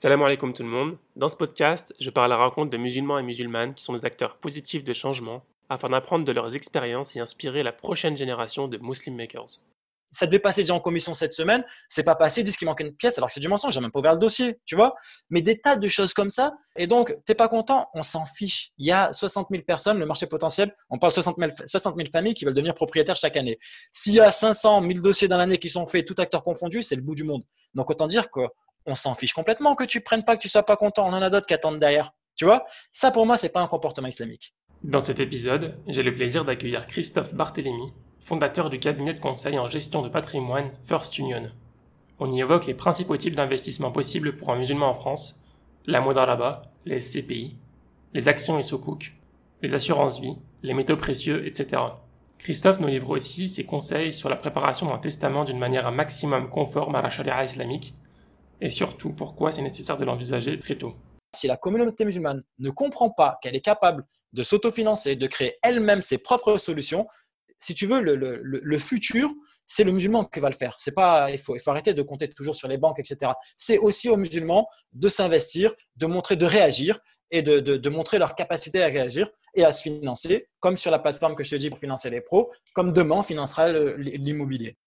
Salam alaikum tout le monde. Dans ce podcast, je parle à la rencontre de musulmans et musulmanes qui sont des acteurs positifs de changement afin d'apprendre de leurs expériences et inspirer la prochaine génération de Muslim Makers. Ça devait passer déjà en commission cette semaine, c'est pas passé, ils disent qu'il manque une pièce alors que c'est du mensonge, j'ai même pas ouvert le dossier, tu vois. Mais des tas de choses comme ça. Et donc, t'es pas content, on s'en fiche. Il y a 60 000 personnes, le marché potentiel, on parle de 60 000, 60 000 familles qui veulent devenir propriétaires chaque année. S'il y a 500 000 dossiers dans l'année qui sont faits, tout acteur confondu, c'est le bout du monde. Donc, autant dire qu'on s'en fiche complètement que tu prennes pas, que tu sois pas content. On en a d'autres qui attendent derrière. Tu vois? Ça, pour moi, c'est pas un comportement islamique. Dans cet épisode, j'ai le plaisir d'accueillir Christophe Barthélémy, fondateur du cabinet de conseil en gestion de patrimoine First Union. On y évoque les principaux types d'investissements possibles pour un musulman en France, la là-bas, les SCPI, les actions et sukuk, les assurances vie, les métaux précieux, etc. Christophe nous livre aussi ses conseils sur la préparation d'un testament d'une manière un maximum conforme à la charia islamique, et surtout pourquoi c'est nécessaire de l'envisager très tôt. Si la communauté musulmane ne comprend pas qu'elle est capable de s'autofinancer, de créer elle-même ses propres solutions. Si tu veux, le, futur, c'est le musulman qui va le faire. C'est pas, il faut, il faut arrêter de compter toujours sur les banques, etc. C'est aussi aux musulmans de s'investir, de montrer, de réagir et de, de, montrer leur capacité à réagir et à se financer, comme sur la plateforme que je te dis pour financer les pros, comme demain on financera l'immobilier.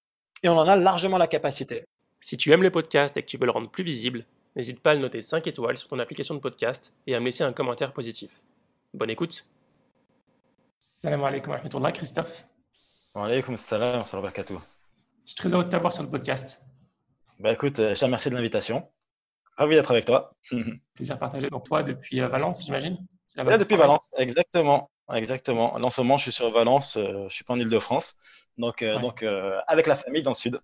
Et on en a largement la capacité. Si tu aimes le podcast et que tu veux le rendre plus visible, n'hésite pas à le noter 5 étoiles sur ton application de podcast et à me laisser un commentaire positif. Bonne écoute. Salam alaikum wa rahmatullah, Christophe. Wa alaikum salam wa barakatuh. Je suis très heureux de t'avoir sur le podcast. Bah écoute, euh, je te remercie de l'invitation. Ravi d'être avec toi. Plaisir partagé. Donc toi, depuis euh, Valence, j'imagine Là, depuis Valence, exactement. Exactement. En ce moment, je suis sur Valence, euh, je ne suis pas en Ile-de-France. Donc, donc avec la famille dans le sud.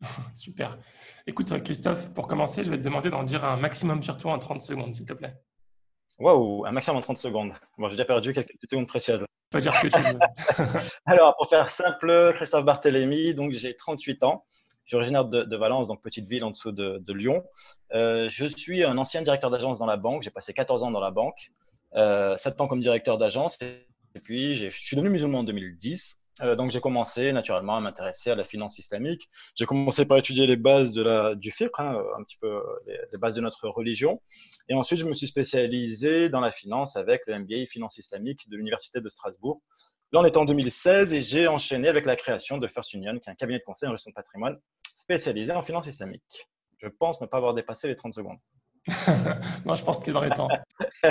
Super. Écoute, Christophe, pour commencer, je vais te demander d'en dire un maximum sur toi en 30 secondes, s'il te plaît. Waouh, un maximum en 30 secondes. Bon, j'ai déjà perdu quelques secondes précieuses. Pas dire ce que tu veux. Alors, pour faire simple, Christophe Barthélémy, donc j'ai 38 ans. Je suis originaire de, Valence, donc petite ville en dessous de, Lyon. Euh, je suis un ancien directeur d'agence dans la banque. J'ai passé 14 ans dans la banque, euh, 7 ans comme directeur d'agence. Et puis, je suis devenu musulman en 2010. Euh, donc j'ai commencé naturellement à m'intéresser à la finance islamique. J'ai commencé par étudier les bases de la, du fiqh, hein, un petit peu les, bases de notre religion. Et ensuite, je me suis spécialisé dans la finance avec le MBA Finance islamique de l'Université de Strasbourg. Là, on est en 2016 et j'ai enchaîné avec la création de First Union, qui est un cabinet de conseil en gestion de patrimoine spécialisé en finance islamique. Je pense ne pas avoir dépassé les 30 secondes. non, je pense qu'il les temps. en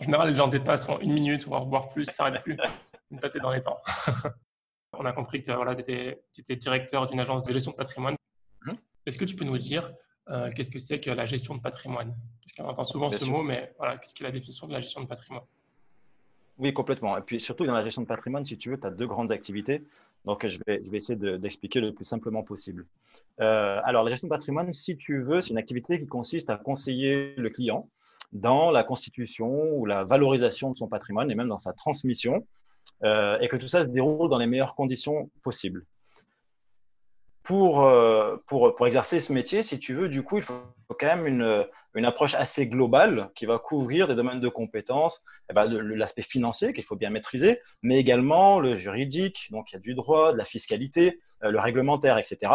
général, les gens dépassent une minute, voire plus, ça s'arrête plus. Toi, tu dans les temps. On a compris que tu étais, directeur d'une agence de gestion de patrimoine. Mhm. Est-ce que tu peux nous dire euh, qu'est-ce que c'est que la gestion de patrimoine? Parce qu'on entend souvent ce mot, mais voilà, qu'est-ce qu'est la définition de la gestion de patrimoine? Oui, complètement. Et puis surtout dans la gestion de patrimoine, si tu veux, tu as deux grandes activités. Donc je vais, je vais essayer d'expliquer le plus simplement possible. Euh, alors la gestion de patrimoine, si tu veux, c'est une activité qui consiste à conseiller le client dans la constitution ou la valorisation de son patrimoine et même dans sa transmission euh, et que tout ça se déroule dans les meilleures conditions possibles. Pour, euh, pour, pour, exercer ce métier, si tu veux, du coup, il faut quand même une, une approche assez globale qui va couvrir des domaines de compétences, eh ben, l'aspect financier qu'il faut bien maîtriser, mais également le juridique, donc il y a du droit, de la fiscalité, euh, le réglementaire, etc.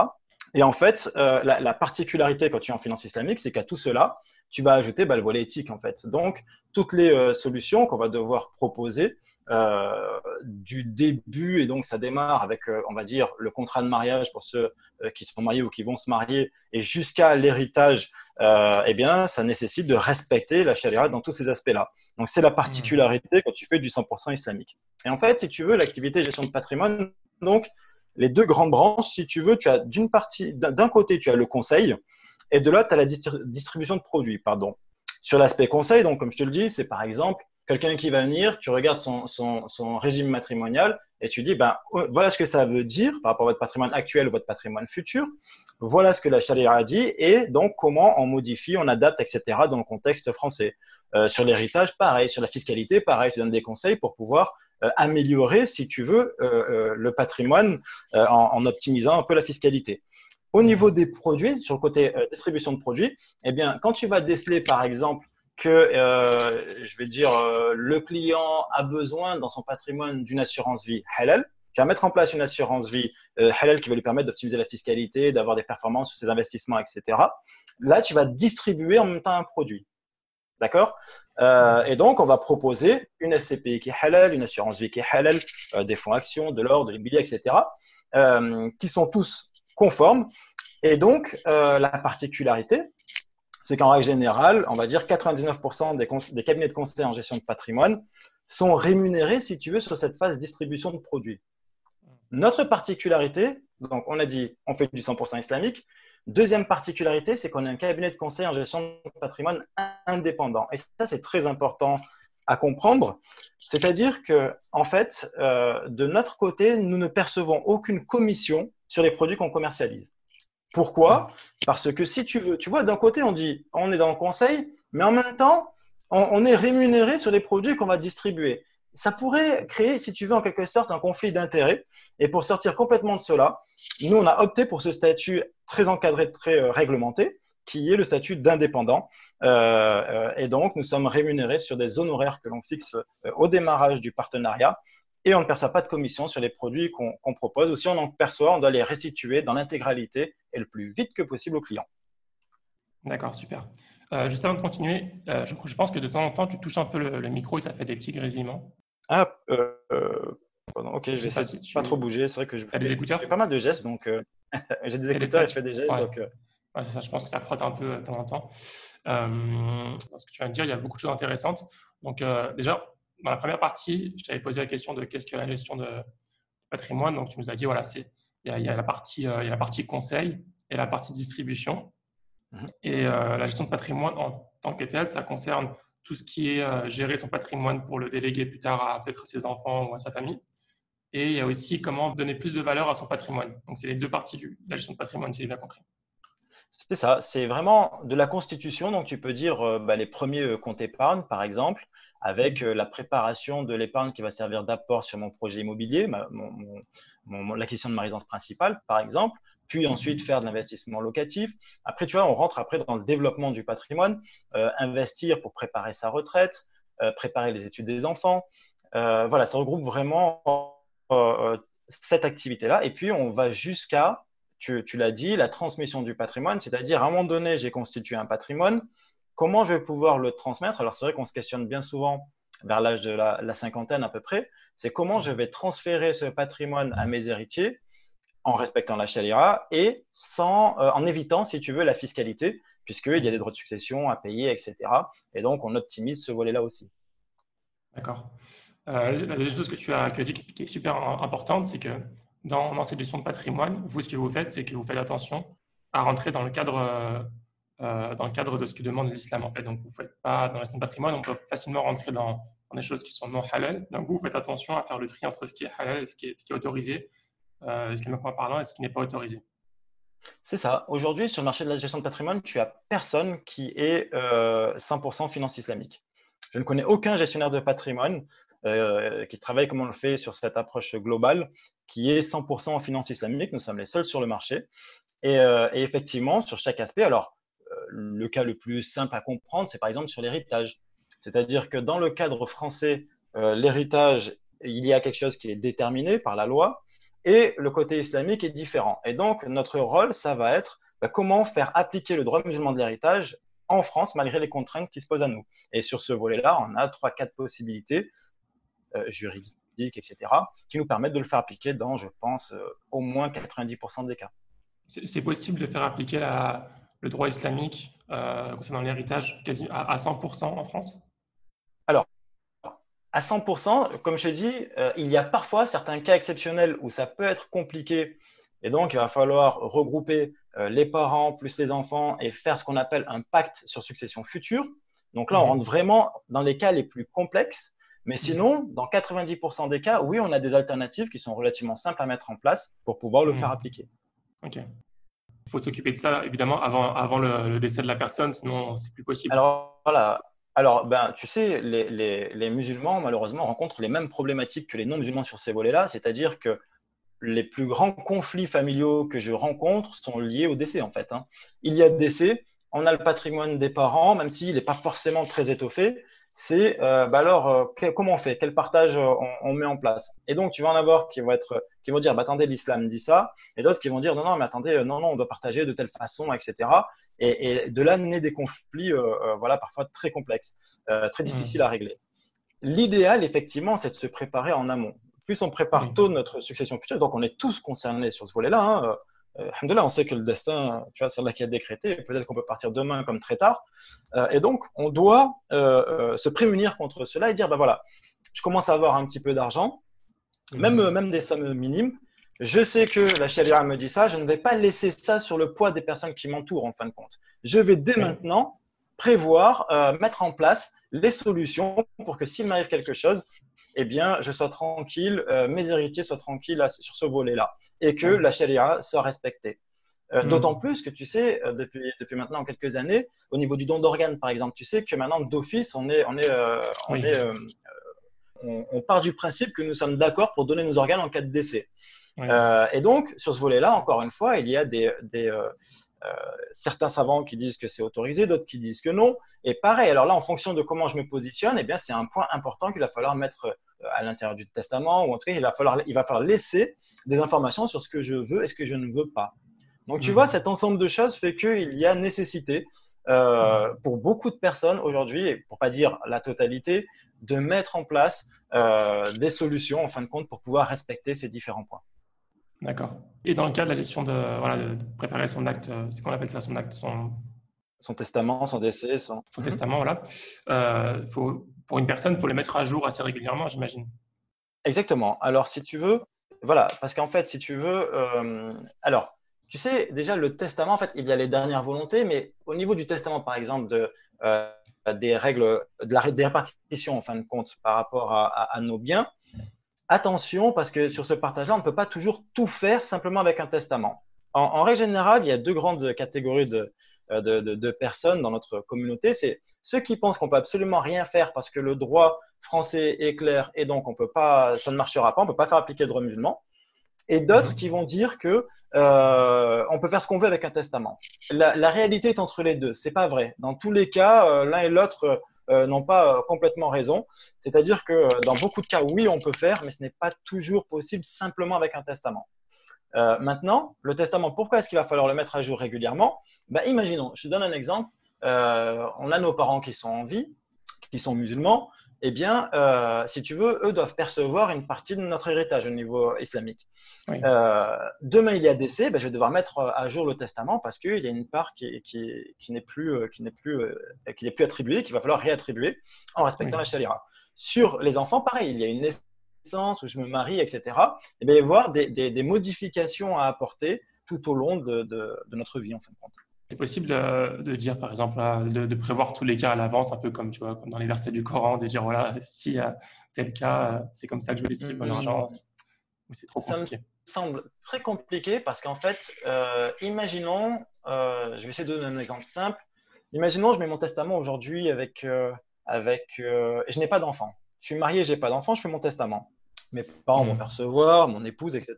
Et en fait, la, la, particularité quand tu es en finance islamique, c'est qu'à tout cela, tu vas ajouter bah, le volet éthique en fait. Donc, toutes les solutions qu'on va devoir proposer, euh, du début, et donc ça démarre avec, euh, on va dire, le contrat de mariage pour ceux euh, qui sont mariés ou qui vont se marier, et jusqu'à l'héritage, eh bien, ça nécessite de respecter la charia dans tous ces aspects-là. Donc c'est la particularité quand tu fais du 100% islamique. Et en fait, si tu veux, l'activité gestion de patrimoine, donc les deux grandes branches, si tu veux, tu as d'une partie, d'un côté, tu as le conseil, et de l'autre, tu as la distribution de produits, pardon. Sur l'aspect conseil, donc comme je te le dis, c'est par exemple quelqu'un qui va venir, tu regardes son, son, son, régime matrimonial et tu dis, ben, voilà ce que ça veut dire par rapport à votre patrimoine actuel ou votre patrimoine futur. Voilà ce que la charia a dit et donc comment on modifie, on adapte, etc. dans le contexte français. Euh, sur l'héritage, pareil. Sur la fiscalité, pareil. Tu donnes des conseils pour pouvoir euh, améliorer, si tu veux, euh, euh le patrimoine euh, en, en, optimisant un peu la fiscalité. Au niveau des produits, sur le côté distribution de produits, eh bien, quand tu vas déceler, par exemple, que, euh, je vais dire, euh, le client a besoin dans son patrimoine d'une assurance vie halal, tu vas mettre en place une assurance vie euh, halal qui va lui permettre d'optimiser la fiscalité, d'avoir des performances sur ses investissements, etc. Là, tu vas distribuer en même temps un produit. D'accord? Euh, Et donc, on va proposer une SCPI qui est halal, une assurance vie qui est halal, euh, des fonds actions, de l'or, de l'immobilier, etc., qui sont tous conformes. Et donc, la particularité, c'est qu'en règle générale, on va dire 99% des, cabinets de conseil en gestion de patrimoine sont rémunérés, si tu veux, sur cette phase distribution de produits. Notre particularité, donc on a dit, on fait du 100% islamique. Deuxième particularité, c'est qu'on a un cabinet de conseil en gestion de patrimoine indépendant. Et ça, c'est très important à comprendre. C'est-à-dire que, en fait, euh, de notre côté, nous ne percevons aucune commission sur les produits qu'on commercialise. Pourquoi? Parce que si tu veux, tu vois, d'un côté, on dit, on est dans le conseil, mais en même temps, on, est rémunéré sur les produits qu'on va distribuer. Ça pourrait créer, si tu veux, en quelque sorte, un conflit d'intérêts. Et pour sortir complètement de cela, nous, on a opté pour ce statut très encadré, très euh, réglementé, qui est le statut d'indépendant. Euh, euh, et donc, nous sommes rémunérés sur des honoraires que l'on fixe au démarrage du partenariat et on ne perçoit pas de commission sur les produits qu'on propose. Ou si on en perçoit, on doit les restituer dans l'intégralité et le plus vite que possible au client. D'accord, super. Euh, juste avant de continuer, euh, je, je, pense que de temps en temps, tu touches un peu le, le micro et ça fait des petits grésillements. Ah, euh, ok, je, je vais essayer pas, si tu... pas trop bouger. C'est vrai que je fais, des écouteurs fais pas mal de gestes, donc j'ai des écouteurs et je fais des gestes. Ouais. Donc, ouais, c'est ça, je pense que ça frotte un peu de temps en temps. ce que tu viens de dire, il y a beaucoup de choses intéressantes. Donc, déjà, dans la première partie, je t'avais posé la question de qu'est-ce que la gestion de patrimoine. Donc, tu nous as dit, voilà, c'est il y, a, il y a la partie, euh, il y a la partie conseil et la partie distribution. Mmh. Et euh, la gestion de patrimoine en tant que telle, ça concerne tout ce qui est euh, gérer son patrimoine pour le déléguer plus tard à peut-être ses enfants ou à sa famille. Et il y a aussi comment donner plus de valeur à son patrimoine. Donc, c'est les deux parties de la gestion de patrimoine, si j'ai bien compris. C'est ça, c'est vraiment de la constitution. Donc, tu peux dire bah, les premiers comptes épargne, par exemple, avec la préparation de l'épargne qui va servir d'apport sur mon projet immobilier, ma, mon, mon, l'acquisition de ma résidence principale, par exemple, puis ensuite faire de l'investissement locatif. Après, tu vois, on rentre après dans le développement du patrimoine, euh, investir pour préparer sa retraite, euh, préparer les études des enfants. Euh, voilà, ça regroupe vraiment cette activité-là. Et puis, on va jusqu'à, tu, tu l'as dit, la transmission du patrimoine, c'est-à-dire à un moment donné, j'ai constitué un patrimoine, comment je vais pouvoir le transmettre? Alors, c'est vrai qu'on se questionne bien souvent vers l'âge de la, cinquantaine à peu près, c'est comment je vais transférer ce patrimoine à mes héritiers en respectant la charia et sans, euh, en évitant, si tu veux, la fiscalité, puisqu'il y a des droits de succession à payer, etc. Et donc, on optimise ce volet-là aussi. D'accord. Euh, la deuxième chose que tu as, dit qui est super importante, c'est que dans, dans, cette gestion de patrimoine, vous, ce que vous faites, c'est que vous faites attention à rentrer dans le cadre euh, euh, dans le cadre de ce que demande l'islam. En fait. Donc, vous ne faites pas dans gestion de patrimoine, on peut facilement rentrer dans, des choses qui sont non halal. Donc, vous faites attention à faire le tri entre ce qui est halal et ce qui est, ce qui est autorisé, euh, islamiquement parlant, et ce qui n'est pas autorisé. C'est ça. Aujourd'hui, sur le marché de la gestion de patrimoine, tu as personne qui est euh, 100% finance islamique. Je ne connais aucun gestionnaire de patrimoine euh, qui travaille comme on le fait sur cette approche globale, qui est 100% en finance islamique. Nous sommes les seuls sur le marché. Euh, et effectivement, sur chaque aspect, alors le cas le plus simple à comprendre, c'est par exemple sur l'héritage. C'est-à-dire que dans le cadre français, euh, l'héritage, il y a quelque chose qui est déterminé par la loi et le côté islamique est différent. Et donc, notre rôle, ça va être bah, comment faire appliquer le droit musulman de l'héritage en France malgré les contraintes qui se posent à nous. Et sur ce volet-là, on a trois, quatre possibilités euh, juridiques, etc., qui nous permettent de le faire appliquer dans, je pense, euh, au moins 90% des cas. C'est possible de faire appliquer la, le droit islamique euh, concernant l'héritage à, à 100% en France? Alors, à 100%, comme je te dis, euh, il y a parfois certains cas exceptionnels où ça peut être compliqué et donc il va falloir regrouper euh, les parents plus les enfants et faire ce qu'on appelle un pacte sur succession future. Donc là, on rentre vraiment dans les cas les plus complexes. Mais sinon, dans 90% des cas, oui, on a des alternatives qui sont relativement simples à mettre en place pour pouvoir le faire appliquer. Ok. Il faut s'occuper de ça, évidemment, avant, avant le, le, décès de la personne, sinon c'est plus possible. Alors, voilà. Alors, ben, tu sais, les, les, musulmans, malheureusement, rencontrent les mêmes problématiques que les non-musulmans sur ces volets-là, c'est-à-dire que les plus grands conflits familiaux que je rencontre sont liés au décès, en fait. Hein. Il y a décès, on a le patrimoine des parents, même s'il n'est pas forcément très étoffé, c'est euh, bah alors euh, comment on fait, quel partage euh, on, met en place? Et donc tu vas en avoir qui vont être, qui vont dire, bah, attendez, l'islam dit ça, et d'autres qui vont dire, non non, mais attendez, non non, on doit partager de telle façon, etc. Et, de là naît des conflits, voilà, parfois très complexes, très mmh. difficiles à régler. L'idéal, effectivement, c'est de se préparer en amont. Plus on prépare tôt notre succession future, donc on est tous concernés sur ce volet-là. Hein, euh, on sait que le destin, tu vois, c'est là qui a décrété. Peut-être qu'on peut partir demain comme très tard. Euh, et donc, on doit euh, se prémunir contre cela et dire, ben voilà, je commence à avoir un petit peu d'argent, même, mmh. même des sommes minimes. Je sais que la charia me dit ça. Je ne vais pas laisser ça sur le poids des personnes qui m'entourent en fin de compte. Je vais dès maintenant prévoir, mettre en place les solutions pour que s'il m'arrive quelque chose, eh bien, je sois tranquille, euh, mes héritiers soient tranquilles sur ce volet-là, et que la charia soit respectée. Euh, mm. D'autant plus que tu sais, euh, depuis, depuis maintenant quelques années, au niveau du don d'organes, par exemple, tu sais que maintenant, d'office, on, est, on, est, on, est, on, part du principe que nous sommes d'accord pour donner nos organes en cas de décès. et donc, sur ce volet-là, encore une fois, il y a des, des, euh, certains savants qui disent que c'est autorisé, d'autres qui disent que non. Et pareil, alors là, en fonction de comment je me positionne, eh bien, c'est un point important qu'il va falloir mettre euh, à l'intérieur du testament, ou en tout cas, il va, falloir, il va falloir laisser des informations sur ce que je veux et ce que je ne veux pas. Donc, tu mmh. vois, cet ensemble de choses fait qu'il y a nécessité euh, mmh. pour beaucoup de personnes aujourd'hui, et pour pas dire la totalité, de mettre en place des solutions, en fin de compte, pour pouvoir respecter ces différents points. D'accord. Et dans le cas de la gestion de, voilà, de, préparer son acte, euh, c'est qu'on appelle ça son acte, son, son testament, son décès, son, son testament, voilà. Euh, faut, pour une personne, il faut le mettre à jour assez régulièrement, j'imagine. Exactement. Alors, si tu veux, voilà, parce qu'en fait, si tu veux, euh, alors, tu sais, déjà, le testament, en fait, il y a les dernières volontés, mais au niveau du testament, par exemple, de, euh, des règles, de la des répartitions, en fin de compte, par rapport à, à nos biens, attention, parce que sur ce partage-là, on ne peut pas toujours tout faire simplement avec un testament. En, règle générale, il y a deux grandes catégories euh, de, de, personnes dans notre communauté. C'est ceux qui pensent qu'on peut absolument rien faire parce que le droit français est clair et donc on peut pas, ça ne marchera pas, on peut pas faire appliquer le droit musulman. Et d'autres mmh. qui vont dire que euh, on peut faire ce qu'on veut avec un testament. La, réalité est entre les deux. C'est pas vrai. Dans tous les cas, euh, l'un et l'autre euh, n'ont pas euh, complètement raison. C'est-à-dire que euh, dans beaucoup de cas, oui, on peut faire, mais ce n'est pas toujours possible simplement avec un testament. maintenant, le testament, pourquoi est-ce qu'il va falloir le mettre à jour régulièrement? Ben, Imaginons, je donne un exemple. on a nos parents qui sont en vie, qui sont musulmans, eh bien, euh, si tu veux, eux doivent percevoir une partie de notre héritage au niveau islamique. Euh, demain, il y a décès, ben, je vais devoir mettre à jour le testament parce qu'il y a une part qui, n'est plus, qui n'est plus, euh, qui n'est plus attribuée, qu'il va falloir réattribuer en respectant la charia. Sur les enfants, pareil, il y a une naissance où je me marie, etc. Et eh bien, il va y avoir des, modifications à apporter tout au long de, de notre vie, en fin de compte. C'est possible euh, de dire, par exemple, de, prévoir tous les cas à l'avance, un peu comme, tu vois, comme dans les versets du Coran, de dire, voilà, s'il y a tel cas, euh, c'est comme ça que je vais l'expliquer en urgence. C'est trop compliqué. Ça me semble très compliqué parce qu'en fait, euh, imaginons, je vais essayer de donner un exemple simple. Imaginons, je mets mon testament aujourd'hui avec, avec je n'ai pas d'enfant. Je suis marié, je n'ai pas d'enfant, je fais mon testament. Mes parents vont mmh. percevoir, mon épouse, etc.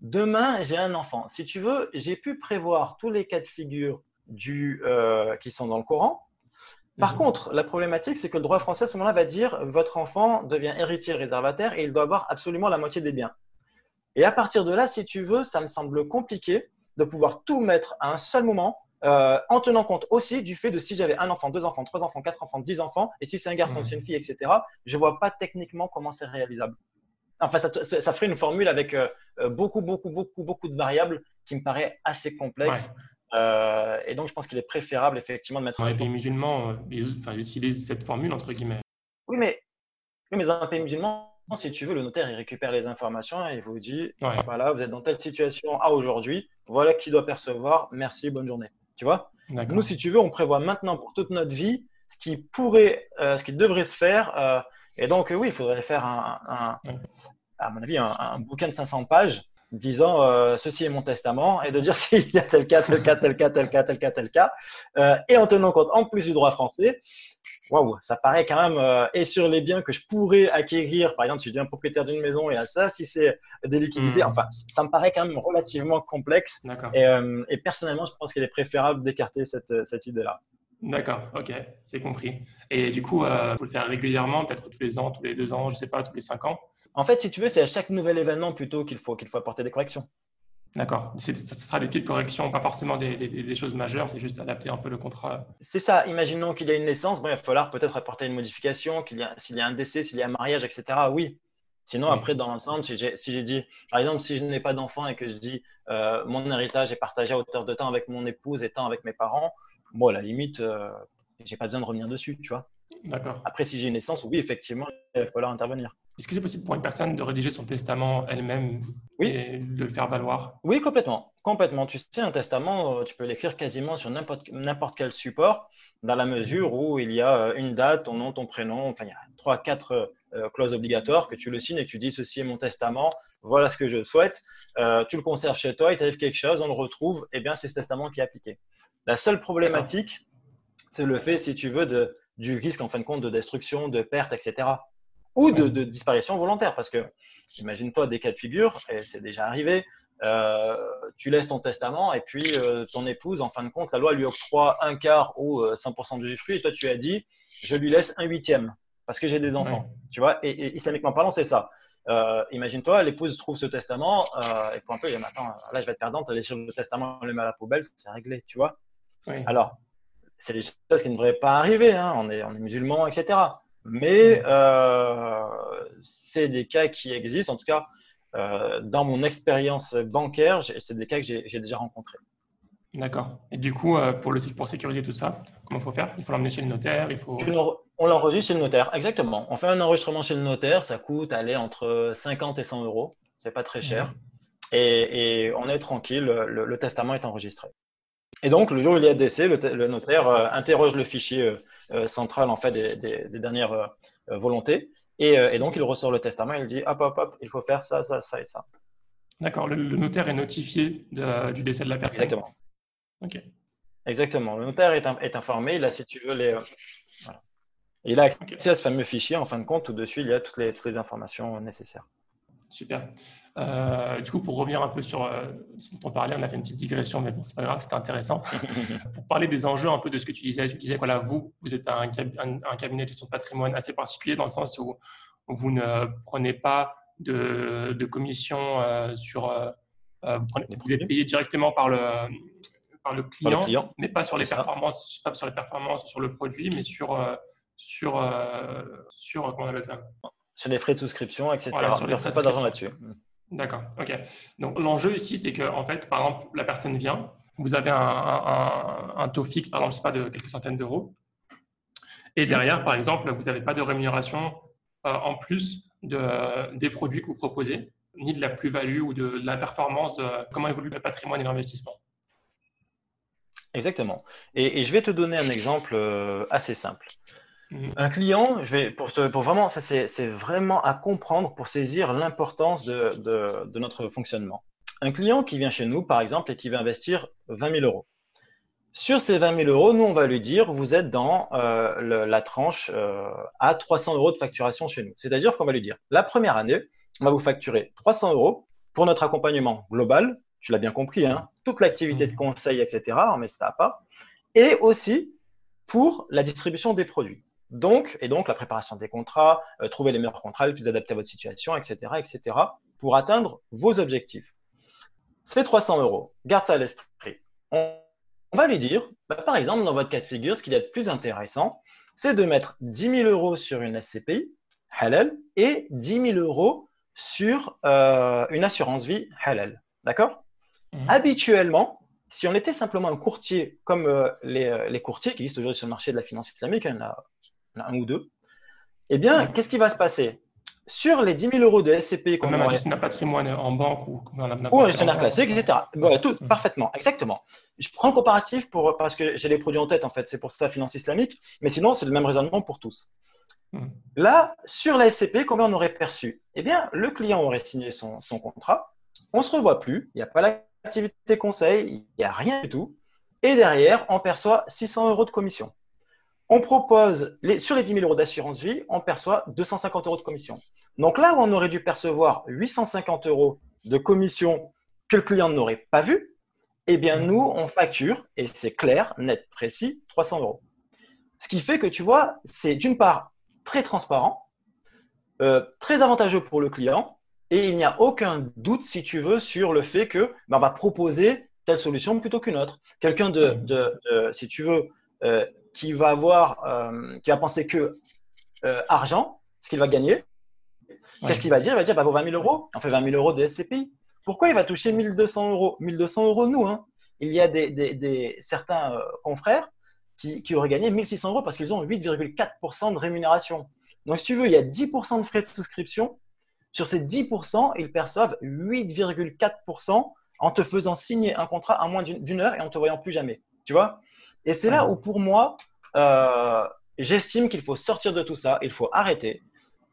Demain, j'ai un enfant. Si tu veux, j'ai pu prévoir tous les cas de figure du, euh, qui sont dans le Coran. Par mhm. contre, la problématique, c'est que le droit français, à ce moment-là, va dire votre enfant devient héritier réservataire et il doit avoir absolument la moitié des biens. Et à partir de là, si tu veux, ça me semble compliqué de pouvoir tout mettre à un seul moment, euh, en tenant compte aussi du fait de si j'avais un enfant, deux enfants, trois enfants, quatre enfants, dix enfants, et si c'est un garçon, si c'est une fille, etc. Je vois pas techniquement comment c'est réalisable. Enfin, ça, ça, ferait une formule avec euh, euh, beaucoup, beaucoup, beaucoup, beaucoup de variables qui me paraît assez complexe. Euh, et donc, je pense qu'il est préférable effectivement de mettre. Dans les pays musulmans, ils, utilisent cette formule entre guillemets. Oui, mais, oui, mais dans un pays musulman, si tu veux, le notaire il récupère les informations et il vous dit voilà, vous êtes dans telle situation à aujourd'hui, voilà qui doit percevoir, merci, bonne journée. Tu vois? Nous, si tu veux, on prévoit maintenant pour toute notre vie ce qui pourrait, ce qui devrait se faire et donc, oui, il faudrait faire, un, à mon avis, un, bouquin de 500 pages disant euh, ceci est mon testament et de dire s'il y a tel cas, tel cas, tel cas, tel cas, tel cas, tel cas, euh, et en tenant compte en plus du droit français. Waouh, ça paraît quand même. Euh, et sur les biens que je pourrais acquérir, par exemple, si je deviens propriétaire d'une maison et à ça, si c'est des liquidités, hmm. enfin, ça me paraît quand même relativement complexe. Et, et, personnellement, je pense qu'il est préférable d'écarter cette, cette idée-là. D'accord, ok, c'est compris. Et du coup, il euh, faut le faire régulièrement, peut-être tous les ans, tous les deux ans, je ne sais pas, tous les cinq ans? En fait, si tu veux, c'est à chaque nouvel événement plutôt qu'il faut, qu'il faut apporter des corrections. D'accord. Ce sera des petites corrections, pas forcément des, choses majeures, c'est juste adapter un peu le contrat. C'est ça. Imaginons qu'il y a une naissance, il va falloir peut-être apporter une modification, qu'il y a, s'il y a un décès, s'il y a un mariage, etc. Oui. Sinon, après, dans l'ensemble, si j'ai, dit, par exemple, si je n'ai pas d'enfant et que je dis euh, mon héritage est partagé à hauteur de temps avec mon épouse et temps avec mes parents, bon, à la limite, euh, j'ai pas besoin de revenir dessus, tu vois. D'accord. Après, si j'ai une naissance, oui, effectivement, il va falloir intervenir. Est-ce que c'est possible pour une personne de rédiger son testament elle-même et de le faire valoir? Oui, complètement. Complètement. Tu sais, un testament, euh, tu peux l'écrire quasiment sur n'importe quel support, dans la mesure où il y a euh, une date, ton nom, ton prénom, enfin, il y a trois, quatre euh, clauses obligatoires que tu le signes et que tu dis ceci est mon testament, voilà ce que je souhaite. tu le conserves chez toi, il t'arrive quelque chose, on le retrouve, et eh bien c'est ce testament qui est appliqué. La seule problématique, c'est le fait, si tu veux, de, du risque en fin de compte de destruction, de perte, etc ou de, disparition volontaire. Parce que, imagine-toi des cas de figure, et c'est déjà arrivé, euh, tu laisses ton testament et puis euh, ton épouse, en fin de compte, la loi lui octroie un quart ou 100% euh, du fruit et toi tu as dit, je lui laisse un huitième parce que j'ai des enfants. Tu vois, et, islamiquement parlant, c'est ça. imagine-toi, l'épouse trouve ce testament et pour un peu, il dit, attends, là je vais être perdante, aller sur le testament, le met à la poubelle, c'est réglé, tu vois. Alors, c'est des choses qui ne devraient pas arriver, hein. on, est, on est musulmans, etc. Mais euh, c'est des cas qui existent. En tout cas, euh, dans mon expérience bancaire, c'est des cas que j'ai déjà rencontrés. D'accord. Et du coup, euh, pour, le, pour sécuriser tout ça, comment il faut faire? Il faut l'emmener chez le notaire il faut... On l'enregistre chez le notaire, exactement. On fait un enregistrement chez le notaire, ça coûte aller entre 50 et 100 euros. C'est pas très cher. Et, on est tranquille, le, testament est enregistré. Et donc, le jour où il y a décès, le, notaire interroge le fichier euh, centrale en fait des, dernières euh, volontés. Euh, et, donc, il ressort le testament et il dit hop, hop, hop, il faut faire ça, ça, ça et ça. D'accord. Le, notaire est notifié du décès de la personne. Exactement. Ok. Exactement. Le notaire est, est informé. Il a, si tu veux, les. Voilà. Il a accès à ce fameux fichier. En fin de compte, au-dessus, il y a toutes les, toutes les informations nécessaires. Super. Euh, du coup, pour revenir un peu sur euh, ce dont on parlait, on a fait une petite digression, mais bon, c'est pas grave, c'était intéressant. pour parler des enjeux un peu de ce que tu disais, tu disais, voilà, vous, vous êtes un, un, cabinet de gestion de patrimoine assez particulier dans le sens où, vous ne prenez pas de, de commission euh, sur. vous, êtes payé directement par le, par le, client, mais pas sur les performances, pas sur les performances sur le produit, mais sur sur sur comment on appelle ça? Sur les frais de souscription, etc. Voilà, sur les frais pas d'argent là-dessus. D'accord, ok. Donc l'enjeu ici, c'est que en fait, par exemple, la personne vient, vous avez un, taux fixe, par exemple, je sais pas, de quelques centaines d'euros, et derrière, par exemple, vous n'avez pas de rémunération euh, en plus de, des produits que vous proposez, ni de la plus-value ou de, la performance de comment évolue le patrimoine et l'investissement. Exactement. Et, je vais te donner un exemple euh, assez simple. Mhm. Un client, je vais pour, pour vraiment, ça c'est vraiment à comprendre pour saisir l'importance de, de, notre fonctionnement. Un client qui vient chez nous, par exemple, et qui veut investir 20 000 euros. Sur ces 20 000 euros, nous, on va lui dire, vous êtes dans euh, la tranche euh, à 300 euros de facturation chez nous. C'est-à-dire qu'on va lui dire, la première année, on va vous facturer 300 euros pour notre accompagnement global. Tu l'as bien compris, hein, toute l'activité de mhm. conseil, etc. On met ça à part. Et aussi pour la distribution des produits. Donc, et donc la préparation des contrats, euh, trouver les meilleurs contrats les plus adaptés à votre situation, etc., etc., pour atteindre vos objectifs. C'est 300 euros. Garde ça à l'esprit. On, va lui dire, bah, par exemple, dans votre cas de figure, ce qui est le plus intéressant, c'est de mettre 10 000 euros sur une SCPI, halal, et 10 000 euros sur euh, une assurance vie halal. D'accord? Mhm. Habituellement, si on était simplement un courtier comme euh, les, courtiers qui existent aujourd'hui sur le marché de la finance islamique, il y en a un ou deux, eh bien, qu'est-ce qui va se passer? Sur les 10 000 euros de SCP, comme même un gestionnaire patrimoine en banque ou, ou un gestionnaire classique, etc. Voilà, tout, mm. parfaitement, exactement. Je prends le comparatif pour, parce que j'ai les produits en tête, en fait, c'est pour ça finance islamique, mais sinon, c'est le même raisonnement pour tous. Mm. Là, sur la SCP, combien on aurait perçu? Eh bien, le client aurait signé son, son contrat, on ne se revoit plus, il n'y a pas l'activité conseil, il n'y a rien du tout, et derrière, on perçoit 600 euros de commission on propose, les, sur les 10 000 euros d'assurance vie, on perçoit 250 euros de commission. Donc là où on aurait dû percevoir 850 euros de commission que le client n'aurait pas vu, eh bien nous, on facture, et c'est clair, net, précis, 300 euros. Ce qui fait que tu vois, c'est d'une part très transparent, euh, très avantageux pour le client, et il n'y a aucun doute, si tu veux, sur le fait que ben, on va proposer telle solution plutôt qu'une autre. Quelqu'un de, de, si tu veux, euh, qui va avoir, euh, qui va penser que argent, ce qu'il va gagner, qu'est-ce qu'il va dire? Il va dire, bah, vaut 20 000 euros, on fait 20 000 euros de SCPI. Pourquoi il va toucher 1200 euros? 1200 euros, nous, hein il y a des, des, des certains confrères qui, qui, auraient gagné 1600 euros parce qu'ils ont 8,4% de rémunération. Donc, si tu veux, il y a 10% de frais de souscription. Sur ces 10%, ils perçoivent 8,4% en te faisant signer un contrat à moins d'une heure et en te voyant plus jamais. Tu vois? Et c'est là où, pour moi, euh, j'estime qu'il faut sortir de tout ça. Il faut arrêter.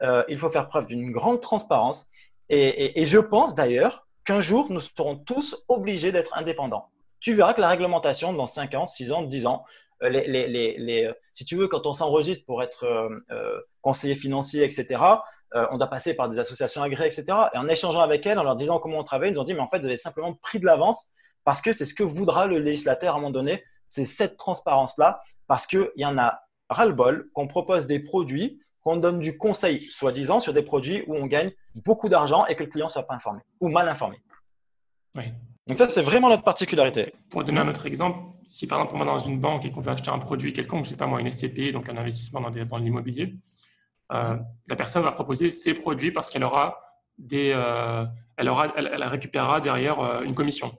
Euh, il faut faire preuve d'une grande transparence. Et, je pense d'ailleurs qu'un jour, nous serons tous obligés d'être indépendants. Tu verras que la réglementation, dans 5 ans, 6 ans, 10 ans, euh, si tu veux, quand on s'enregistre pour être euh, euh, conseiller financier, etc., on doit passer par des associations agréées, etc. Et en échangeant avec elles, en leur disant comment on travaille, ils nous ont dit, mais en fait, vous avez simplement pris de l'avance parce que c'est ce que voudra le législateur à un moment donné, c'est cette transparence-là, parce qu'il y en a ras-le-bol qu'on propose des produits, qu'on donne du conseil, soi-disant, sur des produits où on gagne beaucoup d'argent et que le client ne soit pas informé ou mal informé. Oui. Donc ça, c'est vraiment notre particularité. Pour donner un autre exemple, si par exemple on va dans une banque et qu'on veut acheter un produit quelconque, je ne sais pas moi, une SCP, donc un investissement dans, dans l'immobilier, euh, la personne va proposer ses produits parce qu'elle aura des, euh, elle, aura, elle, récupérera derrière euh, une commission.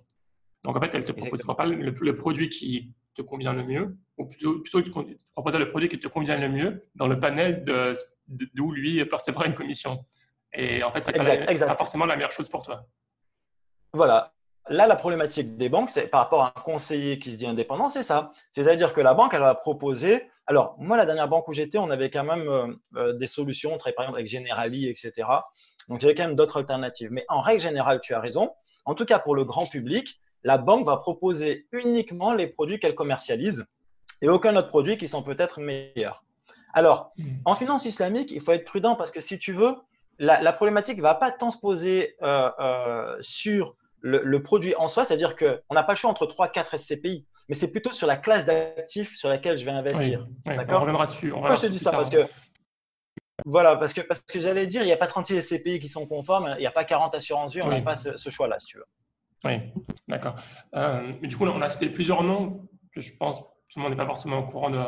Donc en fait, elle ne te proposera pas le, le, produit qui te convient le mieux, ou plutôt, plutôt te proposer le produit qui te convient le mieux dans le panel d'où de, lui percevra une commission. Et en fait, ça n'est pas forcément la meilleure chose pour toi. Voilà, Là, la problématique des banques, c'est par rapport à un conseiller qui se dit indépendant, c'est ça. C'est-à-dire que la banque, elle va proposer. Alors, moi, la dernière banque où j'étais, on avait quand même euh, euh, des solutions. On par exemple avec Generali, etc. Donc, il y avait quand même d'autres alternatives. Mais en règle générale, tu as raison. En tout cas, pour le grand public, la banque va proposer uniquement les produits qu'elle commercialise et aucun autre produit qui sont peut-être meilleurs. Alors, mmh. en finance islamique, il faut être prudent parce que si tu veux, la, problématique ne va pas tant se poser euh, sur le, produit en soi, c'est-à-dire qu'on n'a pas le choix entre 3, 4 SCPI, mais c'est plutôt sur la classe d'actifs sur laquelle je vais investir. D'accord On reviendra dessus. Pourquoi je te dis ça? Parce que voilà, parce que, parce que j'allais dire, il n'y a pas 36 SCPI qui sont conformes, il n'y a pas 40 assurances vie, on n'a pas ce, choix-là, si tu veux. Oui, d'accord. Euh, du coup, on a cité plusieurs noms que je pense tout le monde n'est pas forcément au courant de,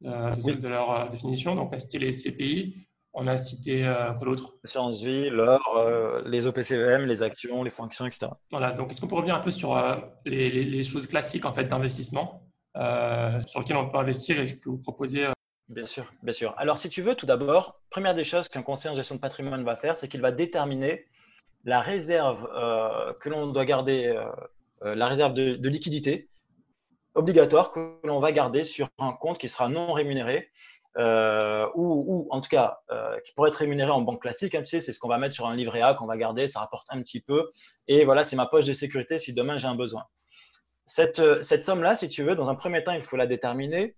de, leur euh, définition. Donc, on a cité les SCPI. On a cité euh, quoi d'autre? L'assurance vie, l'or, euh, les OPCVM, les actions, les fonctions, etc. Voilà, donc est-ce qu'on peut revenir un peu sur euh, les, choses classiques en fait, d'investissement sur lesquelles on peut investir et ce que vous proposez Bien sûr, bien sûr. Alors, si tu veux, tout d'abord, première des choses qu'un conseiller en gestion de patrimoine va faire, c'est qu'il va déterminer la réserve que l'on doit garder, la réserve de, liquidité obligatoire que l'on va garder sur un compte qui sera non rémunéré euh, ou, en tout cas euh, qui pourrait être rémunéré en banque classique. Hein, c'est ce qu'on va mettre sur un livret A qu'on va garder, ça rapporte un petit peu. Et voilà, c'est ma poche de sécurité si demain j'ai un besoin. Cette, euh, cette somme-là, si tu veux, dans un premier temps, il faut la déterminer.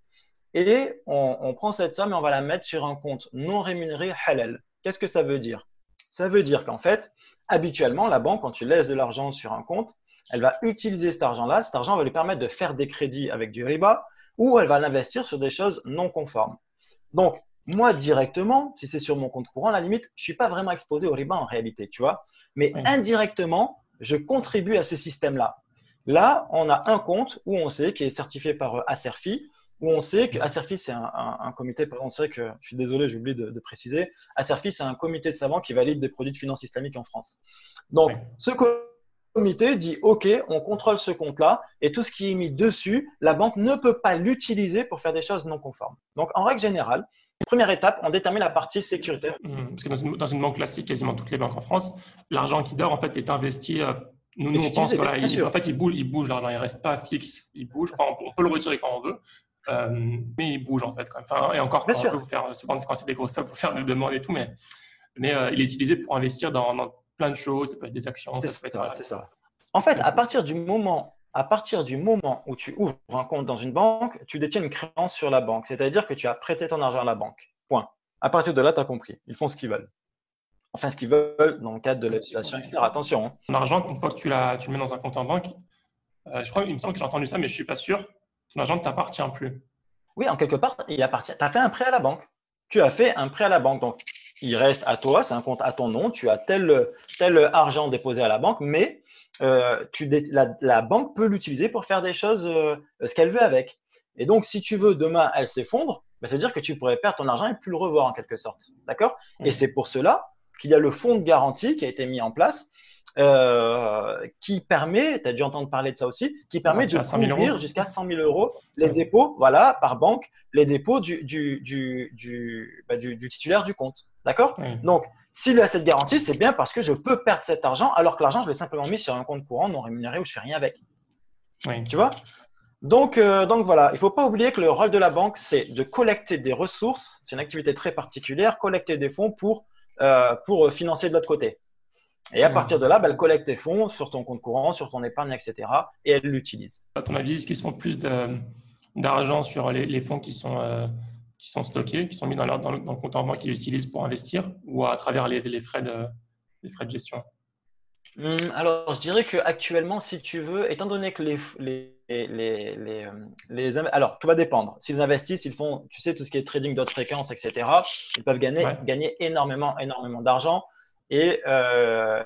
Et on, on, prend cette somme et on va la mettre sur un compte non rémunéré halal. Qu'est-ce que ça veut dire? Ça veut dire qu'en fait, habituellement, la banque, quand tu laisses de l'argent sur un compte, elle va utiliser cet argent-là. Cet argent va lui permettre de faire des crédits avec du riba ou elle va l'investir sur des choses non conformes. Donc, moi, directement, si c'est sur mon compte courant, à la limite, je ne suis pas vraiment exposé au riba en réalité, tu vois. Mais indirectement, je contribue à ce système-là. Là, on a un compte où on sait qui est certifié par euh, Acerfi, où on sait que Acerfi, c'est un, comité, sait que, je suis désolé, j'ai oublié de, de, préciser, Acerfi, c'est un comité de savants qui valide des produits de finance islamique en France. Donc, ce comité dit OK, on contrôle ce compte-là et tout ce qui est mis dessus, la banque ne peut pas l'utiliser pour faire des choses non conformes. Donc, en règle générale, première étape, on détermine la partie sécuritaire. Mmh, parce que dans une, banque classique, quasiment toutes les banques en France, l'argent qui dort en fait est investi. Euh, nous, nous on pense voilà, en fait, il bouge, il bouge l'argent, il reste pas fixe, il bouge. Enfin, on, peut le retirer quand on veut. Euh, mais il bouge en fait quand même. Enfin, et encore, quand peut faire, souvent quand c'est des grosses sommes, il faut faire des demandes et tout, mais, mais euh, il est utilisé pour investir dans, dans, plein de choses. Ça peut être des actions. C'est ça. ça. En fait, à partir du moment à partir du moment où tu ouvres un compte dans une banque, tu détiens une créance sur la banque. C'est-à-dire que tu as prêté ton argent à la banque. Point. À partir de là, tu as compris. Ils font ce qu'ils veulent. Enfin, ce qu'ils veulent dans le cadre de la législation, etc. Attention. Hein. Ton argent, une fois que tu, tu le mets dans un compte en banque, euh, je crois, il me semble que j'ai entendu ça, mais je ne suis pas sûr. Ton argent ne t'appartient plus. Oui, en quelque part, il appartient. Tu as fait un prêt à la banque. Tu as fait un prêt à la banque. Donc, il reste à toi, c'est un compte à ton nom. Tu as tel, tel argent déposé à la banque, mais euh, tu, la, banque peut l'utiliser pour faire des choses, euh, ce qu'elle veut avec. Et donc, si tu veux, demain, elle s'effondre, bah, c'est-à-dire que tu pourrais perdre ton argent et plus le revoir en quelque sorte. D'accord? Et c'est pour cela qu'il y a le fonds de garantie qui a été mis en place, euh, qui permet, tu as dû entendre parler de ça aussi, qui permet de couvrir jusqu'à 100 000 euros les dépôts, voilà, par banque, les dépôts du, du, du, du, bah, du, titulaire du compte. D'accord? Donc, s'il a cette garantie, c'est bien parce que je peux perdre cet argent, alors que l'argent, je l'ai simplement mis sur un compte courant non rémunéré où je fais rien avec. Tu vois? Donc, euh, donc voilà, il ne faut pas oublier que le rôle de la banque, c'est de collecter des ressources. C'est une activité très particulière, collecter des fonds pour, euh, pour financer de l'autre côté. Et à partir de là, bah, elle collecte tes fonds sur ton compte courant, sur ton épargne, etc. Et elle l'utilise. À ton avis, est-ce qu'ils font plus d'argent sur les, fonds qui sont, euh, qui sont stockés, qui sont mis dans, dans, le, compte en banque qu'ils utilisent pour investir ou à travers les, les frais, de, les frais de gestion? Hum, alors, je dirais qu'actuellement, si tu veux, étant donné que les, les, les, euh, les, Alors, tout va dépendre. S'ils investissent, ils font, tu sais, tout ce qui est trading d'autres fréquences, etc., ils peuvent gagner, gagner énormément, énormément d'argent et euh,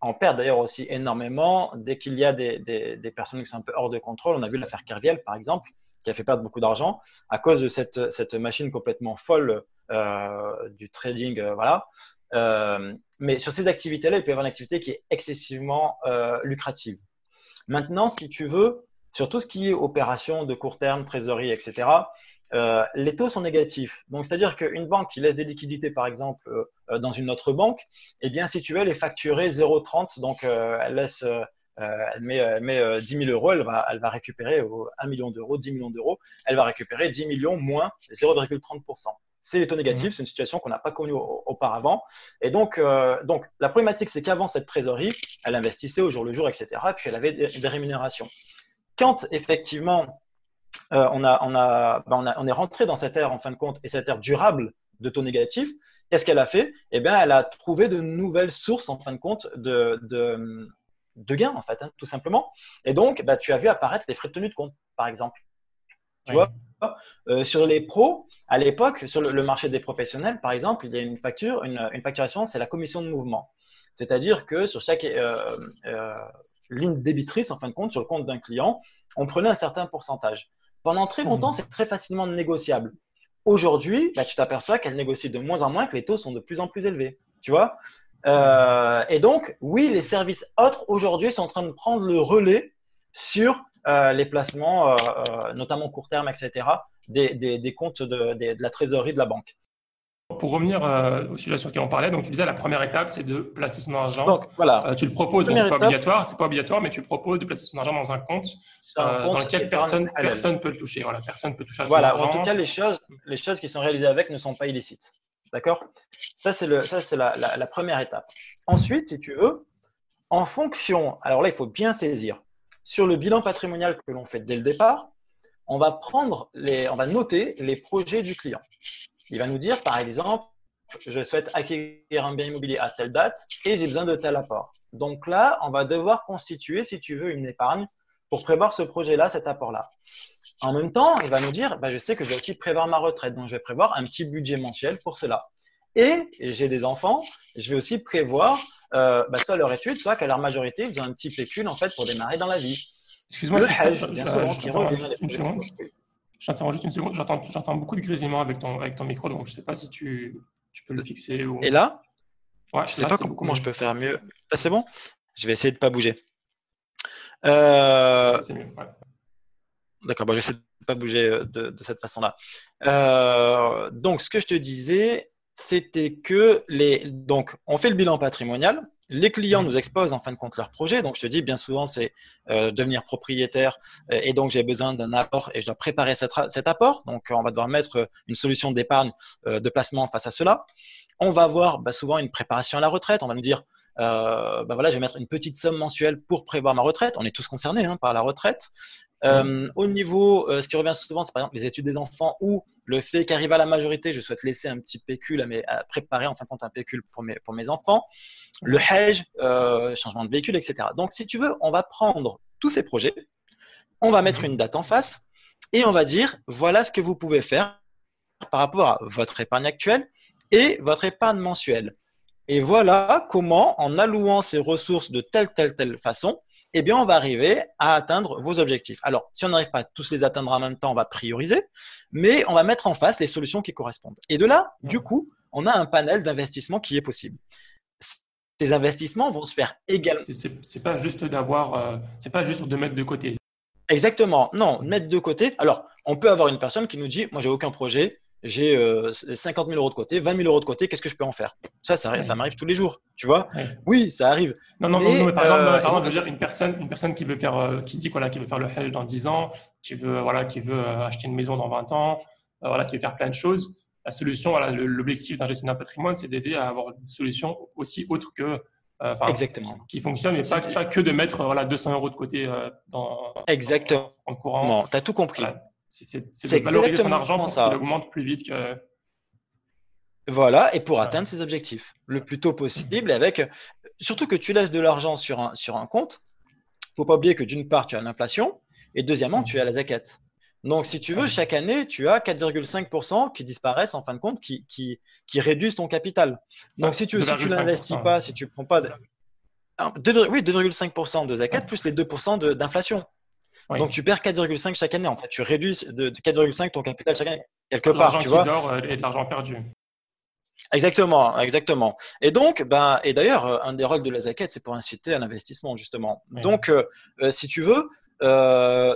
on perd d'ailleurs aussi énormément dès qu'il y a des, des, personnes qui sont un peu hors de contrôle. On a vu l'affaire Kerviel, par exemple, qui a fait perdre beaucoup d'argent à cause de cette, cette machine complètement folle euh, du trading. Euh, voilà. Mais sur ces activités-là, il peut y avoir une activité qui est excessivement lucrative. Maintenant, si tu veux, sur tout ce qui est opération de court terme, trésorerie, etc., euh, les taux sont négatifs. Donc, c'est-à-dire qu'une banque qui laisse des liquidités, par exemple, euh, dans une autre banque, eh bien, si tu veux, elle est facturée 0,30. Donc, euh, elle laisse, elle met, elle met 10 000 euros, elle va, elle va récupérer 1 million d'euros, 10 millions d'euros, elle va récupérer 10 millions moins 0,30%. C'est les taux négatifs, mmh. c'est une situation qu'on n'a pas connue auparavant. Et donc, donc la problématique, c'est qu'avant cette trésorerie, elle investissait au jour le jour, etc. puis elle avait des rémunérations. Quand effectivement euh, on, a, on, a, ben on, a, on, est rentré dans cette ère, en fin de compte, et cette ère durable de taux négatifs, qu'est-ce qu'elle a fait? Eh bien, elle a trouvé de nouvelles sources, en fin de compte, de, de, de gains, en fait, hein, tout simplement. Et donc, bah, tu as vu apparaître les frais de tenue de compte, par exemple. Tu vois euh, sur les pros, à l'époque, sur le, marché des professionnels, par exemple, il y a une facture, une, une facturation, c'est la commission de mouvement. C'est-à-dire que sur chaque euh, euh, ligne débitrice, en fin de compte, sur le compte d'un client, on prenait un certain pourcentage. Pendant très longtemps, c'est très facilement négociable. Aujourd'hui, bah, tu t'aperçois qu'elle négocie de moins en moins, que les taux sont de plus en plus élevés. Tu vois? Euh, Et donc, oui, les services autres aujourd'hui sont en train de prendre le relais sur euh, les placements, euh, notamment court terme, etc., des, comptes de, la trésorerie de la banque. Pour revenir euh, au sujet sur lequel on parlait, donc tu disais la première étape, c'est de placer son argent. Donc voilà. Euh, tu le proposes, bon, c'est pas obligatoire, c'est pas obligatoire, mais tu proposes de placer son argent dans un compte, euh, dans lequel personne, personne peut le toucher. Voilà, personne peut toucher. voilà. En tout cas, les choses, les choses qui sont réalisées avec ne sont pas illicites. D'accord? Ça c'est le, ça c'est la, la, première étape. Ensuite, si tu veux, en fonction, alors là, il faut bien saisir sur le bilan patrimonial que l'on fait dès le départ, on va prendre les, on va noter les projets du client. Il va nous dire, par exemple, je souhaite acquérir un bien immobilier à telle date et j'ai besoin de tel apport. Donc là, on va devoir constituer, si tu veux, une épargne pour prévoir ce projet-là, cet apport-là. En même temps, il va nous dire, bah, je sais que je vais aussi prévoir ma retraite, donc je vais prévoir un petit budget mensuel pour cela. Et j'ai des enfants, je vais aussi prévoir euh, bah, soit leur étude, soit qu'à leur majorité, ils ont un petit pécule en fait pour démarrer dans la vie. Excuse-moi, je, J'entends juste une seconde. J'entends beaucoup de grésillement avec ton, avec ton micro, donc je ne sais pas si tu, tu, peux le fixer. Ou... Et là? Ouais, je ne sais pas comment je peux faire mieux. Là, c'est bon? Je vais essayer de ne pas bouger. Euh... C'est mieux, ouais. D'accord, bon, je vais essayer de ne pas bouger euh, de, de cette façon-là. Euh, donc, ce que je te disais, c'était que les. Donc, on fait le bilan patrimonial. Les clients nous exposent en fin de compte leur projet. Donc, je te dis, bien souvent, c'est euh, devenir propriétaire euh, et donc j'ai besoin d'un apport et je dois préparer cet, apport. Donc, on va devoir mettre une solution d'épargne, euh, de placement face à cela. On va avoir bah, souvent une préparation à la retraite. On va nous dire, bah, voilà, je vais mettre une petite somme mensuelle pour prévoir ma retraite. On est tous concernés hein, par la retraite. Euh, au niveau, euh, ce qui revient souvent, c'est par exemple les études des enfants ou le fait qu'arrive à la majorité, je souhaite laisser un petit pécule à, à préparer en fin de compte un pécule pour mes, pour mes enfants. Le hedge, euh, changement de véhicule, etc. Donc, si tu veux, on va prendre tous ces projets, on va mettre une date en face et on va dire voilà ce que vous pouvez faire par rapport à votre épargne actuelle et votre épargne mensuelle. Et voilà comment, en allouant ces ressources de telle, telle, telle façon, eh bien, on va arriver à atteindre vos objectifs. Alors, si on n'arrive pas à tous les atteindre en même temps, on va prioriser, mais on va mettre en face les solutions qui correspondent. Et de là, du coup, on a un panel d'investissements qui est possible. Ces investissements vont se faire également. C'est pas juste d'avoir, euh, c'est pas juste de mettre de côté. Exactement. Non, mettre de côté. Alors, on peut avoir une personne qui nous dit, moi, j'ai aucun projet, j'ai 50 euh, 000 euros de côté, 20 000 euros de côté, qu'est-ce que je peux en faire? Ça, ça, ça m'arrive tous les jours, tu vois? Oui, ça arrive. Non, non, mais, par exemple, euh, veux dire, une personne, une personne qui veut faire, euh, qui dit voilà, qui veut faire le hedge dans 10 ans, qui veut, voilà, qui veut acheter une maison dans 20 ans, voilà, qui veut faire plein de choses. La solution, voilà, l'objectif d'un gestionnaire patrimoine, c'est d'aider à avoir des solutions aussi autres que Exactement. Qui, fonctionnent, mais pas, que de mettre voilà, 200 euros de côté dans, Exactement. en courant. tu as tout compris. C'est de valoriser son argent pour qu'il augmente plus vite que. Voilà, et pour atteindre ses objectifs le plus tôt possible, avec surtout que tu laisses de l'argent sur un, sur un compte. Il faut pas oublier que d'une part, tu as l'inflation, et deuxièmement, tu as la zakat. Donc, si tu veux, chaque année, tu as 4,5% qui disparaissent en fin de compte, qui, qui, qui réduisent ton capital. Donc, si tu si tu n'investis pas, si tu prends pas. De... oui, 2,5% de zakat plus les 2% d'inflation. Donc tu perds 4,5 chaque année. En fait, tu réduis de, 4,5 ton capital chaque année quelque part. Tu vois. Dort euh, et de l'argent perdu. Exactement, exactement. Et donc, ben, et d'ailleurs, euh, un des rôles de la zakat, c'est pour inciter à l'investissement justement. Donc, euh, si tu veux,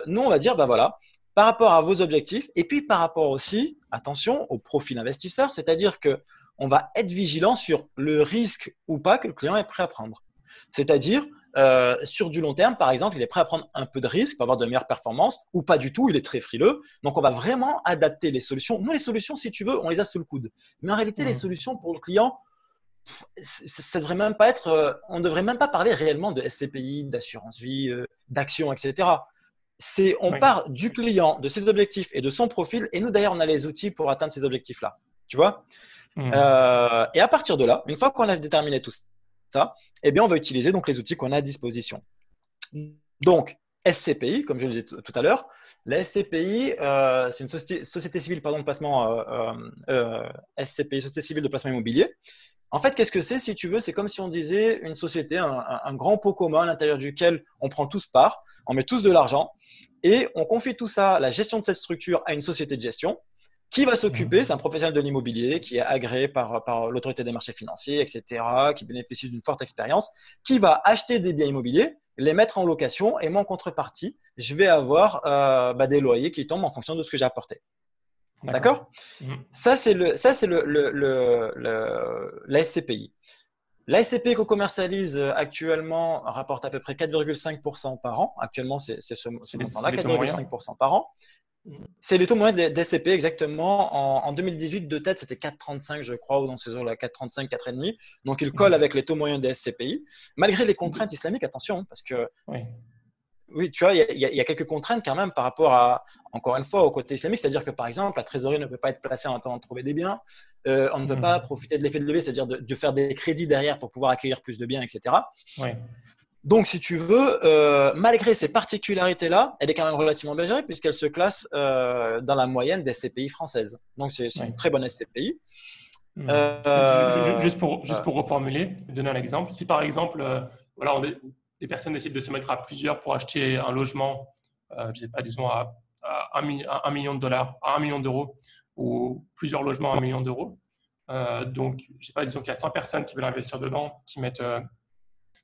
nous on va dire, ben voilà, par rapport à vos objectifs, et puis par rapport aussi, attention, au profil investisseur, c'est-à-dire que on va être vigilant sur le risque ou pas que le client est prêt à prendre. C'est-à-dire, euh, sur du long terme, par exemple, il est prêt à prendre un peu de risque pour avoir de meilleures performances ou pas du tout, il est très frileux. Donc, on va vraiment adapter les solutions. Nous, les solutions, si tu veux, on les a sous le coude. Mais en réalité, les mmh. solutions pour le client, ça devrait même pas être, euh, on ne devrait même pas parler réellement de SCPI, d'assurance vie, euh, d'action, etc. C'est, on part du client, de ses objectifs et de son profil. Et nous, d'ailleurs, on a les outils pour atteindre ces objectifs-là. Tu vois? Mmh. Et à partir de là, une fois qu'on a déterminé tout ça, eh bien, on va utiliser donc les outils qu'on a à disposition. Donc, SCPI, comme je le disais tout à l'heure, la SCPI, euh, c'est une société, civile de placement euh, euh, société civile de placement immobilier. En fait, qu'est-ce que c'est Si tu veux, c'est comme si on disait une société, un, grand pot commun à l'intérieur duquel on prend tous part, on met tous de l'argent et on confie tout ça, la gestion de cette structure, à une société de gestion qui va s'occuper, c'est un professionnel de l'immobilier qui est agréé par, par l'autorité des marchés financiers, etc., qui bénéficie d'une forte expérience, qui va acheter des biens immobiliers, les mettre en location et moi en contrepartie, je vais avoir euh, bah, des loyers qui tombent en fonction de ce que j'ai apporté. D'accord mmh. Ça, c'est le, ça, c'est le, le, le, la SCPI. La SCPI qu'on commercialise actuellement rapporte à peu près 4,5% par an. Actuellement, c'est ce, ce montant-là, 4,5% par an. C'est le taux moyen des SCP exactement. En, 2018, de tête, c'était 4,35, je crois, ou dans ces eaux-là, 4,35, 4,5. Donc, il colle avec les taux moyens des SCPI, malgré les contraintes islamiques, attention, parce que, oui, tu vois, il y, a quelques contraintes quand même par rapport à, encore une fois, au côté islamique. C'est-à-dire que, par exemple, la trésorerie ne peut pas être placée en attendant de trouver des biens. Euh, on ne peut mmh. pas profiter de l'effet de levée, c'est-à-dire de, faire des crédits derrière pour pouvoir accueillir plus de biens, etc. Donc, si tu veux, euh, malgré ces particularités-là, elle est quand même relativement bien gérée puisqu'elle se classe euh, dans la moyenne des SCPI françaises. Donc, c'est une très bonne SCPI. Hmm. Euh, juste, pour, juste pour reformuler, donner un exemple. Si par exemple, voilà, des personnes décident de se mettre à plusieurs pour acheter un logement, je sais pas, disons à, à, un, million de dollars, à un million d'euros, ou plusieurs logements à un million d'euros. donc, je sais pas, disons qu'il y a 100 personnes qui veulent investir dedans, qui mettent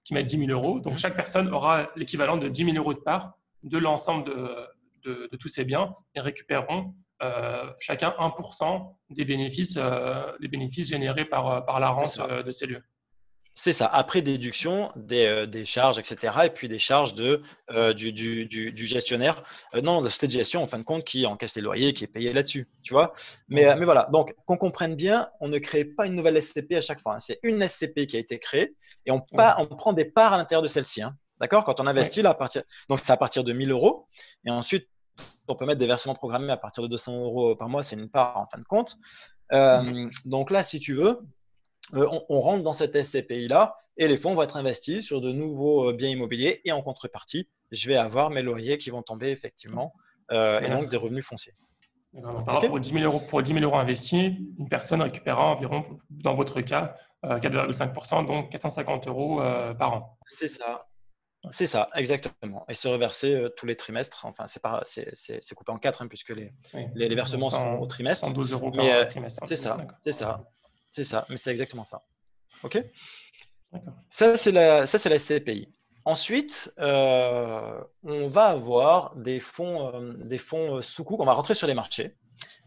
qui mettent 10 000 euros. Donc, chaque personne aura l'équivalent de 10 000 euros de part de l'ensemble de, de, tous ces biens et récupéreront euh, chacun 1% des bénéfices, euh, des bénéfices générés par, par la rente euh, de ces lieux. C'est ça, après déduction des, des, charges, etc. Et puis des charges de, du, du, du, gestionnaire, non, de cette gestion, en fin de compte, qui encaisse les loyers, qui est payé là-dessus, tu vois. Mais, mais voilà, donc qu'on comprenne bien, on ne crée pas une nouvelle SCP à chaque fois. Hein. C'est une SCP qui a été créée et on, pas, on prend des parts à l'intérieur de celle-ci. Hein. D'accord? Quand on investit, là, à partir, donc c'est à partir de 1000 euros. Et ensuite, on peut mettre des versements programmés à partir de 200 euros par mois, c'est une part en fin de compte. Euh, donc là, si tu veux, euh, on, rentre dans cette SCPI-là et les fonds vont être investis sur de nouveaux euh, biens immobiliers et en contrepartie, je vais avoir mes loyers qui vont tomber effectivement et donc des revenus fonciers. Alors, pour, 10 000 euros, pour 10 000 euros investis, une personne récupérera environ, dans votre cas, 4,5%, donc 450 euros par an. C'est ça. C'est ça, exactement. Et se reverser euh, tous les trimestres. Enfin, c'est pas, c'est coupé en quatre hein, puisque les, les, versements sont au trimestre. 112 euros par euh, trimestre. C'est ça, c'est ça, c'est ça. Mais c'est exactement ça. Ok. Ça c'est la, ça la SCPI. Ensuite, euh, on va avoir des fonds, des fonds sous On va rentrer sur les marchés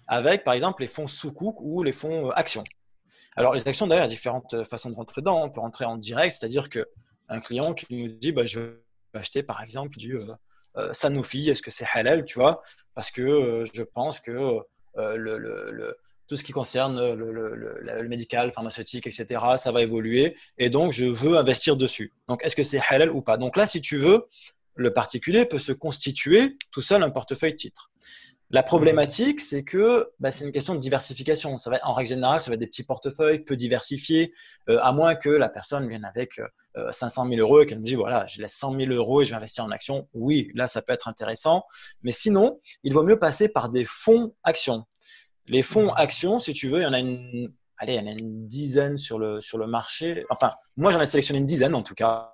avec, par exemple, les fonds sous ou les fonds actions. Alors, les actions, d'ailleurs, il y a différentes façons de rentrer dedans. On peut rentrer en direct, c'est-à-dire que un client qui nous dit bah, je vais acheter par exemple du euh, euh, Sanofi, est-ce que c'est halal, tu vois? Parce que euh, je pense que le, tout ce qui concerne le, médical, pharmaceutique, etc., ça va évoluer et donc je veux investir dessus. Donc est-ce que c'est halal ou pas? Donc là, si tu veux, le particulier peut se constituer tout seul un portefeuille titre. La problématique, c'est que bah, c'est une question de diversification. Ça va, en règle générale, ça va être des petits portefeuilles peu diversifiés, euh, à moins que la personne vienne avec euh, 500 000 euros et qu'elle me dise voilà, je laisse 100 000 euros et je vais investir en actions. Oui, là, ça peut être intéressant. Mais sinon, il vaut mieux passer par des fonds actions. Les fonds actions, si tu veux, il y en a une, allez, il y en a une dizaine sur le, sur le marché. Enfin, moi, j'en ai sélectionné une dizaine en tout cas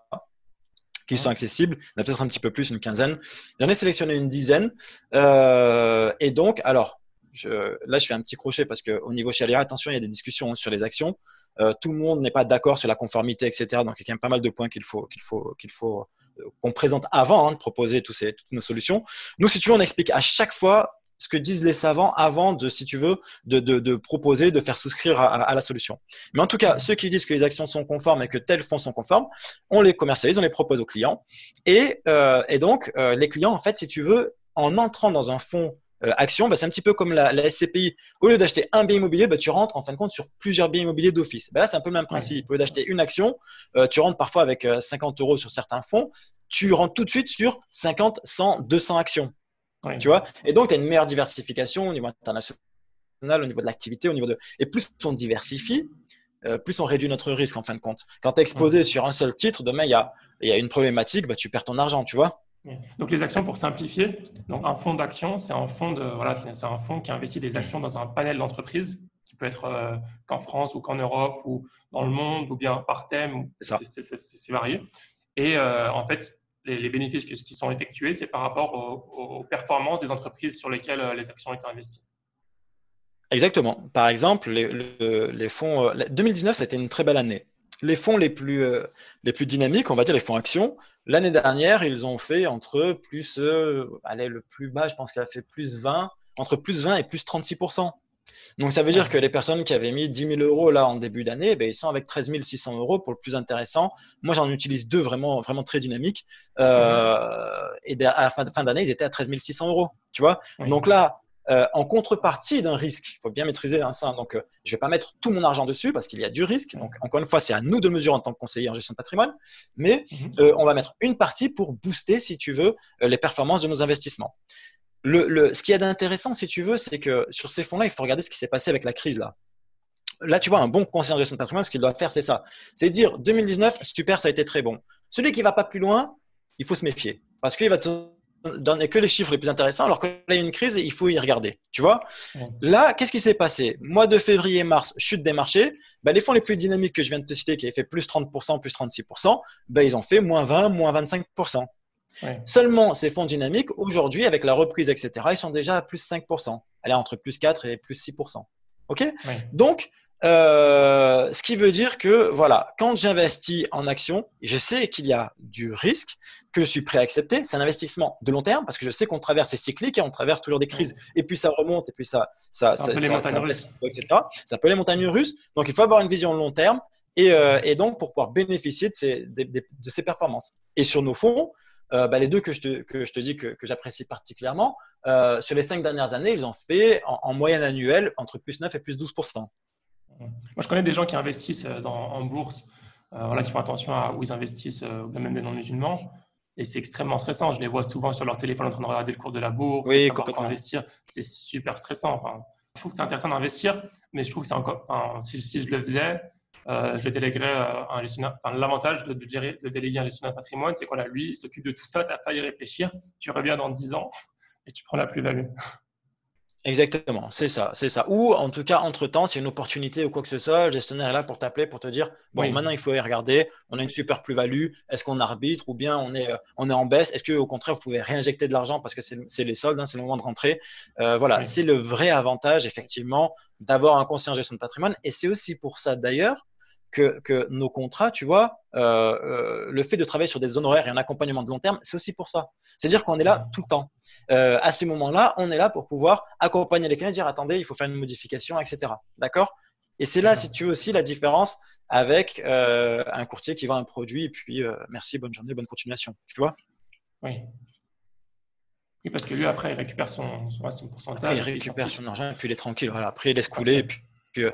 qui sont accessibles. Il y en a peut-être un petit peu plus, une quinzaine. J'en ai sélectionné une dizaine. Euh, et donc, alors, je, là, je fais un petit crochet parce qu'au niveau Sharia, attention, il y a des discussions sur les actions. Euh, tout le monde n'est pas d'accord sur la conformité, etc. Donc, il y a quand même pas mal de points qu'il faut, qu'il faut, qu'il faut euh, qu'on présente avant hein, de proposer tous ces, toutes nos solutions. Nous, si tu veux, on explique à chaque fois ce que disent les savants avant de, si tu veux, de, de, de proposer, de faire souscrire à, à, la solution. Mais en tout cas, ceux qui disent que les actions sont conformes et que tels fonds sont conformes, on les commercialise, on les propose aux clients. Et, euh, et donc, euh, les clients, en fait, si tu veux, en entrant dans un fonds euh, action, bah, c'est un petit peu comme la, la SCPI. Au lieu d'acheter un bien immobilier, bah, tu rentres en fin de compte sur plusieurs biens immobiliers d'office. Bah, là, c'est un peu le même principe. Au lieu d'acheter une action, euh, tu rentres parfois avec 50 euros sur certains fonds. Tu rentres tout de suite sur 50, 100, 200 actions. Tu vois? Et donc, tu as une meilleure diversification au niveau international, au niveau de l'activité, au niveau de. Et plus on diversifie, euh, plus on réduit notre risque en fin de compte. Quand tu es exposé sur un seul titre, demain, il y a, y a une problématique, bah, tu perds ton argent, tu vois? Donc les actions, pour simplifier, donc un fonds d'action, c'est un fonds de voilà, c'est un fonds qui investit des actions dans un panel d'entreprises qui peut être euh, qu'en France ou qu'en Europe ou dans le monde ou bien par thème, c'est varié. Et euh, en fait, les, bénéfices qui sont effectués, c'est par rapport aux, performances des entreprises sur lesquelles euh, les actions ont été investies. Exactement. Par exemple, les, fonds. 2019, euh, ça a été une très belle année. Les fonds les plus, euh, les plus dynamiques, on va dire les fonds actions, l'année dernière, ils ont fait entre plus. allez, le plus bas, je pense qu'il a fait plus 20, entre plus 20 et plus 36 donc ça veut dire que les personnes qui avaient mis 10 000 euros là en début d'année, ben, ils sont avec 13 600 euros pour le plus intéressant. Moi j'en utilise deux vraiment vraiment très dynamiques. Euh, et à la fin, d'année ils étaient à 13 600 euros. Tu vois. Donc là. Euh, en contrepartie d'un risque, il faut bien maîtriser hein, ça. Donc, euh, je ne vais pas mettre tout mon argent dessus parce qu'il y a du risque. Donc, encore une fois, c'est à nous de mesurer en tant que conseiller en gestion de patrimoine. Mais mhm. on va mettre une partie pour booster, si tu veux, les performances de nos investissements le, ce qu'il y a d'intéressant, si tu veux, c'est que sur ces fonds-là, il faut regarder ce qui s'est passé avec la crise là. Là, tu vois, un bon conseiller en gestion de patrimoine, ce qu'il doit faire, c'est ça. C'est dire 2019, super, ça a été très bon. Celui qui va pas plus loin, il faut se méfier parce qu'il va te donner que les chiffres les plus intéressants, alors que là, il y a une crise et il faut y regarder. Tu vois? Là, qu'est-ce qui s'est passé? Mois de février, mars, chute des marchés. Ben, les fonds les plus dynamiques que je viens de te citer, qui avaient fait plus 30%, plus 36%, ben, ils ont fait moins 20, moins 25%. Seulement, ces fonds dynamiques, aujourd'hui, avec la reprise, etc., ils sont déjà à plus 5%. Allez, entre plus 4 et plus 6%. OK? Donc, euh, ce qui veut dire que, voilà, quand j'investis en action, je sais qu'il y a du risque que je suis prêt à accepter. C'est un investissement de long terme parce que je sais qu'on traverse ces cycliques et on traverse toujours des crises. Et puis ça remonte et puis ça, ça, ça, ça, les montagnes russes. Etc. Ça peut les montagnes russes. Donc, il faut avoir une vision long terme et, euh, et donc pour pouvoir bénéficier de ces, de, de ces performances. Et sur nos fonds, euh, bah, les deux que je te, que je te dis que, que j'apprécie particulièrement, euh, sur les cinq dernières années, ils ont fait en, moyenne annuelle entre plus 9 et plus 12% Moi, je connais des gens qui investissent euh, dans, en bourse, voilà, qui font attention à où ils investissent, même des non-musulmans. Et c'est extrêmement stressant. Je les vois souvent sur leur téléphone en train de regarder le cours de la bourse, oui, savoir investir. C'est super stressant. Enfin, je trouve que c'est intéressant d'investir, mais je trouve que c'est encore. Enfin, si, si, je le faisais, euh, je déléguerai euh, un gestionnaire. Enfin, l'avantage de, de, déléguer un gestionnaire de patrimoine, c'est qu'on a lui, il s'occupe de tout ça, tu n'as pas à y réfléchir. Tu reviens dans 10 ans, et tu prends la plus-value. Exactement, c'est ça, c'est ça. Ou en tout cas, entre-temps, s'il y a une opportunité ou quoi que ce soit, le gestionnaire est là pour t'appeler, pour te dire, bon, maintenant il faut y regarder, on a une super plus-value, est-ce qu'on arbitre ou bien on est, euh, on est en baisse, est-ce qu'au contraire, vous pouvez réinjecter de l'argent parce que c'est les soldes, hein, c'est le moment de rentrer? Euh, voilà, c'est le vrai avantage, effectivement, d'avoir un conseiller en gestion de patrimoine. Et c'est aussi pour ça, d'ailleurs, que, nos contrats, tu vois, euh, euh, le fait de travailler sur des zones horaires et un accompagnement de long terme, c'est aussi pour ça. C'est-à-dire qu'on est là tout le temps. Euh, à ces moments-là, on est là pour pouvoir accompagner les clients et dire attendez, il faut faire une modification, etc. D'accord? Et c'est là, si tu veux aussi, la différence avec un courtier qui vend un produit et puis merci, bonne journée, bonne continuation. Tu vois? Oui. Oui, parce que lui, après, il récupère son, son, pourcentage. il récupère son argent et puis il est tranquille. Voilà. Après, il laisse couler. Et puis, puis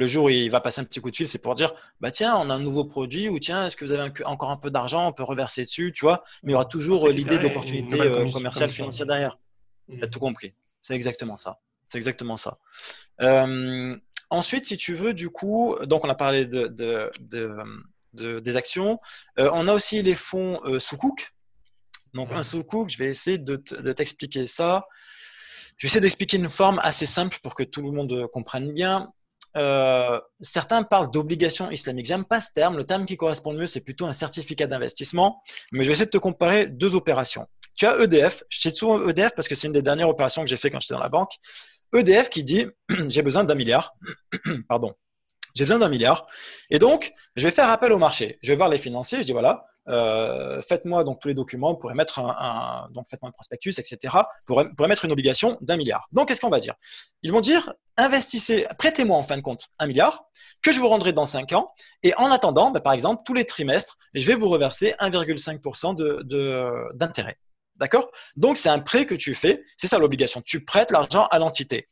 le jour où il va passer un petit coup de fil, c'est pour dire bah tiens, on a un nouveau produit ou tiens, est-ce que vous avez encore un peu d'argent, on peut reverser dessus, tu vois. Mais il y aura toujours l'idée d'opportunité euh, commerciale, financière derrière. Tu as mm. tout compris. C'est exactement ça. C'est exactement ça. Euh, ensuite, si tu veux, du coup, donc on a parlé de, des actions. Euh, on a aussi les fonds sous cook. Donc un sous cook, je vais essayer de t'expliquer ça. Je vais essayer d'expliquer une forme assez simple pour que tout le monde comprenne bien. Euh, certains parlent d'obligation islamique. J'aime pas ce terme. Le terme qui correspond le mieux, c'est plutôt un certificat d'investissement. Mais je vais essayer de te comparer deux opérations. Tu as EDF. Je cite souvent EDF parce que c'est une des dernières opérations que j'ai fait quand j'étais dans la banque. EDF qui dit j'ai besoin d'un milliard. Pardon. J'ai besoin d'un milliard. Et donc, je vais faire appel au marché. Je vais voir les financiers. Je dis voilà, euh, faites-moi donc tous les documents pour émettre un, donc faites-moi un prospectus, etc. Pour, pour émettre une obligation d'un milliard. Donc qu'est-ce qu'on va dire? Ils vont dire investissez, prêtez-moi en fin de compte un milliard que je vous rendrai dans 5 ans. Et en attendant, bah, par exemple, tous les trimestres, je vais vous reverser 1,5% de, d'intérêt. D'accord? Donc, c'est un prêt que tu fais. C'est ça l'obligation. Tu prêtes l'argent à l'entité,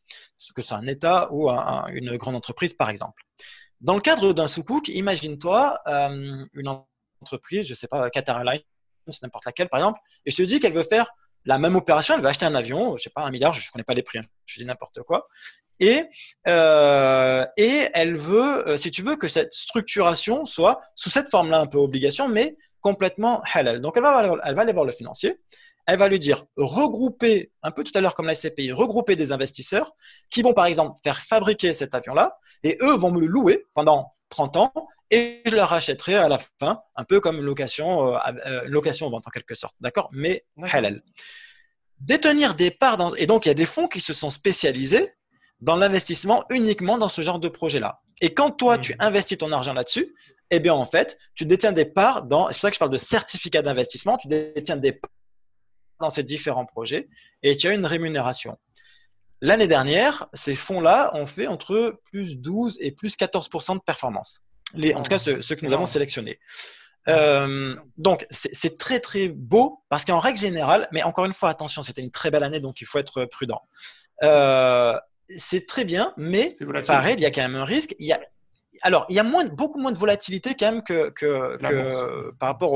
que ce soit un État ou une grande entreprise, par exemple. Dans le cadre d'un sous-cook, imagine-toi euh, une entreprise, je ne sais pas, Qatar Airlines, n'importe laquelle par exemple, et je te dis qu'elle veut faire la même opération, elle veut acheter un avion, je sais pas, un milliard, je ne connais pas les prix, hein, je dis n'importe quoi, et, euh, et elle veut, euh, si tu veux, que cette structuration soit sous cette forme-là un peu obligation, mais complètement halal. Donc elle va, elle va aller voir le financier, elle va lui dire regrouper, un peu tout à l'heure comme la SCPI, regrouper des investisseurs qui vont par exemple faire fabriquer cet avion-là, et eux vont me le louer pendant 30 ans et je leur rachèterai à la fin, un peu comme une location, euh, euh, location vente en quelque sorte, d'accord? Mais halal. Détenir des parts dans, et donc il y a des fonds qui se sont spécialisés dans l'investissement uniquement dans ce genre de projet-là. Et quand toi hmm. tu investis ton argent là-dessus, eh bien en fait, tu détiens des parts dans, c'est pour ça que je parle de certificat d'investissement, tu détiens des parts dans ces différents projets et tu as une rémunération. L'année dernière, ces fonds-là ont fait entre plus 12 et plus 14% de performance les, en tout cas ceux, que nous avons sélectionnés. Euh, donc c'est très très beau parce qu'en règle générale, mais encore une fois attention, c'était une très belle année donc il faut être prudent. Euh, c'est très bien, mais pareil, il y a quand même un risque. Il y a, alors il y a moins, beaucoup moins de volatilité quand même que, que, que par rapport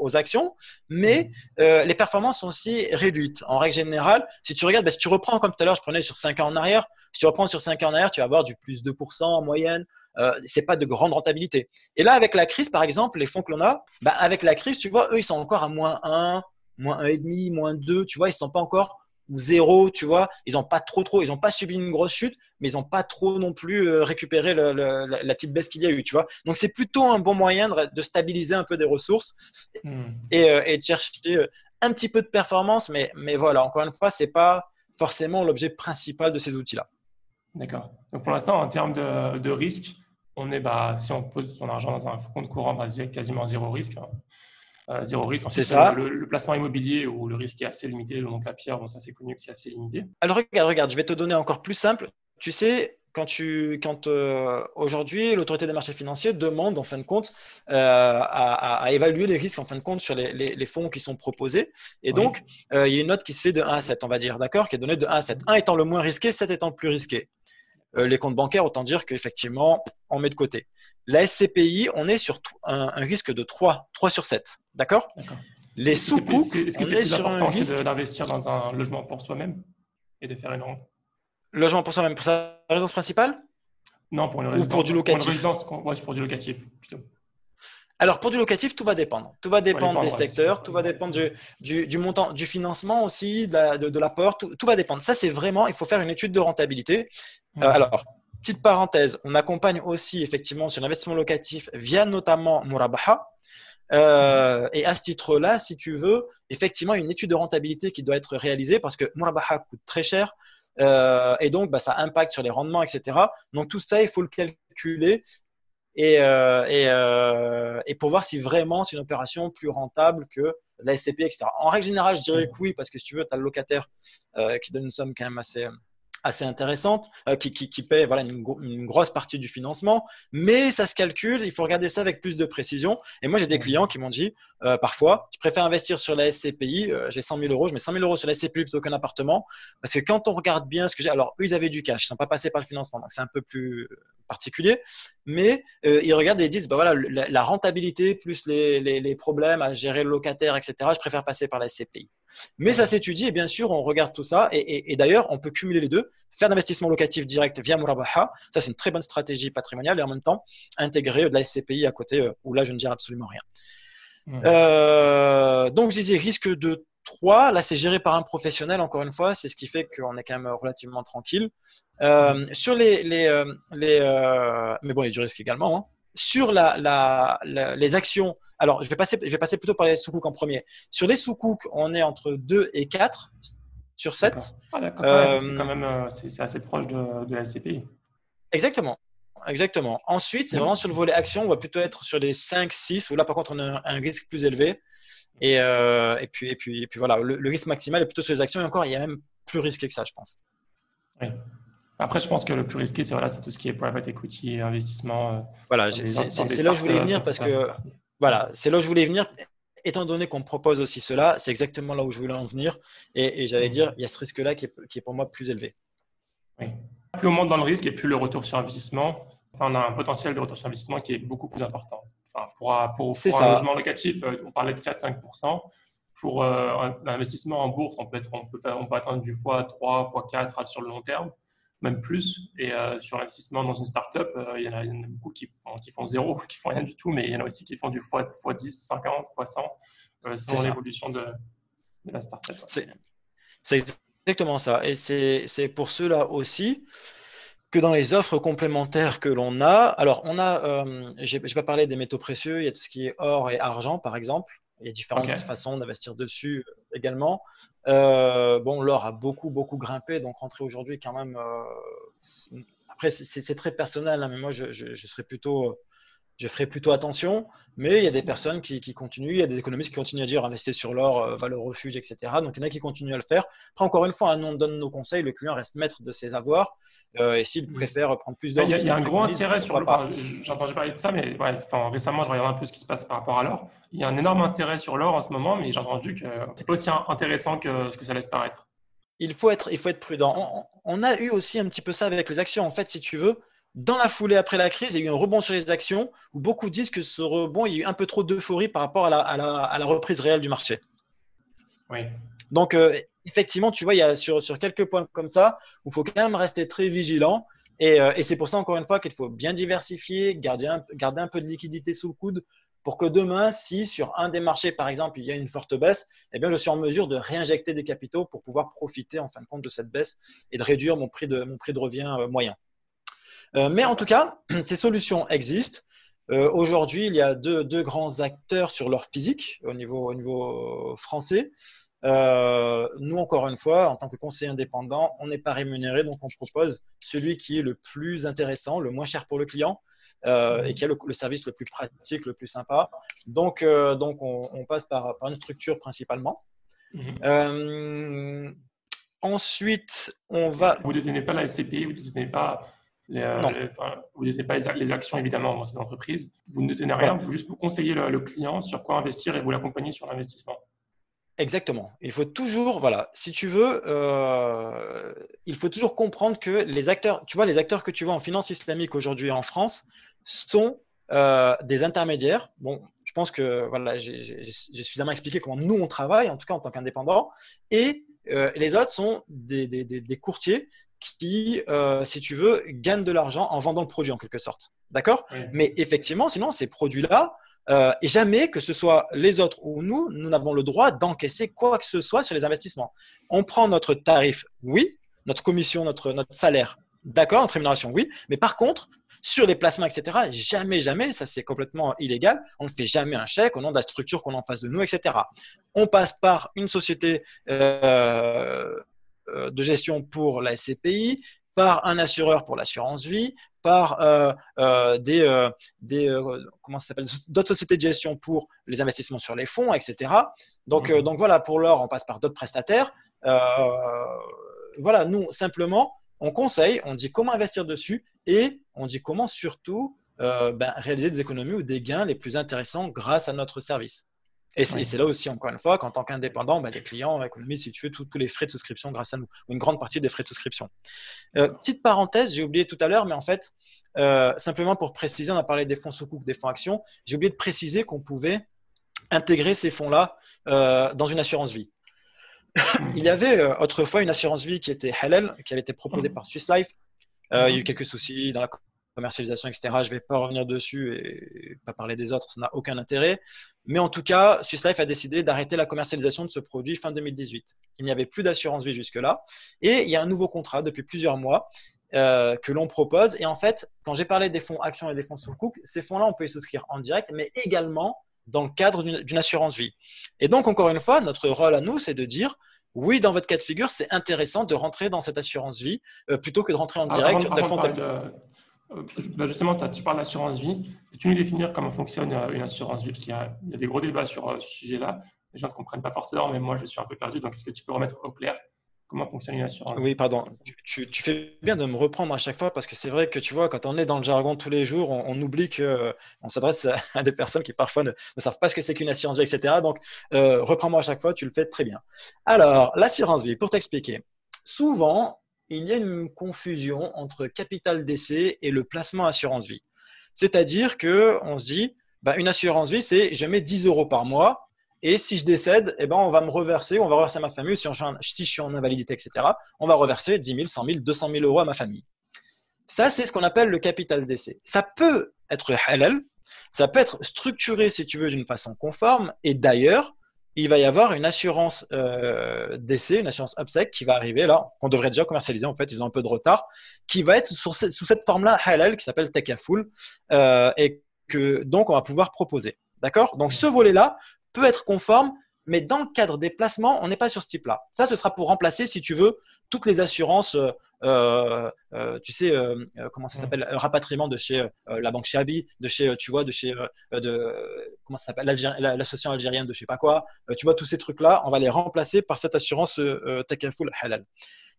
aux, actions, mais mhm. euh, les performances sont aussi réduites. En règle générale, si tu regardes, ben, si tu reprends comme tout à l'heure, je prenais sur 5 ans en arrière, si tu reprends sur 5 ans en arrière, tu vas avoir du plus 2% en moyenne, euh, c'est pas de grande rentabilité. Et là, avec la crise, par exemple, les fonds que l'on a, bah, avec la crise, tu vois, eux, ils sont encore à moins 1, moins 1,5, moins 2, tu vois, ils sont pas encore ou zéro, tu vois, ils n'ont pas trop trop, ils n'ont pas subi une grosse chute, mais ils n'ont pas trop non plus euh, récupéré la, petite baisse qu'il y a eu, tu vois. Donc c'est plutôt un bon moyen de, stabiliser un peu des ressources hmm. euh, et, de chercher euh, un petit peu de performance, mais, mais voilà, encore une fois, c'est pas forcément l'objet principal de ces outils-là. D'accord. Donc pour l'instant, en termes de, de risque, on est, bah, si on pose son argent dans un compte courant, bah, quasiment zéro risque. Hein. Euh, zéro risque. C'est ça. Le, placement immobilier où le risque est assez limité, le monte la pierre, bon, ça c'est connu que c'est assez limité. Alors regarde, regarde, je vais te donner encore plus simple. Tu sais, quand tu, quand euh, aujourd'hui l'autorité des marchés financiers demande en fin de compte euh, à, évaluer les risques en fin de compte sur les, les, fonds qui sont proposés, et donc il y a une note qui se fait de 1 à 7, on va dire, d'accord, qui est donnée de 1 à 7. 1 étant le moins risqué, 7 étant le plus risqué. Euh, les comptes bancaires, autant dire qu'effectivement, on met de côté. La SCPI, on est sur un, risque de 3, 3 sur 7. D'accord Les sous Est-ce que c'est plus important que d'investir dans un logement pour soi-même et de faire une rente? Logement pour soi-même, pour sa résidence principale? Non, pour une résidence. Ou pour du locatif Pour une résidence, pour du locatif, plutôt. alors, pour du locatif, tout va dépendre. Tout va dépendre des secteurs, tout va dépendre du, du, montant, du financement aussi, de, l'apport, tout, va dépendre. Ça, c'est vraiment, il faut faire une étude de rentabilité. Euh, alors, petite parenthèse, on accompagne aussi effectivement sur l'investissement locatif via notamment Murabaha. Euh, et à ce titre-là, si tu veux, effectivement, une étude de rentabilité qui doit être réalisée parce que Murabaha coûte très cher. Euh, et donc, bah, ça impacte sur les rendements, etc. Donc, tout ça, il faut le calculer et, euh, euh, et, pour voir si vraiment c'est une opération plus rentable que la SCP, etc. En règle générale, je dirais que oui, parce que si tu veux, tu as le locataire qui donne une somme quand même assez, assez intéressante, euh, qui, qui, qui, paie voilà, une, une, grosse partie du financement, mais ça se calcule, il faut regarder ça avec plus de précision. Et moi, j'ai des clients qui m'ont dit, euh, parfois, je préfère investir sur la SCPI, euh, j'ai 100 000 euros, je mets 100 000 euros sur la SCPI plutôt qu'un appartement, parce que quand on regarde bien ce que j'ai, alors eux, ils avaient du cash, ils sont pas passés par le financement, donc c'est un peu plus particulier, mais ils regardent et ils disent, bah voilà, la, rentabilité plus les, les, les, problèmes à gérer le locataire, etc., je préfère passer par la SCPI. Mais ça s'étudie et bien sûr, on regarde tout ça. Et, d'ailleurs, on peut cumuler les deux, faire d'investissement locatif direct via Murabaha. Ça, c'est une très bonne stratégie patrimoniale et en même temps, intégrer de la SCPI à côté, euh, où là, je ne dirais absolument rien. Euh, donc, je disais risque de 3. Là, c'est géré par un professionnel, encore une fois. C'est ce qui fait qu'on est quand même relativement tranquille. Euh, sur les. les, les mais bon, il y a du risque également. Hein. Sur la, la, les actions alors, je vais passer, je vais passer plutôt par les sous en premier. Sur les sous on est entre 2 et 4 sur 7. Ah. Euh, c'est quand même euh, c'est assez proche de, de la SCPI. Exactement. Exactement. Ensuite, c'est vraiment sur le volet action, on va plutôt être sur les 5, 6, où là, par contre, on a un risque plus élevé. Et, euh, et, puis, et, puis, et puis voilà, le, risque maximal est plutôt sur les actions. Et encore, il y a même plus risqué que ça, je pense. Oui. Après, je pense que le plus risqué, c'est voilà, tout ce qui est private equity, investissement. Voilà, c'est là où je voulais venir parce que voilà, c'est là où je voulais venir. Étant donné qu'on propose aussi cela, c'est exactement là où je voulais en venir. Et, j'allais mmh. dire, il y a ce risque-là qui, est, pour moi plus élevé. Oui. Plus on monte dans le risque et plus le retour sur investissement, on a un potentiel de retour sur investissement qui est beaucoup plus important. pour, pour, un logement locatif, euh, on parlait de 4-5%. Pour euh, un investissement en bourse, on peut, être, on, peut on peut atteindre du x3, x4 sur le long terme même plus. Et euh, sur l'investissement dans une startup, euh, il, y en a, beaucoup qui font, qui font zéro, qui font rien du tout, mais il y en a aussi qui font du x, x 10, 50, x 100, euh, selon l'évolution de, de, la startup. C'est exactement ça. Et c'est pour ceux-là aussi que dans les offres complémentaires que l'on a, alors on a, euh, je n'ai pas parlé des métaux précieux, il y a tout ce qui est or et argent par exemple. Il y a différentes façons d'investir dessus également. Euh, bon, l'or a beaucoup, beaucoup grimpé, donc rentrer aujourd'hui quand même. Euh, après, c'est très personnel, hein, mais moi, je, serais plutôt je ferai plutôt attention. Mais il y a des personnes qui, continuent, il y a des économistes qui continuent à dire investir sur l'or, euh, valeur refuge, etc. Donc il y en a qui continuent à le faire. Après, encore une fois, hein, on donne nos conseils, le client reste maître de ses avoirs. Euh, et s'il mm. préfère prendre plus d'or. Il y a, un gros intérêt sur l'or. J'ai entendu parler de ça, mais récemment, je regarde un peu ce qui se passe par rapport à l'or. Il y a un énorme intérêt sur l'or en ce moment, mais j'ai entendu que c'est pas aussi intéressant que ce que ça laisse paraître. Il faut être, il faut être prudent. on a eu aussi un petit peu ça avec les actions. En fait, si tu veux, dans la foulée après la crise, il y a eu un rebond sur les actions où beaucoup disent que ce rebond, il y a eu un peu trop d'euphorie par rapport à la, reprise réelle du marché. Oui. Donc, euh, effectivement, tu vois, il y a sur, quelques points comme ça où il faut quand même rester très vigilant. Euh, et, c'est pour ça, encore une fois, qu'il faut bien diversifier, garder un, garder un peu de liquidité sous le coude pour que demain, si sur un des marchés, par exemple, il y a une forte baisse, eh bien, je suis en mesure de réinjecter des capitaux pour pouvoir profiter, en fin de compte, de cette baisse et de réduire mon prix de, mon prix de revient euh, moyen. Euh, mais en tout cas, ces solutions existent. Euh, aujourd'hui, il y a deux, grands acteurs sur leur physique au niveau, au niveau français. Euh, nous, encore une fois, en tant que conseiller indépendant, on n'est pas rémunéré, donc on propose celui qui est le plus intéressant, le moins cher pour le client et qui a le, service le plus pratique, le plus sympa. Donc, donc on, passe par, par, une structure principalement. Mhm. ensuite, on va. Vous ne détenez pas la SCPI, vous ne détenez pas euh, vous ne pas les, actions évidemment dans cette entreprise. Vous ne tenez rien, vous juste vous conseiller le, client sur quoi investir et vous l'accompagner sur l'investissement. Exactement. Il faut toujours, voilà, si tu veux, euh, il faut toujours comprendre que les acteurs, tu vois, les acteurs que tu vois en finance islamique aujourd'hui en France sont euh, des intermédiaires. Bon, je pense que voilà, j'ai suffisamment expliqué comment nous on travaille, en tout cas en tant qu'indépendant, et les autres sont des, des, des, courtiers qui, euh, si tu veux, gagnent de l'argent en vendant le produit en quelque sorte. D'accord? Mais effectivement, sinon, ces produits-là, euh, et jamais, que ce soit les autres ou nous, nous n'avons le droit d'encaisser quoi que ce soit sur les investissements. On prend notre tarif, oui, notre commission, notre, notre salaire, d'accord, notre rémunération, oui, mais par contre, sur les placements, etc., jamais, jamais, ça c'est complètement illégal. On ne fait jamais un chèque au nom de la structure qu'on a en face de nous, etc. On passe par une société euh, de gestion pour la SCPI, par un assureur pour l'assurance vie, par euh, euh, des, euh, des comment ça s'appelle d'autres sociétés de gestion pour les investissements sur les fonds, etc. Donc, donc voilà, pour l'or, on passe par d'autres prestataires. voilà, nous simplement, on conseille, on dit comment investir dessus et on dit comment surtout ben, réaliser des économies ou des gains les plus intéressants grâce à notre service. Et c'est là aussi, encore une fois, qu'en tant qu'indépendant, bah, les clients économisent, si tu veux, tous les frais de souscription grâce à nous, ou une grande partie des frais de souscription. Euh, petite parenthèse, j'ai oublié tout à l'heure, mais en fait, euh, simplement pour préciser, on a parlé des fonds sous des fonds actions, j'ai oublié de préciser qu'on pouvait intégrer ces fonds-là euh, dans une assurance vie. Il y avait autrefois une assurance vie qui était halal, qui avait été proposée mmh. par Swiss Life. il y a eu quelques soucis dans la commercialisation, etc. Je ne vais pas revenir dessus et pas parler des autres, ça n'a aucun intérêt. Mais en tout cas, Swiss Life a décidé d'arrêter la commercialisation de ce produit fin 2018. Il n'y avait plus d'assurance vie jusque-là. Et il y a un nouveau contrat depuis plusieurs mois euh, que l'on propose. Et en fait, quand j'ai parlé des fonds actions et des fonds sous ces fonds-là, on peut les souscrire en direct, mais également dans le cadre d'une assurance vie. Et donc, encore une fois, notre rôle à nous, c'est de dire, oui, dans votre cas de figure, c'est intéressant de rentrer dans cette assurance vie euh, plutôt que de rentrer en direct. Euh, bah, justement, tu parles d'assurance vie. Peux-tu nous définir comment fonctionne euh, une assurance vie? Parce qu'il y, a des gros débats sur euh, ce sujet-là. Les gens ne comprennent pas forcément, mais moi, je suis un peu perdu. Donc, est-ce que tu peux remettre au clair comment fonctionne une assurance Oui, pardon. Tu, fais bien de me reprendre à chaque fois parce que c'est vrai que tu vois, quand on est dans le jargon tous les jours, on, oublie qu'on s'adresse à, des personnes qui parfois ne, savent pas ce que c'est qu'une assurance vie, etc. Donc, reprends-moi à chaque fois, tu le fais très bien. Alors, l'assurance vie, pour t'expliquer. Souvent, il y a une confusion entre capital d'essai et le placement assurance vie. C'est-à-dire qu'on se dit, bah, une assurance vie, c'est je mets 10 euros par mois et si je décède, eh ben, on va me reverser, on va reverser à ma famille, si, si je suis en invalidité, etc., on va reverser 10 000, 100 000, 200 000 euros à ma famille. Ça, c'est ce qu'on appelle le capital d'essai. Ça peut être halal, ça peut être structuré, si tu veux, d'une façon conforme. Et d'ailleurs, il va y avoir une assurance euh, d'essai, une assurance upsec qui va arriver là, qu'on devrait déjà commercialiser en fait, ils ont un peu de retard, qui va être sous, cette forme-là halal qui s'appelle Takaful euh, et que donc on va pouvoir proposer. D'accord? Donc ce volet-là peut être conforme, mais dans le cadre des placements, on n'est pas sur ce type-là. Ça, ce sera pour remplacer, si tu veux, toutes les assurances euh, tu sais, euh, comment ça s'appelle, rapatriement de chez la banque Chabi, de chez, tu vois, de chez, de, comment ça s'appelle, l'association algérienne de je sais pas quoi. tu vois, tous ces trucs-là, on va les remplacer par cette assurance Takaful Halal.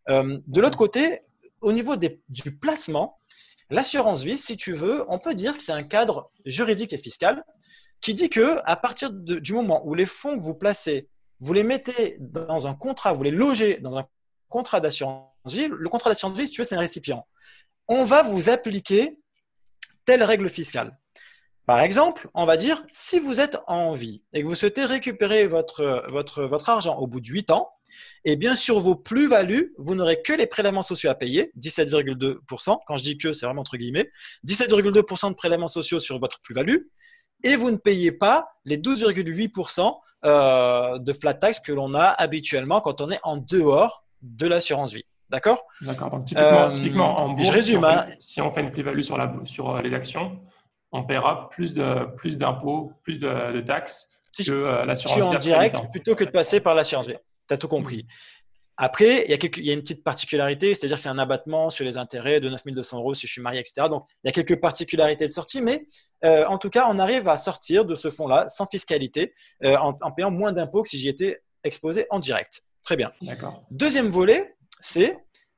de l'autre côté, au niveau des, du placement, l'assurance vie, si tu veux, on peut dire que c'est un cadre juridique et fiscal qui dit que à partir du moment où les fonds que vous placez, vous les mettez dans un contrat, vous les logez dans un contrat d'assurance le contrat d'assurance vie, si tu veux, c'est un récipient. On va vous appliquer telle règle fiscale. Par exemple, on va dire, si vous êtes en vie et que vous souhaitez récupérer votre, argent au bout de 8 ans, et bien sur vos plus-values, vous n'aurez que les prélèvements sociaux à payer, 17,2%. Quand je dis que, c'est vraiment entre guillemets, 17,2% de prélèvements sociaux sur votre plus-value, et vous ne payez pas les 12,8% euh, de flat tax que l'on a habituellement quand on est en dehors de l'assurance vie. D'accord D'accord. Donc, typiquement, en bourse, je résume, hein. si, on fait, une plus-value sur, la, sur euh, les actions, on paiera plus d'impôts, plus, plus de, de, taxes que euh, l'assurance vie. en direct plutôt que de passer par l'assurance vie. Tu as tout compris. Après, il y, a il y, a une petite particularité, c'est-à-dire que c'est un abattement sur les intérêts de 9200 euros si je suis marié, etc. Donc, il y a quelques particularités de sortie, mais euh, en tout cas, on arrive à sortir de ce fonds-là sans fiscalité, en, en, payant moins d'impôts que si j'y étais exposé en direct. Très bien. Deuxième volet, c'est,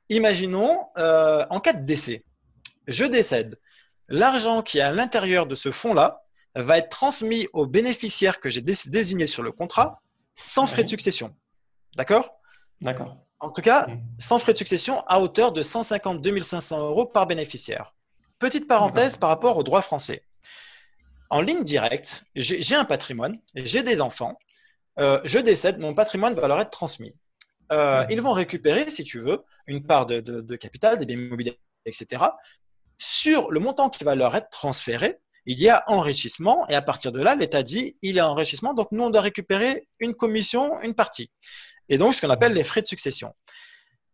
imaginons, euh, en cas de décès, je décède. L'argent qui est à l'intérieur de ce fonds-là va être transmis au bénéficiaire que j'ai désigné sur le contrat sans frais de succession. D'accord? D'accord. En tout cas, sans frais de succession à hauteur de 152 500 euros par bénéficiaire. Petite parenthèse par rapport au droit français. En ligne directe, j'ai un patrimoine, j'ai des enfants, euh, je décède, mon patrimoine va leur être transmis. Euh, ils vont récupérer, si tu veux, une part de, capital, des biens immobiliers, etc. Sur le montant qui va leur être transféré, il y a enrichissement et à partir de là, l'État dit il y a enrichissement, donc nous on doit récupérer une commission, une partie. Et donc ce qu'on appelle les frais de succession.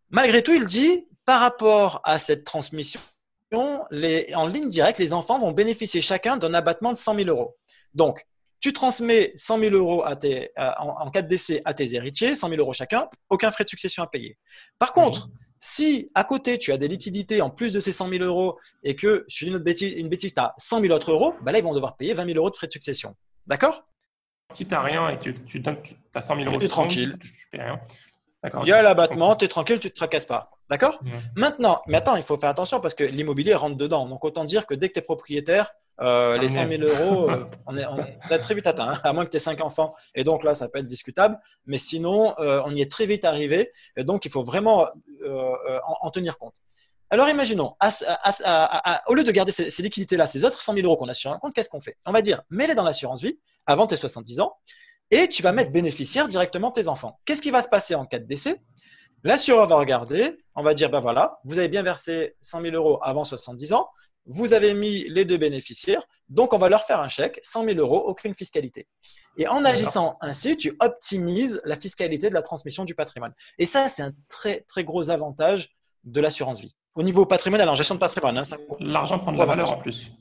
Malgré tout, il dit par rapport à cette transmission, les, en ligne directe, les enfants vont bénéficier chacun d'un abattement de 100 000 euros. Donc, tu transmets 100 000 euros à tes, en, cas de décès à tes héritiers, 100 000 euros chacun, aucun frais de succession à payer. Par contre, si à côté tu as des liquidités en plus de ces 100 000 euros et que, je dis une, bêtise, une bêtise, tu as 100 000 autres euros, bah là ils vont devoir payer 20 000 euros de frais de succession. D'accord? Si tu n'as rien et que tu, as 100 000 euros, tu es tranquille. tu, tu payes rien. Il y a l'abattement, tu es tranquille, tu ne te tracasses pas. D'accord? Maintenant, mais attends, il faut faire attention parce que l'immobilier rentre dedans. Donc, autant dire que dès que tu es propriétaire, euh, les 100 000 euros, euh, on, est, on, très vite atteint, hein, à moins que tu aies 5 enfants. Et donc là, ça peut être discutable. Mais sinon, euh, on y est très vite arrivé. Et donc, il faut vraiment en, tenir compte. Alors, imaginons, au lieu de garder ces, liquidités-là, ces autres 100 000 euros qu'on a sur un compte, qu'est-ce qu'on fait? On va dire, mets-les dans l'assurance vie avant tes 70 ans et tu vas mettre bénéficiaire directement tes enfants. Qu'est-ce qui va se passer en cas de décès? L'assureur va regarder, on va dire, ben voilà, vous avez bien versé 100 000 euros avant 70 ans, vous avez mis les deux bénéficiaires, donc on va leur faire un chèque, 100 000 euros, aucune fiscalité. Et en agissant ainsi, tu optimises la fiscalité de la transmission du patrimoine. Et ça, c'est un très, très gros avantage de l'assurance vie. Au niveau patrimoine, alors gestion de patrimoine. Hein, L'argent prend de la valeur en plus.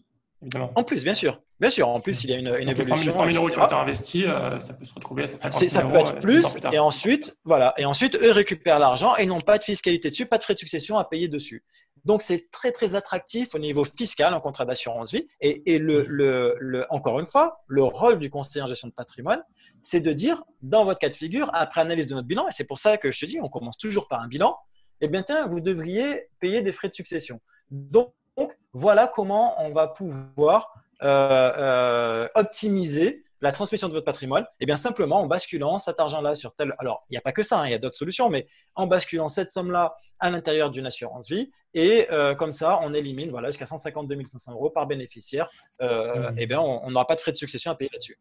En plus, bien sûr. Bien sûr, en plus, il y a une, une évolution. 100 000, euros qui ont été investis, euh, ça peut se retrouver à 50 000 Ça peut être plus, et ensuite, voilà, et ensuite, eux récupèrent l'argent et n'ont pas de fiscalité dessus, pas de frais de succession à payer dessus. Donc, c'est très, très attractif au niveau fiscal en contrat d'assurance vie. Et, et le, le, le, encore une fois, le rôle du conseiller en gestion de patrimoine, c'est de dire, dans votre cas de figure, après analyse de notre bilan, et c'est pour ça que je te dis, on commence toujours par un bilan, eh bien, tiens, vous devriez payer des frais de succession. Donc, donc, voilà comment on va pouvoir euh, euh, optimiser la transmission de votre patrimoine Eh bien, simplement en basculant cet argent-là sur tel. Alors, il n'y a pas que ça, hein, il y a d'autres solutions, mais en basculant cette somme-là à l'intérieur d'une assurance vie, et euh, comme ça, on élimine voilà, jusqu'à 152 500 euros par bénéficiaire. Euh, mmh. Eh bien, on n'aura pas de frais de succession à payer là-dessus.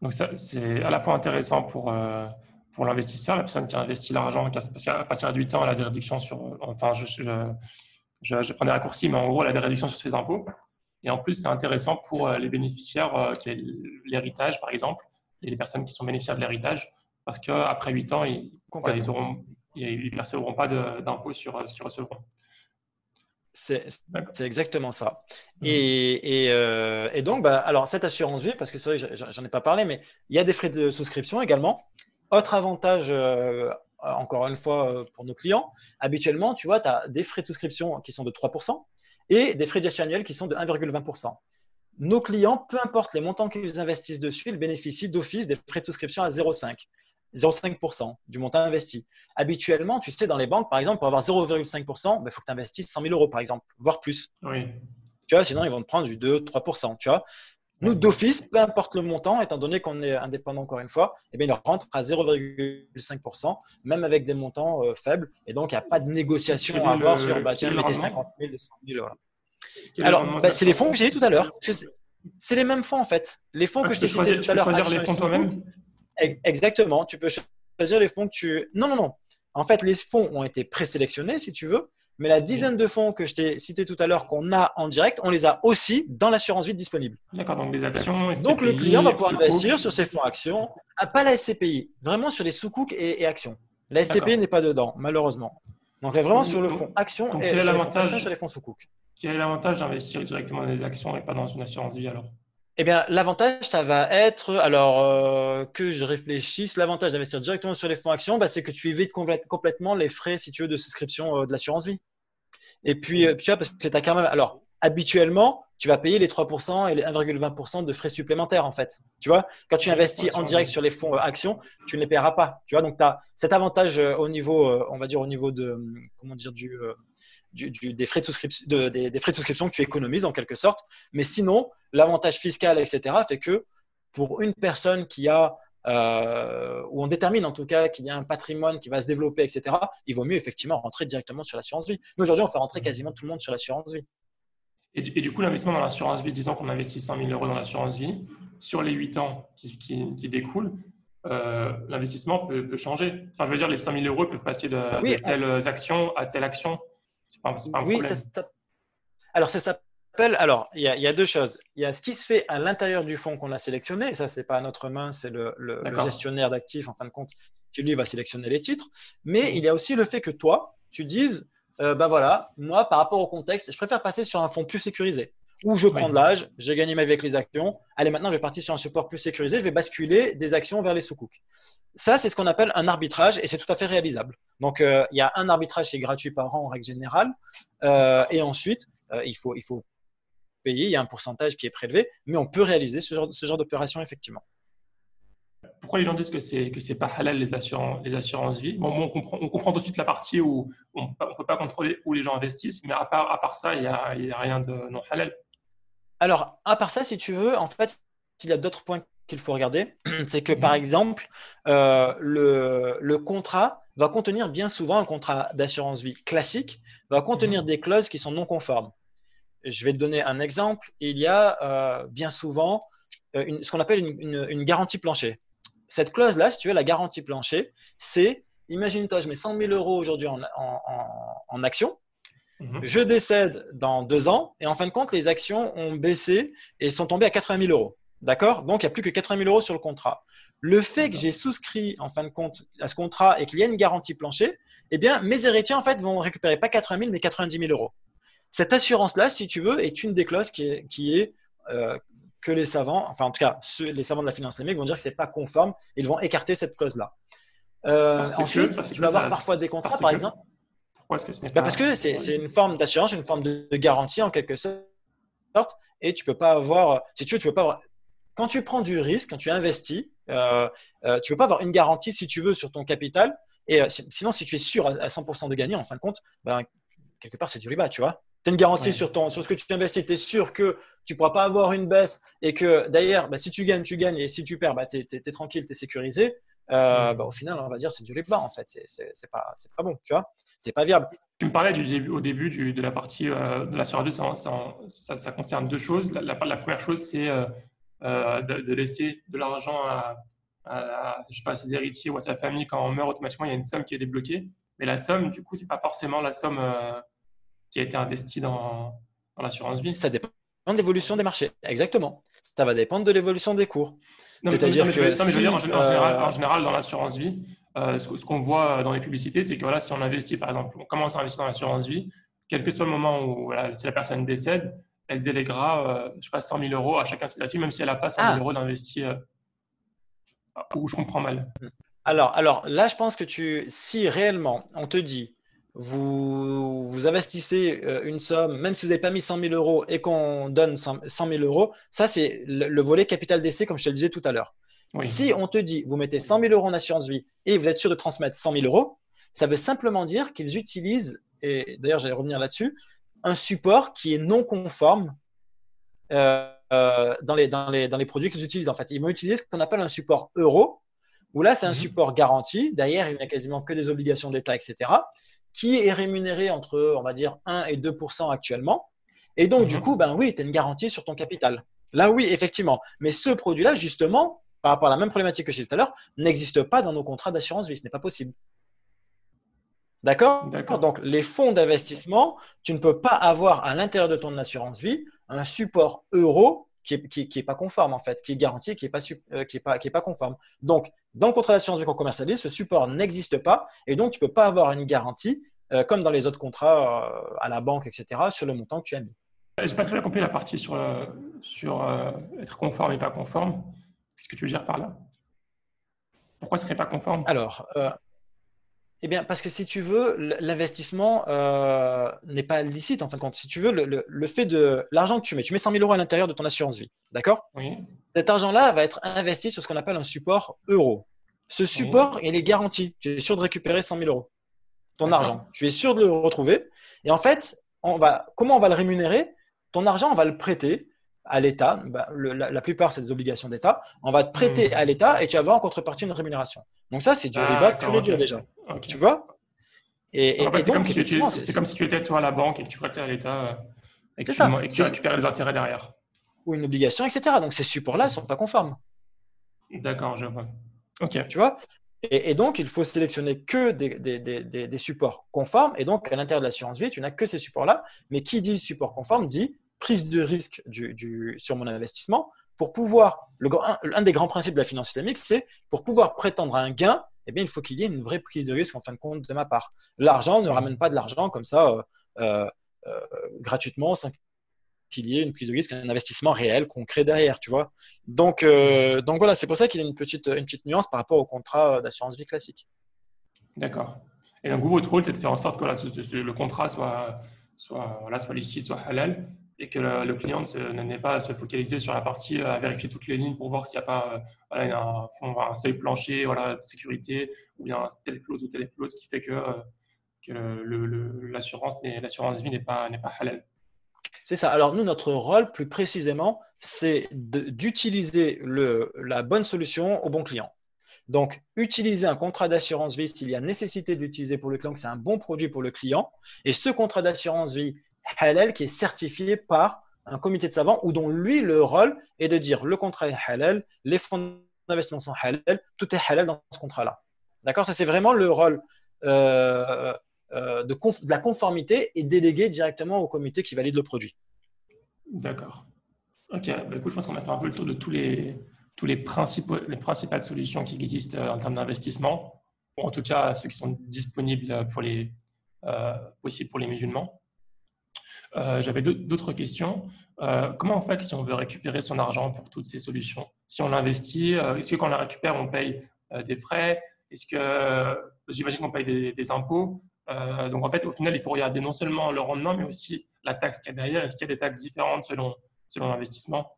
Donc, ça, c'est à la fois intéressant pour, pour l'investisseur, la personne qui a investi l'argent, parce qu'à partir du temps, elle a des réductions sur. Enfin, je, je je, je, prends des raccourcis, mais en gros, elle a des réductions sur ses impôts. Et en plus, c'est intéressant pour euh, les bénéficiaires, euh, l'héritage par exemple, et les personnes qui sont bénéficiaires de l'héritage, parce qu'après 8 ans, ils ne percevront pas d'impôts sur euh, ce qu'ils recevront. C'est exactement ça. Mmh. Et, et, donc, bah, alors cette assurance vie, parce que c'est vrai, j'en ai pas parlé, mais il y a des frais de souscription également. Autre avantage euh, encore une fois, pour nos clients, habituellement, tu vois, tu as des frais de souscription qui sont de 3% et des frais de gestion annuels qui sont de 1,20%. Nos clients, peu importe les montants qu'ils investissent dessus, ils bénéficient d'office des frais de souscription à 0,5. 0,5% du montant investi. Habituellement, tu sais, dans les banques, par exemple, pour avoir 0,5%, il ben, faut que tu investisses 100 000 euros, par exemple, voire plus. Oui. Tu vois, sinon, ils vont te prendre du 2-3%. Tu vois, nous, d'office, peu importe le montant, étant donné qu'on est indépendant encore une fois, eh bien, il rentre à 0,5%, même avec des montants euh, faibles. Et donc, il n'y a pas de négociation à avoir sur bah, tiens, mettez 50 000, 200 000. Alors, bah, c'est les fonds que j'ai dit tout à l'heure. C'est les mêmes fonds en fait. Les fonds ah, que je t'ai cités tout à l'heure. Tu peux choisir les fonds toi-même Exactement. Tu peux choisir les fonds que tu. Non, non, non. En fait, les fonds ont été présélectionnés, si tu veux, mais la dizaine de fonds que je t'ai cité tout à l'heure qu'on a en direct, on les a aussi dans l'assurance vie disponible. D'accord, donc des actions. SCPI, donc le client va pouvoir investir sur ses fonds actions, ah, pas la SCPI, vraiment sur les sous-coups et, actions. La SCPI n'est pas dedans, malheureusement. Donc vraiment sur le fonds actions et sur, les fonds sous-coups. Quel est l'avantage d'investir directement dans des actions et pas dans une assurance vie alors? Eh bien, l'avantage, ça va être, alors euh, que je réfléchisse, l'avantage d'investir directement sur les fonds actions, bah, c'est que tu évites complètement les frais, si tu veux, de souscription euh, de l'assurance vie. Et puis, euh, tu vois, parce que tu as quand même, alors, habituellement, tu vas payer les 3% et les 1,20% de frais supplémentaires, en fait. Tu vois, quand tu investis en direct sur les fonds actions, tu ne les paieras pas. Tu vois, donc tu as cet avantage au niveau, on va dire, au niveau de, comment dire, du, des, frais de souscription, des, frais de souscription que tu économises en quelque sorte. Mais sinon, l'avantage fiscal, etc., fait que pour une personne qui a, euh, ou on détermine en tout cas qu'il y a un patrimoine qui va se développer, etc., il vaut mieux effectivement rentrer directement sur l'assurance vie. Nous, aujourd'hui, on fait rentrer quasiment tout le monde sur l'assurance vie. Et du, coup, l'investissement dans l'assurance vie, disons qu'on investit 100 000 euros dans l'assurance vie, sur les 8 ans qui, qui, découlent, euh, l'investissement peut, changer. Enfin, je veux dire, les 100 000 euros peuvent passer de, de telles actions à telle action. C'est pas, pas un oui, problème. Ça, alors ça alors, il y, a, deux choses. Il y a ce qui se fait à l'intérieur du fonds qu'on a sélectionné. Ça, c'est pas à notre main, c'est le, gestionnaire d'actifs, en fin de compte, qui lui va sélectionner les titres. Mais il y a aussi le fait que toi, tu dises, ben voilà, moi, par rapport au contexte, je préfère passer sur un fonds plus sécurisé. Ou je prends de l'âge, j'ai gagné ma vie avec les actions. Allez, maintenant, je vais partir sur un support plus sécurisé. Je vais basculer des actions vers les sous Ça, c'est ce qu'on appelle un arbitrage et c'est tout à fait réalisable. Donc, euh, il y a un arbitrage qui est gratuit par an en règle générale. Euh, et ensuite, il, faut, il faut payer. Il y a un pourcentage qui est prélevé, mais on peut réaliser ce genre, ce genre d'opération effectivement pourquoi les gens disent que c'est que c'est pas halal les assurances les assurances vie? Bon, on comprend on comprend tout de suite la partie où on ne peut pas contrôler où les gens investissent, mais à part à part ça, il y a, y a rien de non halal. Alors à part ça, si tu veux, en fait, il y a d'autres points qu'il faut regarder. C'est que par mhm. exemple, euh, le, le contrat va contenir bien souvent un contrat d'assurance vie classique va contenir mhm. des clauses qui sont non conformes. Je vais te donner un exemple. Il y a euh, bien souvent euh, une, ce qu'on appelle une, une, garantie plancher cette clause-là, si tu veux, la garantie plancher, c'est, imagine-toi, je mets 100 000 euros aujourd'hui en, en, en, action, mhm. je décède dans deux ans, et en fin de compte, les actions ont baissé et sont tombées à 80 000 euros. D'accord? Donc, il n'y a plus que 80 000 euros sur le contrat. Le fait que j'ai souscrit, en fin de compte, à ce contrat et qu'il y a une garantie plancher, eh bien, mes héritiers, en fait, vont récupérer pas 80 000, mais 90 000 euros. Cette assurance-là, si tu veux, est une des clauses qui est, qui est euh, que les savants, enfin en tout cas les savants de la finance islamique vont dire que c'est pas conforme, ils vont écarter cette clause-là. Euh, ensuite, tu vas avoir parfois des contrats, par exemple. Pourquoi est-ce que bah, Parce que c'est une forme d'assurance, une forme de, garantie en quelque sorte, et tu peux pas avoir, si tu veux, tu peux pas avoir. Quand tu prends du risque, quand tu investis, euh, euh, tu peux pas avoir une garantie si tu veux sur ton capital, et sinon si tu es sûr à, 100% de gagner, en fin de compte, ben, quelque part c'est du riba, tu vois tu une garantie sur, ton, sur ce que tu investis, tu es sûr que tu ne pourras pas avoir une baisse et que d'ailleurs, bah, si tu gagnes, tu gagnes et si tu perds, bah, tu es, tranquille, tu es sécurisé. Euh, bah, au final, on va dire c'est du riba en fait. C'est pas, pas bon, tu vois. C'est pas viable. Tu me parlais du au début du, de la partie euh, de la survie, ça, ça, ça, concerne deux choses. La, la, première chose, c'est euh, de, laisser de l'argent à, je sais pas, ses héritiers ou à sa famille quand on meurt automatiquement, il y a une somme qui est débloquée. Mais la somme, du coup, c'est pas forcément la somme qui a été investi dans, l'assurance vie Ça dépend de l'évolution des marchés. Exactement. Ça va dépendre de l'évolution des cours. C'est-à-dire que. dire, en, général, dans l'assurance vie, euh, ce, qu'on voit dans les publicités, c'est que voilà, si on investit, par exemple, on commence à investir dans l'assurance vie, quel que soit le moment où si la personne décède, elle je pas, 100 000 euros à chacun de ses actifs, même si elle n'a pas 100 000 ah. euros d'investir. Euh, ou je comprends mal. Alors, alors là, je pense que tu, si réellement on te dit vous, vous investissez euh, une somme, même si vous n'avez pas mis 100 000 euros et qu'on donne 100 000 euros, ça c'est le, volet capital d'essai, comme je te le disais tout à l'heure. Si on te dit, vous mettez 100 000 euros en assurance vie et vous êtes sûr de transmettre 100 000 euros, ça veut simplement dire qu'ils utilisent, et d'ailleurs j'allais revenir là-dessus, un support qui est non conforme euh, euh, dans, les, dans, les, dans les produits qu'ils utilisent. En fait, ils vont utiliser ce qu'on appelle un support euro, où là c'est un mhm. support garanti. Derrière, il n'y a quasiment que des obligations d'État, etc qui est rémunéré entre, on va dire, 1 et 2% actuellement. Et donc, du mhm. coup, ben oui, tu as une garantie sur ton capital. Là, oui, effectivement. Mais ce produit-là, justement, par rapport à la même problématique que j'ai tout à l'heure, n'existe pas dans nos contrats d'assurance vie. Ce n'est pas possible. D'accord? Donc, les fonds d'investissement, tu ne peux pas avoir à l'intérieur de ton assurance vie un support euro qui n'est qui, est pas conforme, en fait, qui est garanti, qui n'est pas, euh, qui est pas, qui est pas conforme. Donc, dans le contrat d'assurance vie qu'on commercialise, ce support n'existe pas et donc tu ne peux pas avoir une garantie, euh, comme dans les autres contrats euh, à la banque, etc., sur le montant que tu as mis. Je n'ai pas très bien compris la partie sur, sur être conforme et pas conforme. Qu'est-ce que tu veux dire par là? Pourquoi ce serait pas conforme? Alors, eh bien, parce que si tu veux, l'investissement euh, n'est pas licite en fin de compte. Si tu veux, le, fait de l'argent que tu mets, tu mets 100 000 euros à l'intérieur de ton assurance vie, d'accord? Oui. Cet argent-là va être investi sur ce qu'on appelle un support euro. Ce support, il est garanti. Tu es sûr de récupérer 100 000 euros. Ton argent. Tu es sûr de le retrouver. Et en fait, on va, comment on va le rémunérer? Ton argent, on va le prêter à l'État. Bah, la, plupart, c'est des obligations d'État. On va te prêter hmm. à l'État et tu vas avoir en contrepartie une rémunération. Donc ça, c'est du ah, riba pur et dur déjà. Tu vois? Et, c'est comme, si tu étais toi à la banque et que tu prêtais à l'État euh, et, que tu, récupérais les intérêts derrière. Ou une obligation, etc. Donc ces supports-là ne sont pas conformes. D'accord, je vois. Ok. Tu vois? Et, donc, il faut sélectionner que des, des, des, des supports conformes. Et donc, à l'intérieur de l'assurance vie, tu n'as que ces supports-là. Mais qui dit support conforme dit prise de risque sur mon investissement. Pour pouvoir, le, un, des grands principes de la finance islamique, c'est pour pouvoir prétendre à un gain, eh bien, il faut qu'il y ait une vraie prise de risque en fin de compte de ma part. L'argent ne ramène pas de l'argent comme ça euh, euh, euh, gratuitement sans qu'il y ait une prise de risque, un investissement réel, concret derrière, tu vois. Donc, donc voilà, c'est pour ça qu'il y a une petite, une petite nuance par rapport au contrat d'assurance vie classique. D'accord. Et donc, vous, votre rôle, c'est de faire en sorte que le contrat soit, soit, voilà, soit licite, soit halal, et que le, client n'ait pas à se focaliser sur la partie, à vérifier toutes les lignes pour voir s'il n'y a pas voilà, un, seuil plancher voilà, sécurité, ou il telle clause ou telle clause qui fait que, que l'assurance vie n'est pas, pas halal. C'est ça. Alors nous, notre rôle, plus précisément, c'est d'utiliser la bonne solution au bon client. Donc, utiliser un contrat d'assurance vie s'il y a nécessité de l'utiliser pour le client, que c'est un bon produit pour le client. Et ce contrat d'assurance vie halal qui est certifié par un comité de savants ou dont lui, le rôle est de dire le contrat est halal, les fonds d'investissement sont halal, tout est halal dans ce contrat-là. D'accord? Ça, c'est vraiment le rôle euh, euh, de, la conformité et délégué directement au comité qui valide le produit. D'accord. Ok, bah, écoute, je pense qu'on a fait un peu le tour de tous les, tous les, principaux, les principales solutions qui existent euh, en termes d'investissement, ou en tout cas ceux qui sont disponibles pour les, euh, aussi pour les musulmans. Euh, j'avais d'autres questions. comment on fait si on veut récupérer son argent pour toutes ces solutions? Si on l'investit, est-ce que quand on la récupère, on paye des frais? Est-ce que j'imagine qu'on paye des, impôts Donc en fait, au final, il faut regarder non seulement le rendement, mais aussi la taxe qu'il y a derrière. Est-ce qu'il y a des taxes différentes selon, selon l'investissement?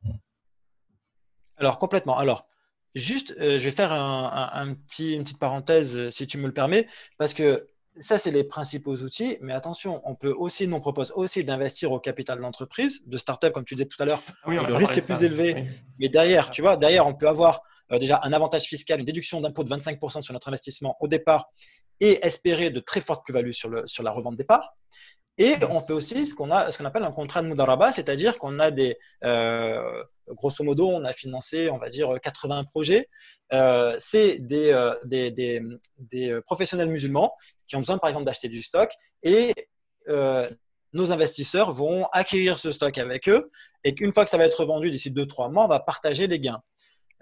Alors, complètement. Alors, juste, euh, je vais faire un, petit, une petite parenthèse, euh, si tu me le permets, parce que ça, c'est les principaux outils. Mais attention, on peut aussi, nous, on propose aussi d'investir au capital d'entreprise, de start-up, comme tu disais tout à l'heure. le risque est plus élevé. Mais derrière, tu vois, derrière, on peut avoir euh, déjà un avantage fiscal, une déduction d'impôt de 25% sur notre investissement au départ et espérer de très fortes plus-values sur, sur la revente départ. Et on fait aussi ce qu'on a, ce qu'on appelle un contrat de Mudaraba, c'est-à-dire qu'on a des, euh, grosso modo, on a financé, on va dire, 80 projets. Euh, c'est des, euh, des, des, des, professionnels musulmans qui ont besoin, par exemple, d'acheter du stock et nos investisseurs vont acquérir ce stock avec eux et qu'une fois que ça va être vendu d'ici 2-3 mois, on va partager les gains.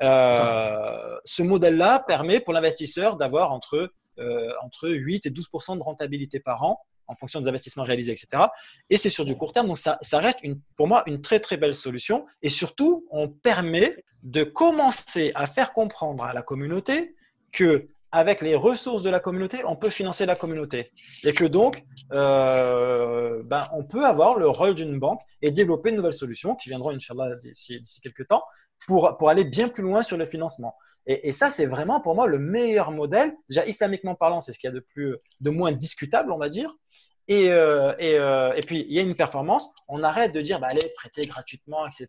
ce modèle-là permet pour l'investisseur d'avoir entre, entre 8 et 12% de rentabilité par an en fonction des investissements réalisés, etc. Et c'est sur du court terme. Donc, ça, reste pour moi une très, très belle solution. Et surtout, on permet de commencer à faire comprendre à la communauté que avec les ressources de la communauté, on peut financer la communauté. Et que donc, euh, ben, on peut avoir le rôle d'une banque et développer de nouvelles solutions qui viendront, Inch'Allah, d'ici quelques temps, pour, pour aller bien plus loin sur le financement. Et, et ça, c'est vraiment pour moi le meilleur modèle. Déjà, islamiquement parlant, c'est ce qu'il y a de, plus, de moins discutable, on va dire. Et, euh, et, euh, et, puis, il y a une performance. On arrête de dire, bah, allez, prêter gratuitement, etc.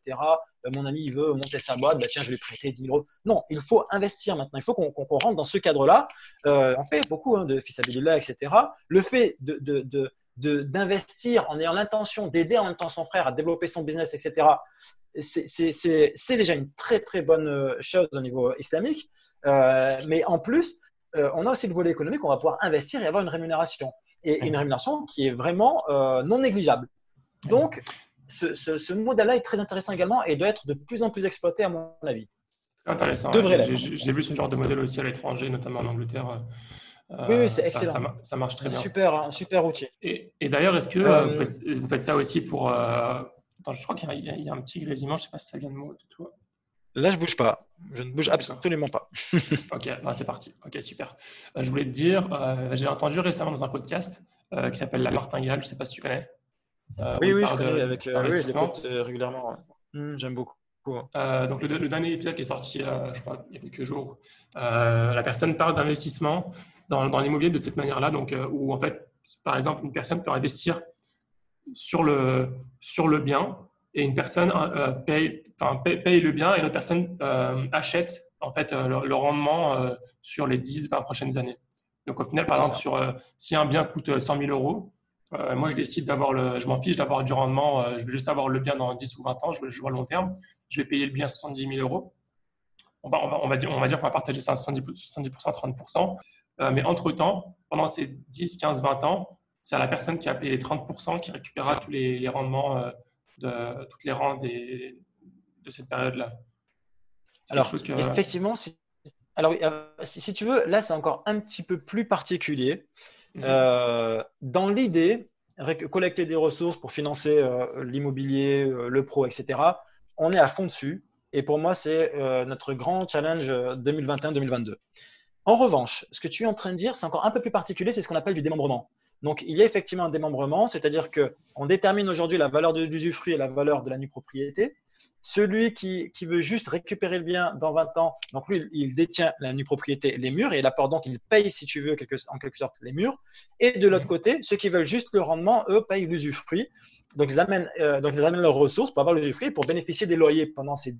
Euh, mon ami, il veut monter sa boîte, bah, tiens, je vais lui prêter 10 000 euros. Non, il faut investir maintenant. Il faut qu'on rentre dans ce cadre-là. Euh, on fait beaucoup hein, de fils etc. Le fait de, de, de d'investir en ayant l'intention d'aider en même temps son frère à développer son business, etc., c'est déjà une très très bonne euh, chose au niveau islamique. Euh, mais en plus, on a aussi le volet économique, on va pouvoir investir et avoir une rémunération. Et une rémunération qui est vraiment non négligeable. Donc, ce, ce, modèle-là est très intéressant également et doit être de plus en plus exploité à mon avis. Intéressant. J'ai vu ce genre de modèle aussi à l'étranger, notamment en Angleterre. oui, c'est excellent. Ça, marche très bien. Super, un super outil. Et, et d'ailleurs, est-ce que vous faites, vous, faites, ça aussi pour, je crois qu'il y, a un petit grésillement, je ne sais pas si ça vient de moi de toi. Là, je bouge pas. Je ne bouge absolument pas. ok, bah, c'est parti. Ok, super. Euh, je voulais te dire, euh, j'ai entendu récemment dans un podcast euh, qui s'appelle La Martingale, je ne sais pas si tu connais. oui, oui, je connais avec oui, régulièrement. Hmm, j'aime beaucoup. donc le, dernier épisode qui est sorti, je crois, il y a quelques jours, la personne parle d'investissement dans, dans l'immobilier de cette manière-là, donc où en fait, par exemple, une personne peut investir sur le, sur le bien et une personne euh, paye, enfin, paye, le bien et une autre personne euh, achète en fait euh, le, rendement sur les 10-20 prochaines années. Donc au final, par exemple, sur, si un bien coûte 100 000 euros, moi je décide d'avoir le, je m'en fiche d'avoir du rendement, je veux juste avoir le bien dans 10 ou 20 ans, je, je vois le long terme, je vais payer le bien 70 000 euros. On va, on va, on va dire, on va dire qu'on va partager ça à 70%, 70% 30%. mais entre-temps, pendant ces 10, 15, 20 ans, c'est à la personne qui a payé les 30% qui récupérera tous les, rendements euh, de toutes les rentes de cette période-là. Alors, effectivement, si, alors, si, tu veux, là, c'est encore un petit peu plus particulier. Mhm. Euh, dans l'idée, collecter des ressources pour financer euh, l'immobilier, euh, le pro, etc., on est à fond dessus. Et pour moi, c'est notre grand challenge 2021-2022. En revanche, ce que tu es en train de dire, c'est encore un peu plus particulier, c'est ce qu'on appelle du démembrement. Donc, il y a effectivement un démembrement, c'est-à-dire qu'on détermine aujourd'hui la valeur de l'usufruit et la valeur de la nue propriété. Celui qui, veut juste récupérer le bien dans 20 ans, donc lui, il détient la nue propriété, les murs, et il apporte donc, il paye, si tu veux, en quelque sorte, les murs. Et de l'autre côté, ceux qui veulent juste le rendement, eux, payent l'usufruit. Donc, ils amènent, euh, donc, ils amènent leurs ressources pour avoir l'usufruit, pour bénéficier des loyers pendant ces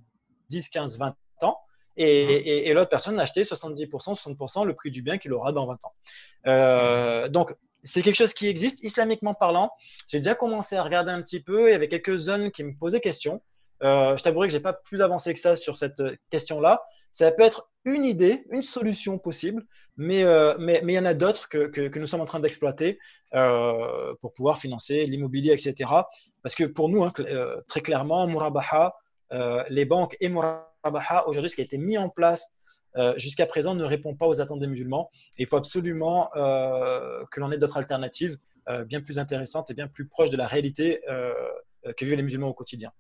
10, 15, 20 ans. Mmh. Et, l'autre personne a acheté 70%, 60% le prix du bien qu'il aura dans 20 ans. Euh, donc, c'est quelque chose qui existe, islamiquement parlant. J'ai déjà commencé à regarder un petit peu. Il y avait quelques zones qui me posaient question. Euh, je t'avouerai que je n'ai pas plus avancé que ça sur cette question-là. Ça peut être une idée, une solution possible, mais euh, mais, mais il y en a d'autres que, que, nous sommes en train d'exploiter euh, pour pouvoir financer l'immobilier, etc. Parce que pour nous, hein, très clairement, Murabaha, les banques et Murabaha, aujourd'hui, ce qui a été mis en place jusqu'à présent ne répond pas aux attentes des musulmans. il faut absolument que l'on ait d'autres alternatives bien plus intéressantes et bien plus proches de la réalité que vivent les musulmans au quotidien.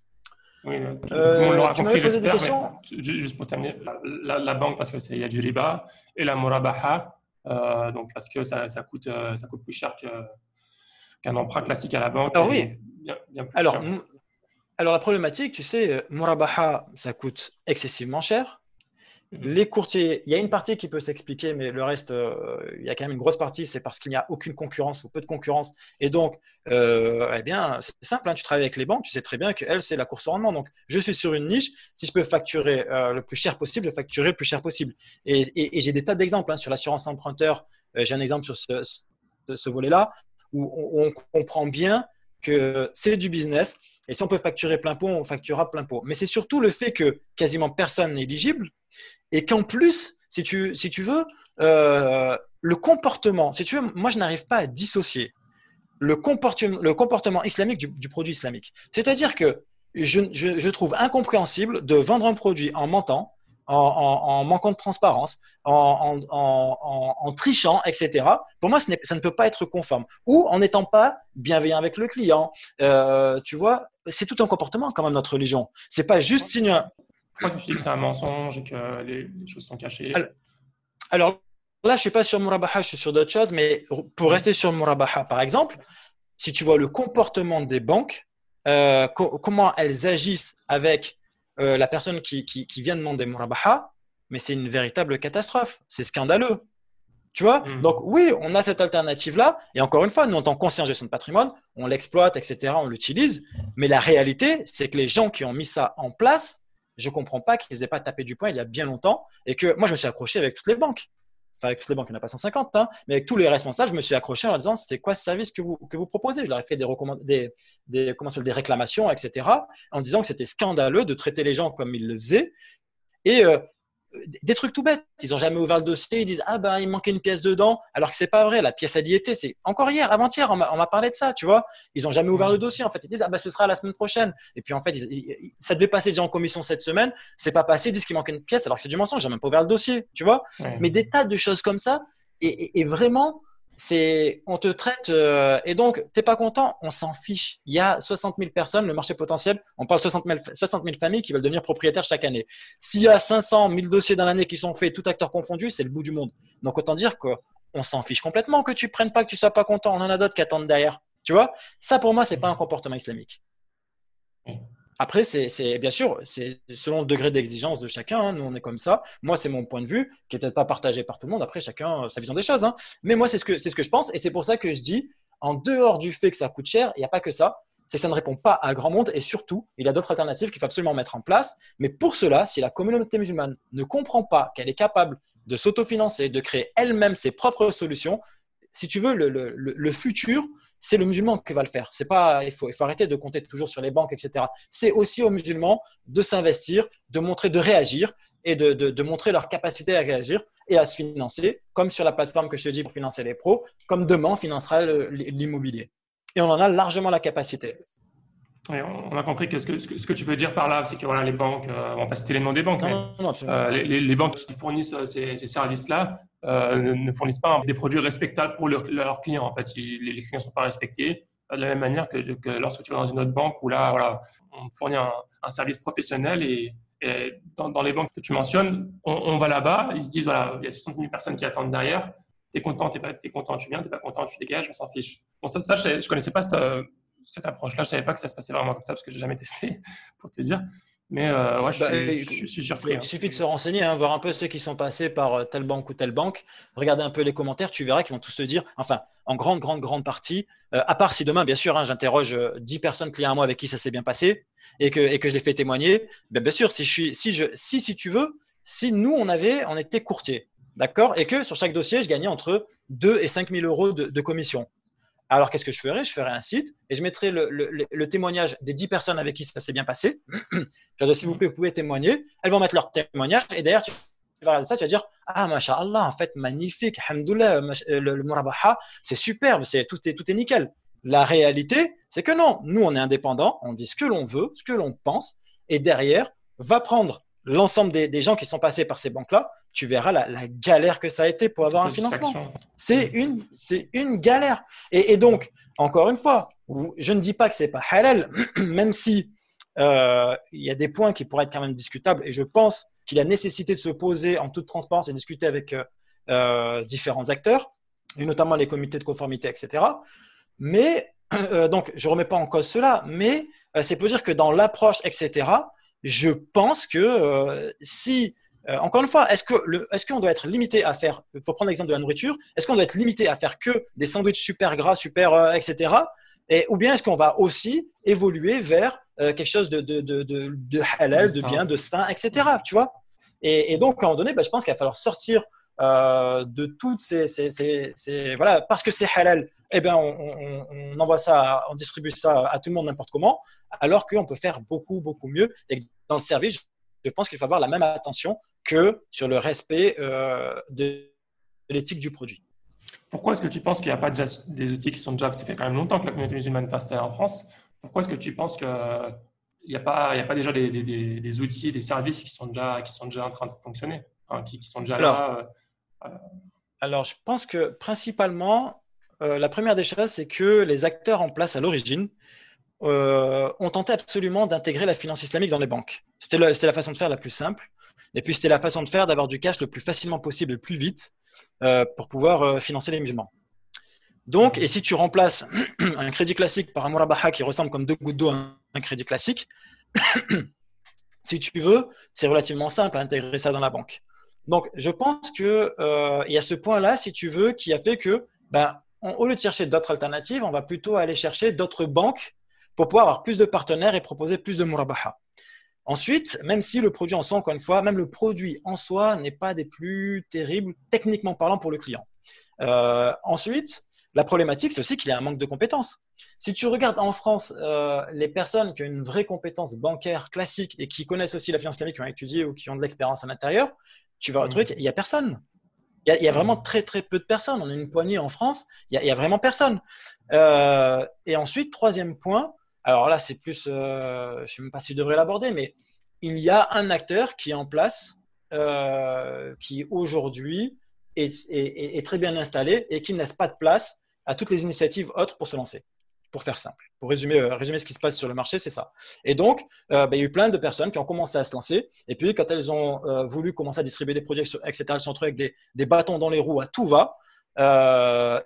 Oui, euh, on l'aura compris, j'espère. Juste pour terminer, la, banque, parce qu'il y a du riba, et la murabaha, euh, donc parce que ça, ça, coûte, euh, ça coûte plus cher qu'un emprunt classique à la banque. Alors oui. alors, alors la problématique, tu sais, murabaha, ça coûte excessivement cher. Mhm. Les courtiers, il y a une partie qui peut s'expliquer, mais le reste, euh, il y a quand même une grosse partie, c'est parce qu'il n'y a aucune concurrence ou peu de concurrence. Et donc, euh, eh bien, c'est simple, hein, tu travailles avec les banques, tu sais très bien qu'elles, c'est la course au rendement. Donc, je suis sur une niche, si je peux facturer euh, le plus cher possible, je facturerai le plus cher possible. Et, j'ai des tas d'exemples hein, sur l'assurance emprunteur. j'ai un exemple sur ce, volet-là, où on, comprend bien que c'est du business. Et si on peut facturer plein pot, on facturera plein pot. Mais c'est surtout le fait que quasiment personne n'est éligible et qu'en plus, si tu, si tu veux, euh, le comportement, si tu veux, moi je n'arrive pas à dissocier le comportement, islamique du, produit islamique. C'est-à-dire que je, je, trouve incompréhensible de vendre un produit en mentant, en, manquant de transparence, en, trichant, etc. Pour moi, ça ne peut pas être conforme. Ou en n'étant pas bienveillant avec le client. Euh, tu vois, c'est tout un comportement quand même notre religion. C'est pas juste signer pourquoi tu dis que c'est un mensonge et que les, choses sont cachées alors, là, je suis pas sur Murabaha, je suis sur d'autres choses, mais pour rester sur Murabaha, par exemple, si tu vois le comportement des banques, euh, comment elles agissent avec euh, la personne qui, qui, vient demander Murabaha, mais c'est une véritable catastrophe. C'est scandaleux. Tu vois? Mmh. Donc oui, on a cette alternative-là. Et encore une fois, nous, en tant que gestion de patrimoine, on l'exploite, etc., on l'utilise. Mais la réalité, c'est que les gens qui ont mis ça en place, je comprends pas qu'ils aient pas tapé du poing il y a bien longtemps et que moi je me suis accroché avec toutes les banques. Enfin, avec toutes les banques, il n'y en a pas 150, hein, mais avec tous les responsables, je me suis accroché en leur disant c'est quoi ce service que vous, que vous proposez? Je leur ai fait des, des, des, comment des réclamations, etc., en disant que c'était scandaleux de traiter les gens comme ils le faisaient. Et euh, des trucs tout bêtes. Ils n'ont jamais ouvert le dossier, ils disent ah ben il manquait une pièce dedans, alors que c'est pas vrai. La pièce elle y était. C'est encore hier, avant-hier, on m'a parlé de ça, tu vois. Ils n'ont jamais ouvert le dossier. En fait, ils disent ah ben ce sera la semaine prochaine. Et puis en fait, ça devait passer déjà en commission cette semaine, c'est pas passé. Ils disent qu'il manquait une pièce, alors que c'est du mensonge. J'ai même pas ouvert le dossier, tu vois. Mais des tas de choses comme ça. et vraiment, c'est on te traite euh, et donc t'es pas content, on s'en fiche. Il y a 60 000 personnes, le marché potentiel, on parle de 60 000, 60 000 familles qui veulent devenir propriétaires chaque année. S'il y a 500 000 dossiers dans l'année qui sont faits, tout acteur confondu, c'est le bout du monde. Donc autant dire qu'on s'en fiche complètement que tu prennes pas, que tu sois pas content. On en a d'autres qui attendent derrière. Tu vois? Ça pour moi c'est pas un comportement islamique. Après, c'est bien sûr, c'est selon le degré d'exigence de chacun. Hein. nous, on est comme ça. Moi, c'est mon point de vue, qui n'est peut-être pas partagé par tout le monde. Après, chacun sa vision des choses. Hein. Mais moi, c'est ce, que, ce que je pense. Et c'est pour ça que je dis, en dehors du fait que ça coûte cher, il n'y a pas que ça. C'est que ça ne répond pas à grand monde. Et surtout, il y a d'autres alternatives qu'il faut absolument mettre en place. Mais pour cela, si la communauté musulmane ne comprend pas qu'elle est capable de s'autofinancer, de créer elle-même ses propres solutions, si tu veux, le, le, le futur c'est le musulman qui va le faire. C'est pas, il faut, arrêter de compter toujours sur les banques, etc. C'est aussi aux musulmans de s'investir, de montrer, de réagir et de, de, montrer leur capacité à réagir et à se financer, comme sur la plateforme que je te dis pour financer les pros, comme demain on financera l'immobilier. Et on en a largement la capacité. On a compris que ce, que ce, que tu veux dire par là, c'est que voilà, les banques, euh, on va pas citer les noms des banques, mais euh, les, banques qui fournissent euh, ces, services-là ne, fournissent pas des produits respectables pour leurs clients. En fait, les, clients ne sont pas respectés de la même manière que, lorsque tu vas dans une autre banque où là, voilà, on fournit un, service professionnel et, dans, les banques que tu mentionnes, on, va là-bas, ils se disent voilà, il y a 60 000 personnes qui attendent derrière. T'es content, t'es pas, es content, tu viens, t'es pas content, tu dégages, on s'en fiche. Bon, ça, ça je, je connaissais pas cette, cette approche-là. Je savais pas que ça se passait vraiment comme ça parce que j'ai jamais testé, pour te dire. Mais euh, ouais, je, bah, suis, surpris. Il hein. suffit de se renseigner, hein, voir un peu ceux qui sont passés par euh, telle banque ou telle banque. Regarder un peu les commentaires, tu verras qu'ils vont tous te dire, enfin, en grande, grande, grande partie, euh, à part si demain, bien sûr, hein, j'interroge 10 personnes clients à moi avec qui ça s'est bien passé et que, et que je les fais témoigner, ben, bien sûr, si, je suis, si, je, si, si tu veux, si nous, on avait, on était courtier, d'accord, et que sur chaque dossier, je gagnais entre 2 et 5 000 euros de, de commission. Alors, qu'est-ce que je ferais? Je ferais un site et je mettrais le, témoignage des 10 personnes avec qui ça s'est bien passé. je vais s'il vous plaît, vous pouvez témoigner. Elles vont mettre leur témoignage et derrière, tu vas regarder ça, tu vas dire Ah, Allah, en fait, magnifique, hamdoullah, le, le murabaha, c'est superbe, c'est, tout, est, tout est nickel. La réalité, c'est que non, nous, on est indépendants, on dit ce que l'on veut, ce que l'on pense, et derrière, va prendre l'ensemble des, gens qui sont passés par ces banques-là, tu verras la, galère que ça a été pour avoir un financement. C'est une, c'est une galère. Et, donc, encore une fois, je ne dis pas que c'est pas halal, même si euh, il y a des points qui pourraient être quand même discutables. Et je pense qu'il y a nécessité de se poser en toute transparence et discuter avec euh, euh, différents acteurs, et notamment les comités de conformité, etc. Mais donc, je remets pas en cause cela, mais c'est pour dire que dans l'approche, etc je pense que euh, si, euh, encore une fois, est-ce que est-ce qu'on doit être limité à faire, pour prendre l'exemple de la nourriture, est-ce qu'on doit être limité à faire que des sandwichs super gras, super, euh, etc. Et, ou bien est-ce qu'on va aussi évoluer vers quelque chose de, de, de, de, halal, de bien, de sain, etc. Tu vois? Et, et, donc, à un moment donné, bah, je pense qu'il va falloir sortir de toutes ces, ces, ces, voilà, parce que c'est halal, eh bien, on, envoie ça, on distribue ça à tout le monde n'importe comment, alors qu'on peut faire beaucoup, beaucoup mieux. Et dans le service, je pense qu'il faut avoir la même attention que sur le respect euh, de, l'éthique du produit. Pourquoi est-ce que tu penses qu'il n'y a pas déjà des outils qui sont déjà, ça fait quand même longtemps que la communauté musulmane passe en France, pourquoi est-ce que tu penses qu'il n'y a, pas, a pas déjà des, outils, des services qui sont déjà, qui sont déjà en train de fonctionner, qui, sont déjà là euh, euh? Alors, je pense que principalement, euh, la première des choses, c'est que les acteurs en place à l'origine euh, ont tenté absolument d'intégrer la finance islamique dans les banques. C'était la, façon de faire la plus simple. Et puis, c'était la façon de faire d'avoir du cash le plus facilement possible le plus vite euh, pour pouvoir financer les musulmans. Donc, et si tu remplaces un crédit classique par un murabaha qui ressemble comme deux gouttes d'eau à un crédit classique, si tu veux, c'est relativement simple à intégrer ça dans la banque. Donc, je pense qu'il y a ce point-là, si tu veux, qui a fait que ben, au lieu de chercher d'autres alternatives, on va plutôt aller chercher d'autres banques pour pouvoir avoir plus de partenaires et proposer plus de murabaha. Ensuite, même si le produit en soi, encore une fois, même le produit en soi n'est pas des plus terribles techniquement parlant pour le client. Euh, ensuite, la problématique, c'est aussi qu'il y a un manque de compétences. Si tu regardes en France euh, les personnes qui ont une vraie compétence bancaire classique et qui connaissent aussi la finance islamique, qui ont étudié ou qui ont de l'expérience à l'intérieur, tu vas retrouver mmh. qu'il n'y a personne. Il y, a vraiment très très peu de personnes. On a une poignée en France. Il y a, vraiment personne. Euh, et ensuite, troisième point. Alors là, c'est plus, euh, je ne sais même pas si je devrais l'aborder, mais il y a un acteur qui est en place, euh, qui aujourd'hui est, très bien installé et qui ne laisse pas de place à toutes les initiatives autres pour se lancer pour faire simple. Pour résumer, euh, résumer ce qui se passe sur le marché, c'est ça. Et donc, euh, bah, il y a eu plein de personnes qui ont commencé à se lancer. Et puis, quand elles ont euh, voulu commencer à distribuer des produits, etc., elles sont retrouvées avec des, des, bâtons dans les roues à tout va.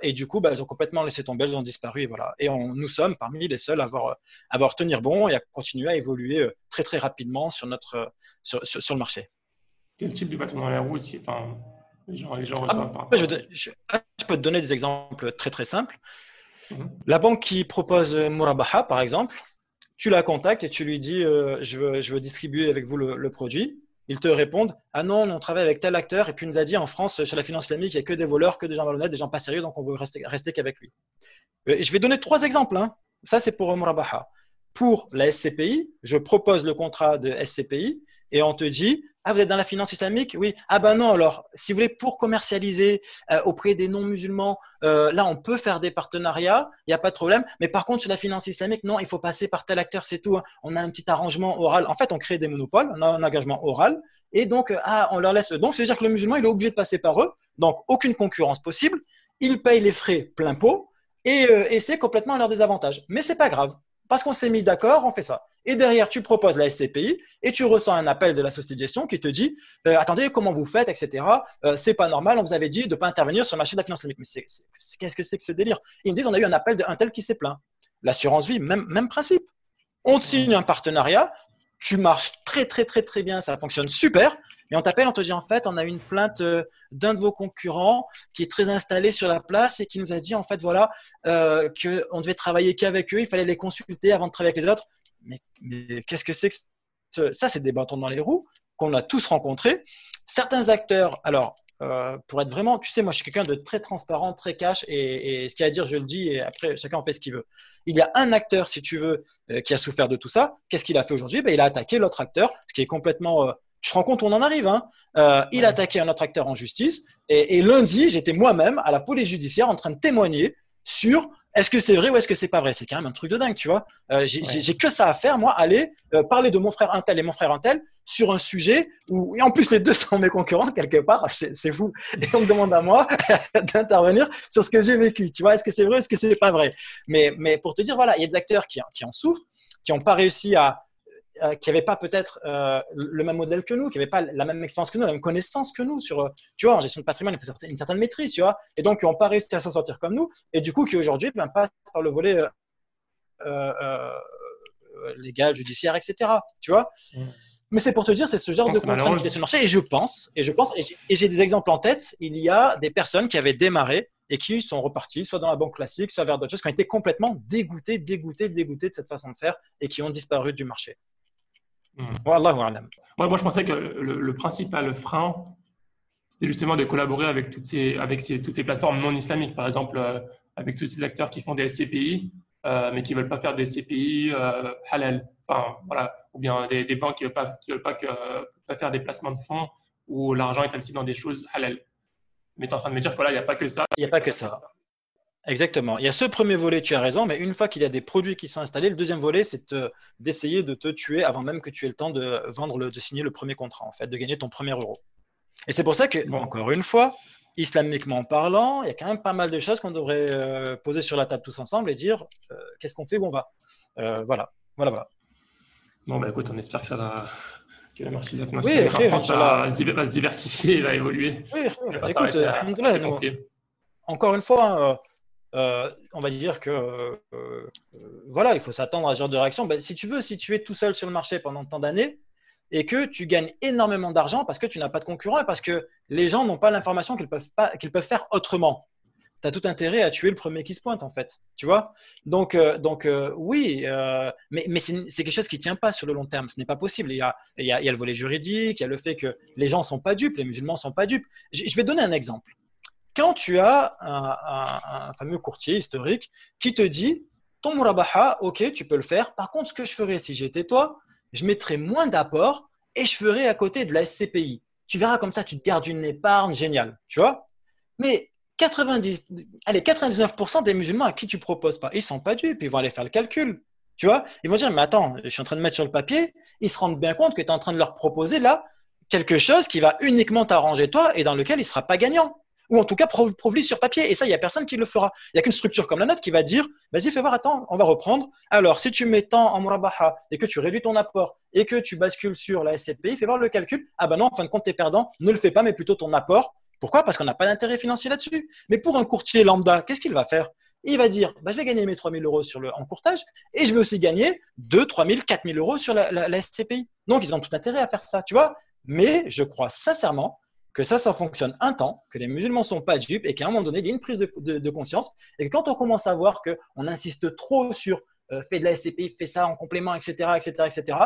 et du coup, bah, elles ont complètement laissé tomber, elles ont disparu. Et, voilà. et on, nous sommes parmi les seuls à avoir, à avoir tenir bon et à continuer à évoluer très, très rapidement sur, notre, sur, sur, le marché. Quel type de bâton dans les roues aussi enfin, les gens, les gens ah, je, je peux te donner des exemples très, très simples. La banque qui propose Murabaha, par exemple, tu la contactes et tu lui dis euh, je, veux, distribuer avec vous le, produit. Ils te répondent Ah non, on travaille avec tel acteur et puis il nous a dit en France, sur la finance islamique, il n'y a que des voleurs, que des gens malhonnêtes, des gens pas sérieux, donc on veut rester, rester qu'avec lui. Euh, je vais donner trois exemples. Hein. Ça, c'est pour Murabaha. Pour la SCPI, je propose le contrat de SCPI et on te dit Ah, vous êtes dans la finance islamique? Oui. Ah ben non, alors, si vous voulez, pour commercialiser euh, auprès des non-musulmans, euh, là, on peut faire des partenariats, il n'y a pas de problème. Mais par contre, sur la finance islamique, non, il faut passer par tel acteur, c'est tout. Hein. On a un petit arrangement oral. En fait, on crée des monopoles, on a un engagement oral. Et donc, ah, on leur laisse. Donc, ça veut dire que le musulman, il est obligé de passer par eux. Donc, aucune concurrence possible. Il paye les frais plein pot. Et, et c'est complètement à leur désavantage. Mais c'est pas grave. Parce qu'on s'est mis d'accord, on fait ça. Et derrière, tu proposes la SCPI et tu ressens un appel de la société de gestion qui te dit euh, Attendez, comment vous faites, etc. Euh, c'est pas normal, on vous avait dit de ne pas intervenir sur le marché de la finance publique. Mais qu'est-ce que c'est que ce délire? Ils me disent On a eu un appel d'un tel qui s'est plaint. L'assurance vie, même, même principe. On te signe un partenariat, tu marches très, très, très, très bien, ça fonctionne super. Et on t'appelle, on te dit en fait, on a une plainte euh, d'un de vos concurrents qui est très installé sur la place et qui nous a dit en fait, voilà, euh, qu'on devait travailler qu'avec eux, il fallait les consulter avant de travailler avec les autres. Mais, qu'est-ce que c'est que ça C'est des bâtons dans les roues qu'on a tous rencontrés. Certains acteurs, alors, euh, pour être vraiment, tu sais, moi je suis quelqu'un de très transparent, très cash, et, ce qu'il y a à dire, je le dis, et après chacun en fait ce qu'il veut. Il y a un acteur, si tu veux, qui a souffert de tout ça. Qu'est-ce qu'il a fait aujourd'hui? Ben, Il a attaqué l'autre acteur, ce qui est complètement tu te rends compte on en arrive. Hein euh, il a attaqué un autre acteur en justice. Et, lundi, j'étais moi-même à la police judiciaire en train de témoigner sur est-ce que c'est vrai ou est-ce que c'est pas vrai. C'est quand même un truc de dingue, tu vois. Euh, j'ai que ça à faire, moi, aller euh, parler de mon frère Intel et mon frère Intel sur un sujet où, et en plus, les deux sont mes concurrents quelque part. C'est fou. Et on me demande à moi d'intervenir sur ce que j'ai vécu. Tu vois, est-ce que c'est vrai, est-ce que c'est pas vrai? Mais, mais pour te dire, voilà, il y a des acteurs qui, qui en souffrent, qui n'ont pas réussi à, euh, qui n'avaient pas peut-être euh, le même modèle que nous, qui n'avaient pas la même expérience que nous, la même connaissance que nous sur, euh, tu vois, en gestion de patrimoine, il faut une certaine maîtrise, tu vois, et donc qui n'ont pas réussi à s'en sortir comme nous, et du coup qui aujourd'hui ben, passent par le volet légal, judiciaire, etc. Tu vois. Mm. Mais c'est pour te dire, c'est ce genre de contrainte qui est sur le marché, et je pense, et je pense, et j'ai des exemples en tête. Il y a des personnes qui avaient démarré et qui sont repartis, soit dans la banque classique, soit vers d'autres choses, qui ont été complètement dégoûtés, dégoûtés, dégoûtés de cette façon de faire et qui ont disparu du marché. Hmm. Moi, moi, je pensais que le, principal frein, c'était justement de collaborer avec toutes ces, avec ces, toutes ces plateformes non islamiques, par exemple, euh, avec tous ces acteurs qui font des SCPI, euh, mais qui ne veulent pas faire des CPI euh, halal. Enfin, voilà. Ou bien des, banques qui ne veulent pas, veulent pas, que, pas faire des placements de fonds où l'argent est investi dans des choses halal. Mais tu es en train de me dire qu'il n'y a pas que ça. Il n'y a pas que ça. Exactement. Il y a ce premier volet, tu as raison, mais une fois qu'il y a des produits qui sont installés, le deuxième volet, c'est d'essayer de te tuer avant même que tu aies le temps de vendre, le, de signer le premier contrat, en fait, de gagner ton premier euro. Et c'est pour ça que, encore une fois, islamiquement parlant, il y a quand même pas mal de choses qu'on devrait euh, poser sur la table tous ensemble et dire euh, qu'est-ce qu'on fait, où on va. Euh, voilà, voilà, voilà. Bon, bah écoute, on espère que ça va, que la marché de la finance oui, France va, se diversifier, va évoluer. Oui, écoute, encore une fois, euh, on va dire que euh, euh, voilà, il faut s'attendre à ce genre de réaction. Ben, si tu veux, si tu es tout seul sur le marché pendant tant d'années et que tu gagnes énormément d'argent parce que tu n'as pas de concurrent et parce que les gens n'ont pas l'information qu'ils peuvent, peuvent faire autrement, tu as tout intérêt à tuer le premier qui se pointe en fait. Tu vois? Donc, donc oui, mais, mais c'est, quelque chose qui ne tient pas sur le long terme. Ce n'est pas possible. Il y, a, il, y a, il y a le volet juridique, il y a le fait que les gens ne sont pas dupes, les musulmans ne sont pas dupes. je vais donner un exemple quand tu as un, fameux courtier historique qui te dit ton murabaha, ok, tu peux le faire. Par contre, ce que je ferais si j'étais toi, je mettrais moins d'apport et je ferais à côté de la SCPI. Tu verras comme ça, tu te gardes une épargne géniale, tu vois. Mais 90, allez, 99% des musulmans à qui tu proposes pas, ils sont pas dupes, ils vont aller faire le calcul. Tu vois, ils vont dire, mais attends, je suis en train de mettre sur le papier, ils se rendent bien compte que tu es en train de leur proposer là quelque chose qui va uniquement t'arranger toi et dans lequel il sera pas gagnant ou en tout cas prouve sur papier. Et ça, il n'y a personne qui le fera. Il n'y a qu'une structure comme la nôtre qui va dire, vas-y, fais voir, attends, on va reprendre. Alors, si tu mets tant en murabaha et que tu réduis ton apport et que tu bascules sur la SCPI, fais voir le calcul. Ah ben non, en fin de compte, tu es perdant. Ne le fais pas, mais plutôt ton apport. Pourquoi? Parce qu'on n'a pas d'intérêt financier là-dessus. Mais pour un courtier lambda, qu'est-ce qu'il va faire? Il va dire, bah, je vais gagner mes 3 000 euros sur le, en courtage et je vais aussi gagner 2, 3 000, 4 000 euros sur la, la SCPI. Donc, ils ont tout intérêt à faire ça, tu vois? Mais je crois sincèrement que ça, ça fonctionne un temps, que les musulmans sont pas dupes et qu'à un moment donné, il y a une prise de, conscience et que quand on commence à voir qu'on insiste trop sur euh, fait de la SCPI, fait ça en complément, etc., etc., etc.,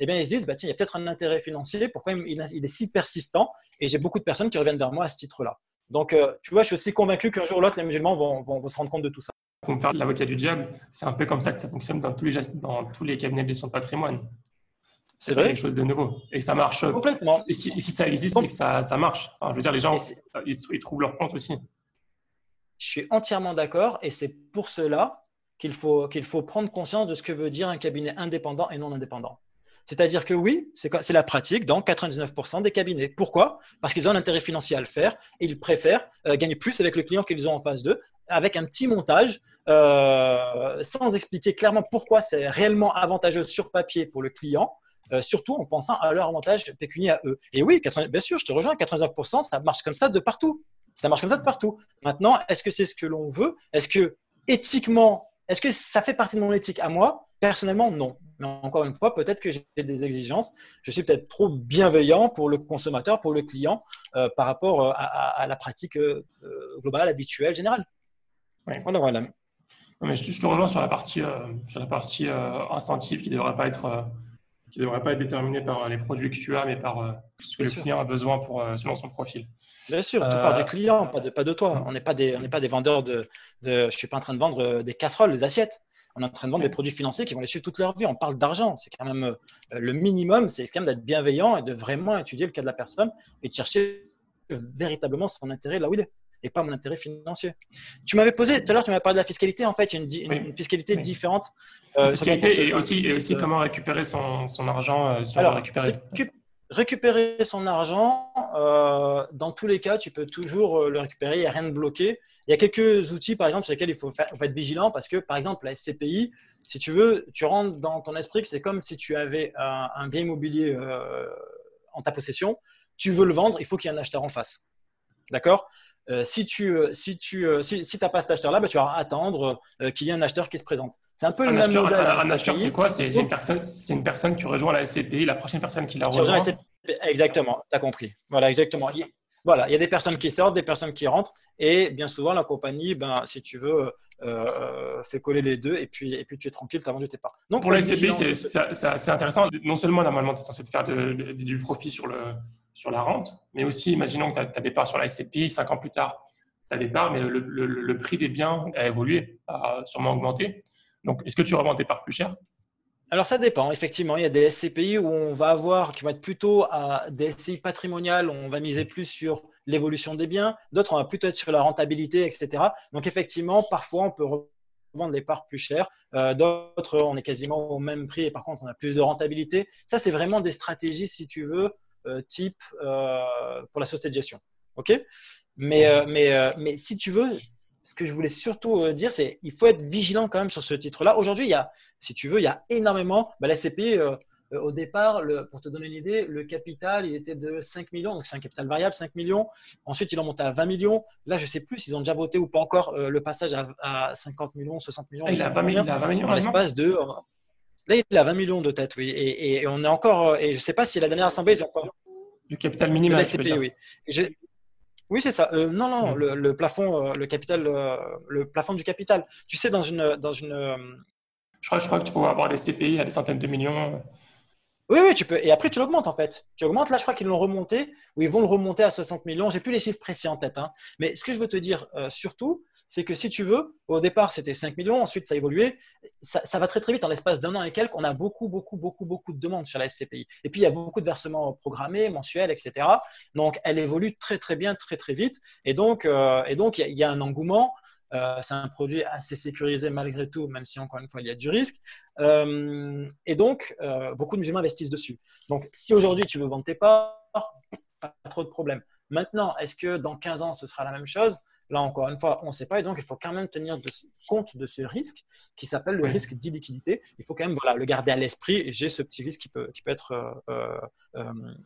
eh bien, ils se disent, bah, tiens, il y a peut-être un intérêt financier, pourquoi il, est si persistant? Et j'ai beaucoup de personnes qui reviennent vers moi à ce titre-là. Donc, euh, tu vois, je suis aussi convaincu qu'un jour ou l'autre, les musulmans vont, vont, se rendre compte de tout ça. Pour faire l'avocat du diable, c'est un peu comme ça que ça fonctionne dans tous les, dans tous les cabinets de gestion de patrimoine. C'est vrai. quelque chose de nouveau. Et ça marche. Complètement. Et si, ça existe, c'est que ça, ça, marche. Enfin, je veux dire, les gens, ils, ils, trouvent leur compte aussi. Je suis entièrement d'accord. Et c'est pour cela qu'il faut, qu'il faut prendre conscience de ce que veut dire un cabinet indépendant et non indépendant. C'est-à-dire que oui, c'est la pratique dans 99% des cabinets. Pourquoi? Parce qu'ils ont un intérêt financier à le faire et ils préfèrent euh, gagner plus avec le client qu'ils ont en face d'eux, avec un petit montage, euh, sans expliquer clairement pourquoi c'est réellement avantageux sur papier pour le client. Euh, surtout en pensant à leur avantage pécunier à eux. Et oui, bien sûr, je te rejoins, 99%, ça marche comme ça de partout. Ça marche comme ça de partout. Maintenant, est-ce que c'est ce que l'on veut? Est-ce que éthiquement, est-ce que ça fait partie de mon éthique à moi? Personnellement, non. Mais encore une fois, peut-être que j'ai des exigences. Je suis peut-être trop bienveillant pour le consommateur, pour le client, euh, par rapport euh, à, la pratique euh, globale, habituelle, générale. Voilà, voilà. mais je, te rejoins sur la partie, sur la partie incentive qui ne devrait pas être qui devrait pas être déterminée par les produits que tu as, mais par ce que le client a besoin pour, selon son profil. Bien sûr, tout part du client, pas de, pas de toi. On n'est pas, des, pas des vendeurs de, de Je ne suis pas en train de vendre des casseroles, des assiettes on est en train de vendre des produits financiers qui vont les suivre toute leur vie. On parle d'argent. C'est quand même euh, le minimum, c'est quand même d'être bienveillant et de vraiment étudier le cas de la personne et de chercher véritablement son intérêt là où il est et pas mon intérêt financier. Tu m'avais posé, tout à l'heure, tu m'avais parlé de la fiscalité. En fait, il y a une, fiscalité différente. Euh, fiscalité et aussi, et aussi comment récupérer son, argent euh, Alors, récupérer. récupérer son argent, euh, dans tous les cas, tu peux toujours le récupérer. Il n'y a rien de bloqué. Il y a quelques outils, par exemple, sur lesquels il faut, faire, être vigilant parce que, par exemple, la SCPI, si tu veux, tu rentres dans ton esprit que c'est comme si tu avais un, bien immobilier euh, en ta possession. Tu veux le vendre, il faut qu'il y ait un acheteur en face. D'accord? Euh, si tu euh, si tu si, si pas cet acheteur là bah, tu vas attendre qu'il y ait un acheteur qui se présente. C'est un peu le même modèle un, acheteur c'est quoi? C'est une personne c'est une personne qui rejoint la SCPI la prochaine personne qui la rejoint exactement tu as compris. Voilà exactement. Voilà, il y a des personnes qui sortent, des personnes qui rentrent, et bien souvent la compagnie, ben, si tu veux, euh, euh, fait coller les deux, et puis, et puis tu es tranquille, tu as vendu tes parts. Donc, pour la SCPI, c'est intéressant. Non seulement, normalement, tu es censé te faire du profit sur, le, sur la rente, mais aussi, imaginons que tu as, des parts sur la SCPI, cinq ans plus tard, tu as des parts, mais le, prix des biens a évolué, a sûrement augmenté. Donc, est-ce que tu revends tes parts plus cher alors ça dépend, effectivement. Il y a des SCPI où on va avoir, qui vont être plutôt à des SCI patrimoniales, on va miser plus sur l'évolution des biens. D'autres, on va plutôt être sur la rentabilité, etc. Donc effectivement, parfois, on peut vendre les parts plus chères. Euh, d'autres, on est quasiment au même prix et par contre, on a plus de rentabilité. Ça, c'est vraiment des stratégies, si tu veux, type euh, pour la société de gestion. OK? Mais, mais, mais si tu veux, ce que je voulais surtout euh, dire, c'est qu'il faut être vigilant quand même sur ce titre-là. Aujourd'hui, il y a, si tu veux, il y a énormément. Bah, la CPI, euh, euh, au départ, le, pour te donner une idée, le capital, il était de 5 millions. Donc, c'est un capital variable, 5 millions. Ensuite, ils ont monté à 20 millions. Là, je ne sais plus s'ils ont déjà voté ou pas encore le passage à, 50 millions, 60 millions. il, a 20 millions, il a 20 millions. Dans l'espace de. Là, il a 20 millions de têtes, oui. Et, on est encore. Et je ne sais pas si la dernière assemblée, ils ont encore. Le capital minimal. La CPI, oui. Oui, c'est ça. Euh, non, non, le, plafond, euh, le capital, euh, le plafond du capital. Tu sais, dans une, dans une. Je crois, je crois que tu peux avoir des CPI à des centaines de millions. Oui, oui, tu peux. Et après, tu l'augmentes en fait. Tu augmentes. Là, je crois qu'ils l'ont remonté ou ils vont le remonter à 60 millions. J'ai plus les chiffres précis en tête. Hein. Mais ce que je veux te dire euh, surtout, c'est que si tu veux, au départ, c'était 5 millions. Ensuite, ça a évolué. Ça, va très, très vite. En l'espace d'un an et quelques, on a beaucoup, beaucoup, beaucoup, beaucoup de demandes sur la SCPI. Et puis, il y a beaucoup de versements programmés, mensuels, etc. Donc, elle évolue très, très bien, très, très vite. Et donc, euh, et donc il y, a un engouement. Euh, c'est un produit assez sécurisé malgré tout, même si encore une fois il y a du risque. Euh, et donc, euh, beaucoup de musulmans investissent dessus. Donc, si aujourd'hui tu veux vendre tes parts, pas trop de problème. Maintenant, est-ce que dans 15 ans ce sera la même chose? Là, encore une fois, on ne sait pas. Et donc, il faut quand même tenir compte de ce risque qui s'appelle le risque d'illiquidité. Il faut quand même voilà, le garder à l'esprit. J'ai ce petit risque qui peut, qui peut, être,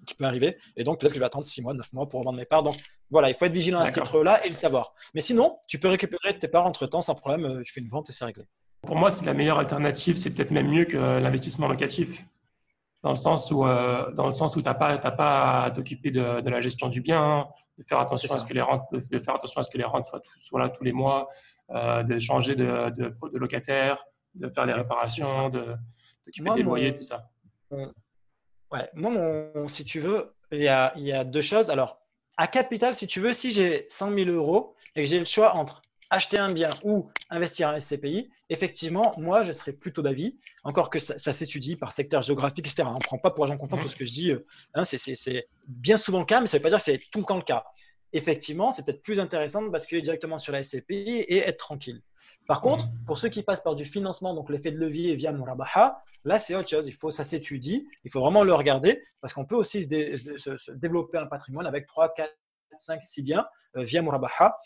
qui peut arriver. Et donc, peut-être que je vais attendre 6 mois, 9 mois pour vendre mes parts. Donc, voilà, il faut être vigilant à ce titre-là et le savoir. Mais sinon, tu peux récupérer tes parts entre temps sans problème. Tu fais une vente et c'est réglé. Pour moi, c'est la meilleure alternative. C'est peut-être même mieux que l'investissement locatif. Dans le sens où, euh, dans le sens où pas, pas à t'occuper de, la gestion du bien, de faire attention à ce que les rentes, de faire attention à ce que les rentes soient, là tous les mois, euh, de changer de, de, locataire, de faire les réparations, de t'occuper des loyers, tout ça. Ouais, moi, mon, si tu veux, il y, a, il y a deux choses. Alors, à capital, si tu veux, si j'ai 100 000 euros et que j'ai le choix entre acheter un bien ou investir en SCPI, effectivement, moi, je serais plutôt d'avis, encore que ça, s'étudie par secteur géographique, etc. On ne prend pas pour argent comptant tout ce que je dis. Euh, hein, c'est bien souvent le cas, mais ça ne veut pas dire que c'est tout le temps le cas. Effectivement, c'est peut-être plus intéressant de basculer directement sur la SCPI et être tranquille. Par contre, pour ceux qui passent par du financement, donc l'effet de levier via Murabaha, là c'est autre chose. Il faut, ça s'étudie, il faut vraiment le regarder parce qu'on peut aussi se, développer un patrimoine avec 3, 4, 5, 6 biens euh, via Murabaha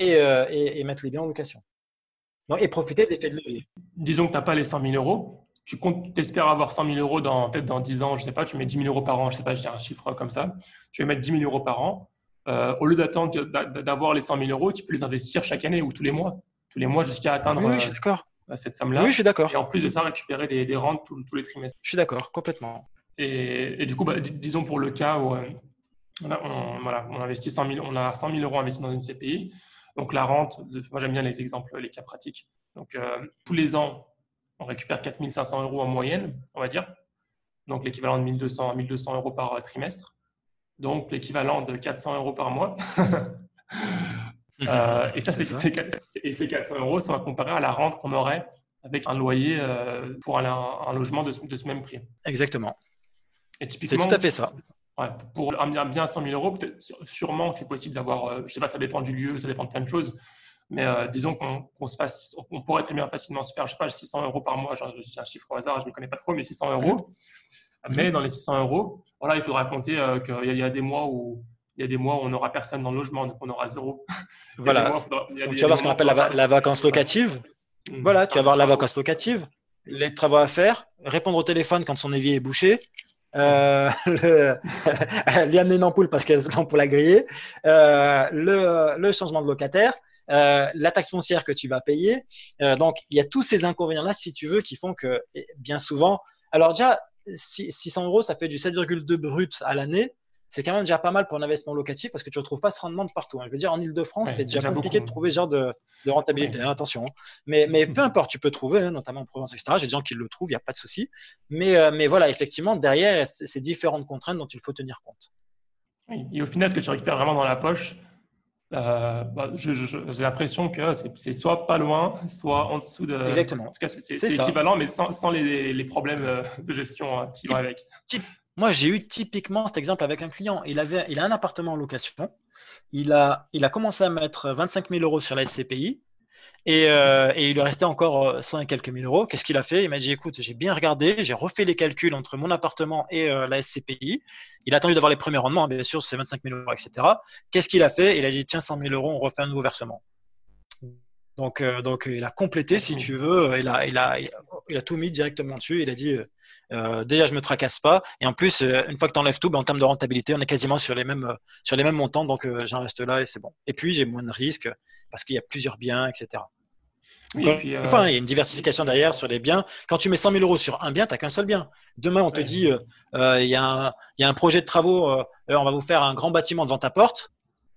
euh, et, et, mettre les biens en location. et profiter des effets de levier. Disons que tu n'as pas les 100 000 euros. Tu comptes, espères avoir 100 000 euros dans, peut-être dans 10 ans, je ne sais pas, tu mets 10 000 euros par an, je ne sais pas, je dis un chiffre comme ça. Tu vas mettre 10 000 euros par an. Euh, au lieu d'attendre d'avoir les 100 000 euros, tu peux les investir chaque année ou tous les mois. Tous les mois jusqu'à atteindre oui, je suis d'accord. Euh, cette somme-là. Oui, je suis d'accord. Et en plus de ça, récupérer des, rentes tous, les trimestres. Je suis d'accord, complètement. Et, du coup, bah, disons pour le cas où on, on, investit 100 000, on a 100 000 euros investis dans une CPI. Donc la rente, moi j'aime bien les exemples, les cas pratiques. Donc euh, tous les ans, on récupère 4 500 euros en moyenne, on va dire. Donc l'équivalent de 1200 à 1200 euros par euh, trimestre. Donc l'équivalent de 400 euros par mois. Euh, et ça, c'est, ces 400 euros sont à comparer à la rente qu'on aurait avec un loyer pour un, logement de ce, même prix. Exactement. Et typiquement, c'est tout à fait ça pour un bien à 100 000 euros, sûrement que c'est possible d'avoir, euh, je ne sais pas, ça dépend du lieu, ça dépend de plein de choses. Mais euh, disons qu'on se fasse, on pourrait très bien facilement se faire, je sais pas, 600 euros par mois, j'ai un chiffre au hasard, je ne connais pas trop, mais 600 euros. Mais dans les 600 euros, voilà, il faudra compter euh, qu'il y, a des mois où il y a des mois où on n'aura personne dans le logement, donc on aura zéro. Voilà. tu vas voir ce qu'on appelle la, vacance locative. Voilà, tu vas avoir la vacance locative, les travaux à faire, répondre au téléphone quand son évier est bouché, euh, lui amener une ampoule parce qu'elle l'ampoule a grillé, euh, le, le, changement de locataire, euh, la taxe foncière que tu vas payer. Euh, donc, il y a tous ces inconvénients-là, si tu veux, qui font que bien souvent, alors déjà, 600 euros, ça fait du 7,2 brut à l'année c'est quand même déjà pas mal pour un investissement locatif parce que tu ne retrouves pas ce rendement de partout. Hein. Je veux dire, en Ile-de-France, c'est déjà, compliqué de trouver ce genre de, rentabilité, hein, attention. Hein. Mais, mais peu importe, tu peux trouver, notamment en province, etc. J'ai des gens qui le trouvent, il n'y a pas de souci. Mais, euh, mais voilà, effectivement, derrière, c'est différentes contraintes dont il faut tenir compte. Oui, et au final, ce que tu récupères vraiment dans la poche, euh, bah, j'ai l'impression que c'est soit pas loin, soit en dessous de. Exactement. En tout cas, c'est équivalent, mais sans, sans les, les, problèmes euh, de gestion qui vont avec. Moi, j'ai eu typiquement cet exemple avec un client. Il, avait, il a un appartement en location. Il a, il a commencé à mettre 25 000 euros sur la SCPI. Et, euh, et, il lui restait encore 100 et quelques mille euros. Qu'est-ce qu'il a fait? Il m'a dit écoute, j'ai bien regardé, j'ai refait les calculs entre mon appartement et euh, la SCPI. Il a attendu d'avoir les premiers rendements, hein, bien sûr, c'est 25 000 euros, etc. Qu'est-ce qu'il a fait? Il a dit tiens, 100 000 euros, on refait un nouveau versement. Donc, euh, donc il a complété, si tu veux, il a, il a, il a tout mis directement dessus. Il a dit euh, déjà, je me tracasse pas. Et en plus, euh, une fois que tu enlèves tout, ben, en termes de rentabilité, on est quasiment sur les mêmes, euh, sur les mêmes montants. Donc, j'en reste là et c'est bon. Et puis, j'ai moins de risques parce qu'il y a plusieurs biens, etc. Enfin, il y a une diversification derrière sur les biens. Quand tu mets 100 000 euros sur un bien, tu n'as qu'un seul bien. Demain, on te dit, il y, a un projet de travaux, on va vous faire un grand bâtiment devant ta porte.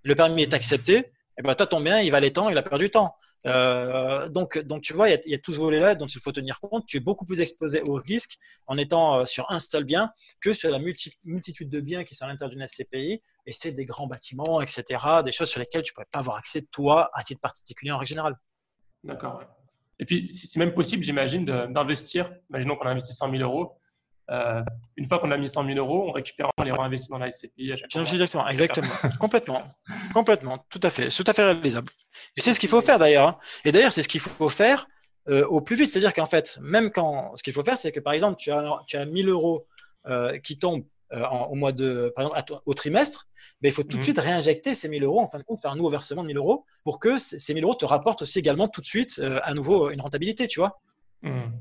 Le permis est accepté. Et ben, toi, ton bien, il va les temps, il a perdu du temps. Euh, donc, donc, tu vois, il y, a, tout ce volet-là dont il faut tenir compte. Tu es beaucoup plus exposé au risque en étant euh, sur un seul bien que sur la multitude de biens qui sont à l'intérieur d'une SCPI. Et c'est des grands bâtiments, etc., des choses sur lesquelles tu ne pourrais pas avoir accès, toi, à titre particulier en règle générale. D'accord. Et puis, c'est même possible, j'imagine, d'investir. Imaginons qu'on a investi 100 000 euros euh, une fois qu'on a mis 100 000 euros, on récupère les réinvestis dans la SCPI à chaque fois. Exactement, exactement. complètement, complètement, tout à fait, tout à fait réalisable. Et c'est ce qu'il faut faire d'ailleurs. Hein. Et d'ailleurs, c'est ce qu'il faut faire euh, au plus vite. C'est-à-dire qu'en fait, même quand, ce qu'il faut faire, c'est que par exemple, tu as, tu as 1000 euros euh, qui tombent au mois de, par exemple, au trimestre, mais il faut tout de mhm. suite réinjecter ces 1000 euros, en fin de compte, faire un nouveau versement de 1000 euros pour que ces 1000 euros te rapportent aussi également tout de suite à nouveau une rentabilité, tu vois. Mhm.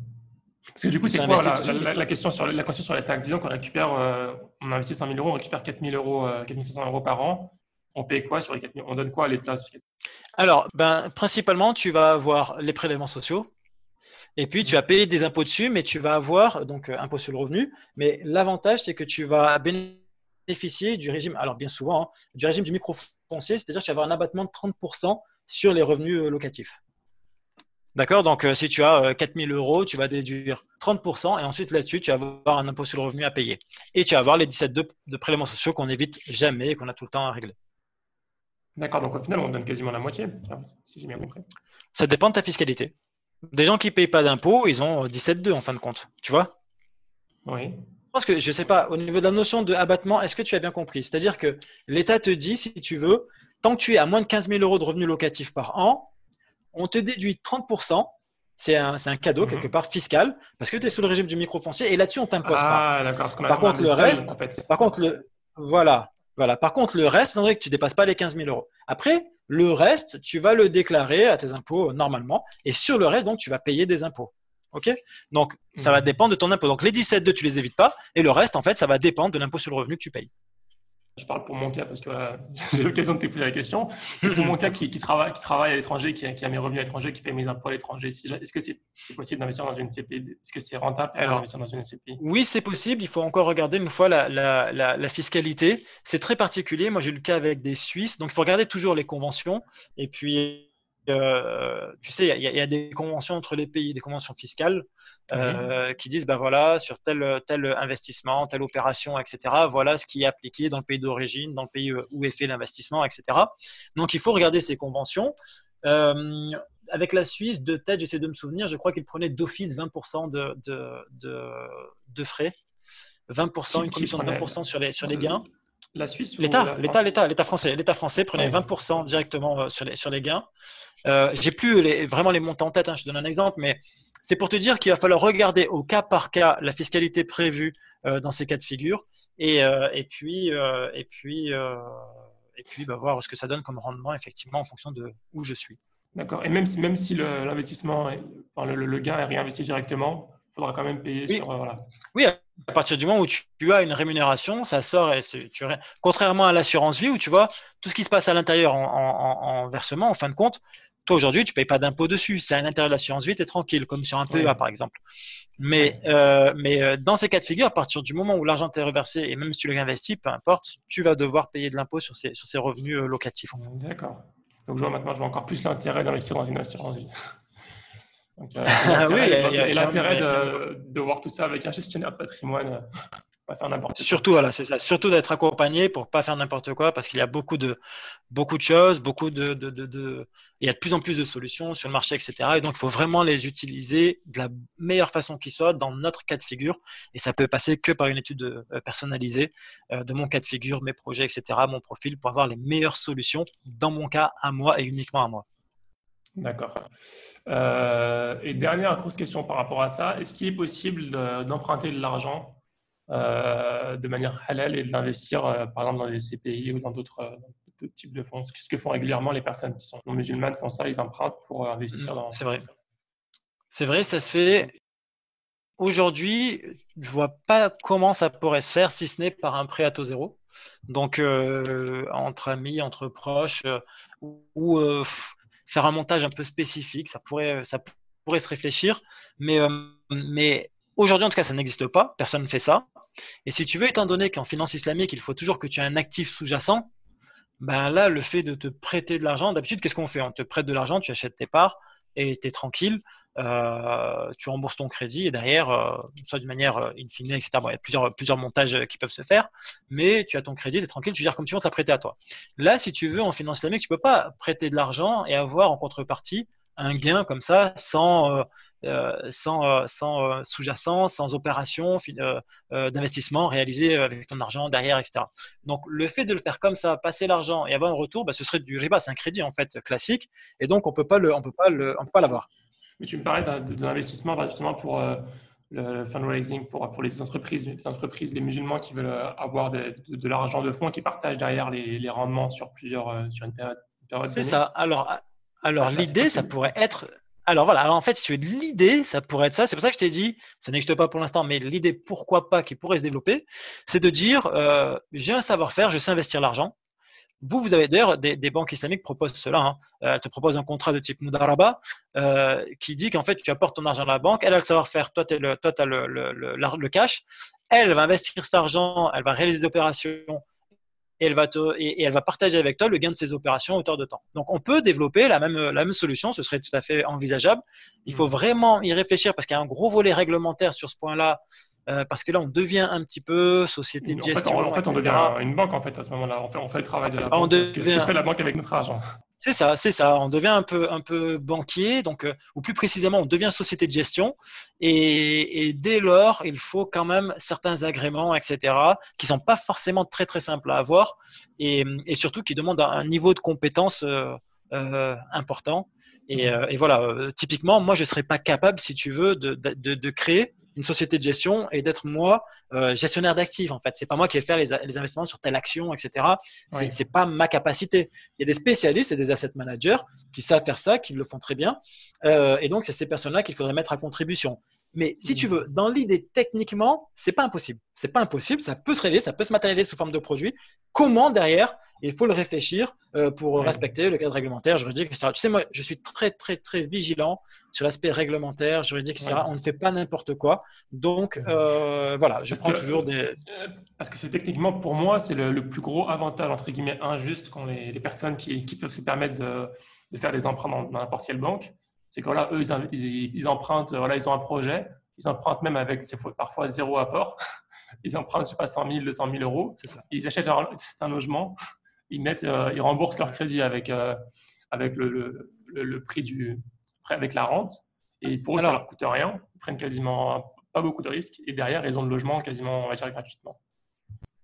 Parce que du coup, c'est quoi la, question sur, la question sur les taxes Disons qu'on récupère, euh, on investit 100 000 euros, on récupère 4 000 euros, 4 euh, 500 euros par an. On paye quoi sur les 4 000 On donne quoi à l'État Alors, ben, principalement, tu vas avoir les prélèvements sociaux. Et puis, tu vas payer des impôts dessus, mais tu vas avoir, donc, euh, impôt sur le revenu. Mais l'avantage, c'est que tu vas bénéficier du régime, alors bien souvent, hein, du régime du microfoncier, c'est-à-dire que tu vas avoir un abattement de 30% sur les revenus locatifs. D'accord Donc, euh, si tu as 4000 euh, euros, tu vas déduire 30% et ensuite là-dessus, tu vas avoir un impôt sur le revenu à payer. Et tu vas avoir les 17 de, de prélèvements sociaux qu'on évite jamais et qu'on a tout le temps à régler. D'accord, donc au final, on donne quasiment la moitié, si j'ai bien compris. Ça dépend de ta fiscalité. Des gens qui ne payent pas d'impôts, ils ont 17,2 en fin de compte. Tu vois? Oui. Je pense que, je ne sais pas, au niveau de la notion de abattement, est-ce que tu as bien compris? C'est-à-dire que l'État te dit, si tu veux, tant que tu es à moins de 15 000 euros de revenus locatifs par an, on te déduit 30%. C'est un, un, cadeau mhm. quelque part fiscal parce que tu es sous le régime du microfoncier et là-dessus on t'impose pas. Ah, d'accord. Par contre le reste, par contre le, voilà, voilà. Par contre le reste, c'est vrai que tu dépasses pas les 15 000 euros. Après le reste, tu vas le déclarer à tes impôts normalement et sur le reste donc tu vas payer des impôts. Ok? Donc ça va mhm. dépendre de ton impôt. Donc les 17,2 tu les évites pas et le reste en fait ça va dépendre de l'impôt sur le revenu que tu payes je parle pour mon cas parce que j'ai l'occasion de te poser la question. Pour mon cas, qui, travaille, qui travaille à l'étranger, qui, a mes revenus à l'étranger, qui paye mes impôts à l'étranger, est-ce que c'est possible d'investir dans une CPI Est-ce que c'est rentable d'investir dans une CPI Oui, c'est possible. Il faut encore regarder une fois la, la fiscalité. C'est très particulier. Moi, j'ai eu le cas avec des Suisses. Donc, il faut regarder toujours les conventions. Et puis, euh, tu sais, il y, a des conventions entre les pays, des conventions fiscales euh, qui disent, ben voilà, sur tel, tel investissement, telle opération, etc., voilà ce qui est appliqué dans le pays d'origine, dans le pays euh, où est fait l'investissement, etc. Donc, il faut regarder ces conventions. avec la Suisse, de tête, j'essaie de me souvenir, je crois qu'ils prenaient d'office 20% de, de, de, de, frais. 20%, une commission de 20% sur les, sur les gains. La Suisse L'État, l'État, l'État, l'État français. L'État français prenait 20% directement sur les, sur les gains. Euh, j'ai plus les, vraiment les montants en tête, hein, je te donne un exemple, mais c'est pour te dire qu'il va falloir regarder au cas par cas la fiscalité prévue euh, dans ces cas de figure et, euh, et puis, et puis, et puis bah, voir ce que ça donne comme rendement effectivement en fonction de où je suis. D'accord. Et même si, même si l'investissement, le, gain est réinvesti directement, il faudra quand même payer sur. Voilà. Oui, à partir du moment où tu, as une rémunération, ça sort. Et tu, contrairement à l'assurance vie où tu vois tout ce qui se passe à l'intérieur en, versement, en fin de compte, toi, aujourd'hui, tu ne payes pas d'impôt dessus. C'est à l'intérieur de l'assurance vie, tu es tranquille, comme sur un PEA, par exemple. Mais, euh, mais euh, dans ces cas de figure, à partir du moment où l'argent t'est reversé, et même si tu l'as investi, peu importe, tu vas devoir payer de l'impôt sur ces, sur ces revenus euh, locatifs. D'accord. Donc, je vois maintenant, je vois encore plus l'intérêt d'investir dans une assurance vie. Et l'intérêt de, de, voir tout ça avec un gestionnaire de patrimoine faire n'importe Surtout, voilà, c'est ça. Surtout d'être accompagné pour pas faire n'importe quoi parce qu'il y a beaucoup de, beaucoup de choses, beaucoup de, de, de, il y a de plus en plus de solutions sur le marché, etc. Et donc, il faut vraiment les utiliser de la meilleure façon qui soit dans notre cas de figure. Et ça peut passer que par une étude euh, personnalisée euh, de mon cas de figure, mes projets, etc., mon profil pour avoir les meilleures solutions dans mon cas à moi et uniquement à moi. D'accord. Euh, et dernière grosse question par rapport à ça, est-ce qu'il est possible d'emprunter de l'argent euh, de manière halal et de l'investir, euh, par exemple, dans des CPI ou dans d'autres types de fonds? Ce que font régulièrement les personnes qui sont non musulmanes font ça, ils empruntent pour investir dans. C'est vrai. C'est vrai, ça se fait. Aujourd'hui, je vois pas comment ça pourrait se faire si ce n'est par un prêt à taux zéro. Donc, entre amis, entre proches, ou, faire un montage un peu spécifique, ça pourrait, ça pourrait se réfléchir. Mais, mais aujourd'hui, en tout cas, ça n'existe pas. Personne ne fait ça. Et si tu veux, étant donné qu'en finance islamique, il faut toujours que tu aies un actif sous-jacent, ben là, le fait de te prêter de l'argent, d'habitude, qu'est-ce qu'on fait? On te prête de l'argent, tu achètes tes parts et tu es tranquille, euh, tu rembourses ton crédit et derrière, euh, soit d'une manière euh, in fine, etc. il y a plusieurs, montages qui peuvent se faire, mais tu as ton crédit, tu es tranquille, tu gères comme tu veux, on prêté à toi. Là, si tu veux, en finance islamique, tu peux pas prêter de l'argent et avoir en contrepartie un gain comme ça sans, euh, euh, sans, euh, sous-jacent, sans opération d'investissement réalisée avec ton argent derrière, etc. Donc le fait de le faire comme ça, passer l'argent et avoir un retour, bah, ce serait du riba, c'est un crédit en fait classique, et donc on peut peut pas l'avoir. Mais tu me parlais de, l'investissement bah, justement pour le fundraising pour, pour les entreprises, les entreprises, les musulmans qui veulent avoir de, de, l'argent de fonds qui partagent derrière les, les rendements sur plusieurs sur une période. période c'est ça. Alors alors, ah, l'idée, ça pourrait être. Alors voilà, en fait, si tu veux l'idée, ça pourrait être ça. C'est pour ça que je t'ai dit, ça n'existe pas pour l'instant, mais l'idée, pourquoi pas, qui pourrait se développer, c'est de dire, euh, j'ai un savoir-faire, je sais investir l'argent. Vous, vous avez d'ailleurs des, banques islamiques proposent cela. Hein. Euh, elles te proposent un contrat de type Mudaraba euh, qui dit qu'en fait, tu apportes ton argent à la banque, elle a le savoir-faire, toi, tu as, le, le, le, cash. Elle va investir cet argent, elle va réaliser des opérations et elle va, partager avec toi le gain de ses opérations à hauteur de temps. Donc, on peut développer la même, solution, ce serait tout à fait envisageable. Il faut vraiment y réfléchir parce qu'il y a un gros volet réglementaire sur ce point-là euh, parce que là, on devient un petit peu société de gestion. En fait, on, devient une banque en fait à ce moment-là. On fait, on fait le travail de la banque. ce que fait la banque avec notre argent. C'est ça, c'est ça. On devient un peu, un peu banquier, donc, euh, ou plus précisément, on devient société de gestion. Et, dès lors, il faut quand même certains agréments, etc., qui sont pas forcément très très simples à avoir, et, surtout qui demandent un, niveau de compétence euh, euh, important. Et, et voilà, typiquement, moi, je serais pas capable, si tu veux, de, de, de créer une société de gestion et d'être moi euh, gestionnaire d'actifs en fait. C'est pas moi qui vais faire les, investissements sur telle action, etc. C'est n'est pas ma capacité. Il y a des spécialistes et des asset managers qui savent faire ça, qui le font très bien. Euh, et donc c'est ces personnes-là qu'il faudrait mettre à contribution. Mais si tu mmh. veux, dans l'idée techniquement, c'est pas impossible. C'est pas impossible. Ça peut se réaliser, ça peut se matérialiser sous forme de produit. Comment derrière Il faut le réfléchir euh, pour respecter le cadre réglementaire, juridique, etc. Tu sais, moi, je suis très, très, très vigilant sur l'aspect réglementaire, juridique, etc. On ne fait pas n'importe quoi. Donc, euh, voilà, je prends toujours des. Euh, parce que c'est techniquement, pour moi, c'est le, plus gros avantage, entre guillemets, injuste qu'ont les, les, personnes qui, qui, peuvent se permettre de, de faire des emprunts dans n'importe quelle banque c'est que voilà, eux, ils, empruntent, voilà, ils ont un projet, ils empruntent même avec parfois zéro apport. Ils empruntent, je sais pas, 100 000, 200 000 euros. Ça. Ils achètent un, logement, ils, mettent, euh, ils remboursent leur crédit avec, euh, avec le, le, prix du, avec la rente. Et pour eux, ça leur coûte rien. Ils prennent quasiment pas beaucoup de risques. Et derrière, ils ont le logement quasiment, on va dire, gratuitement.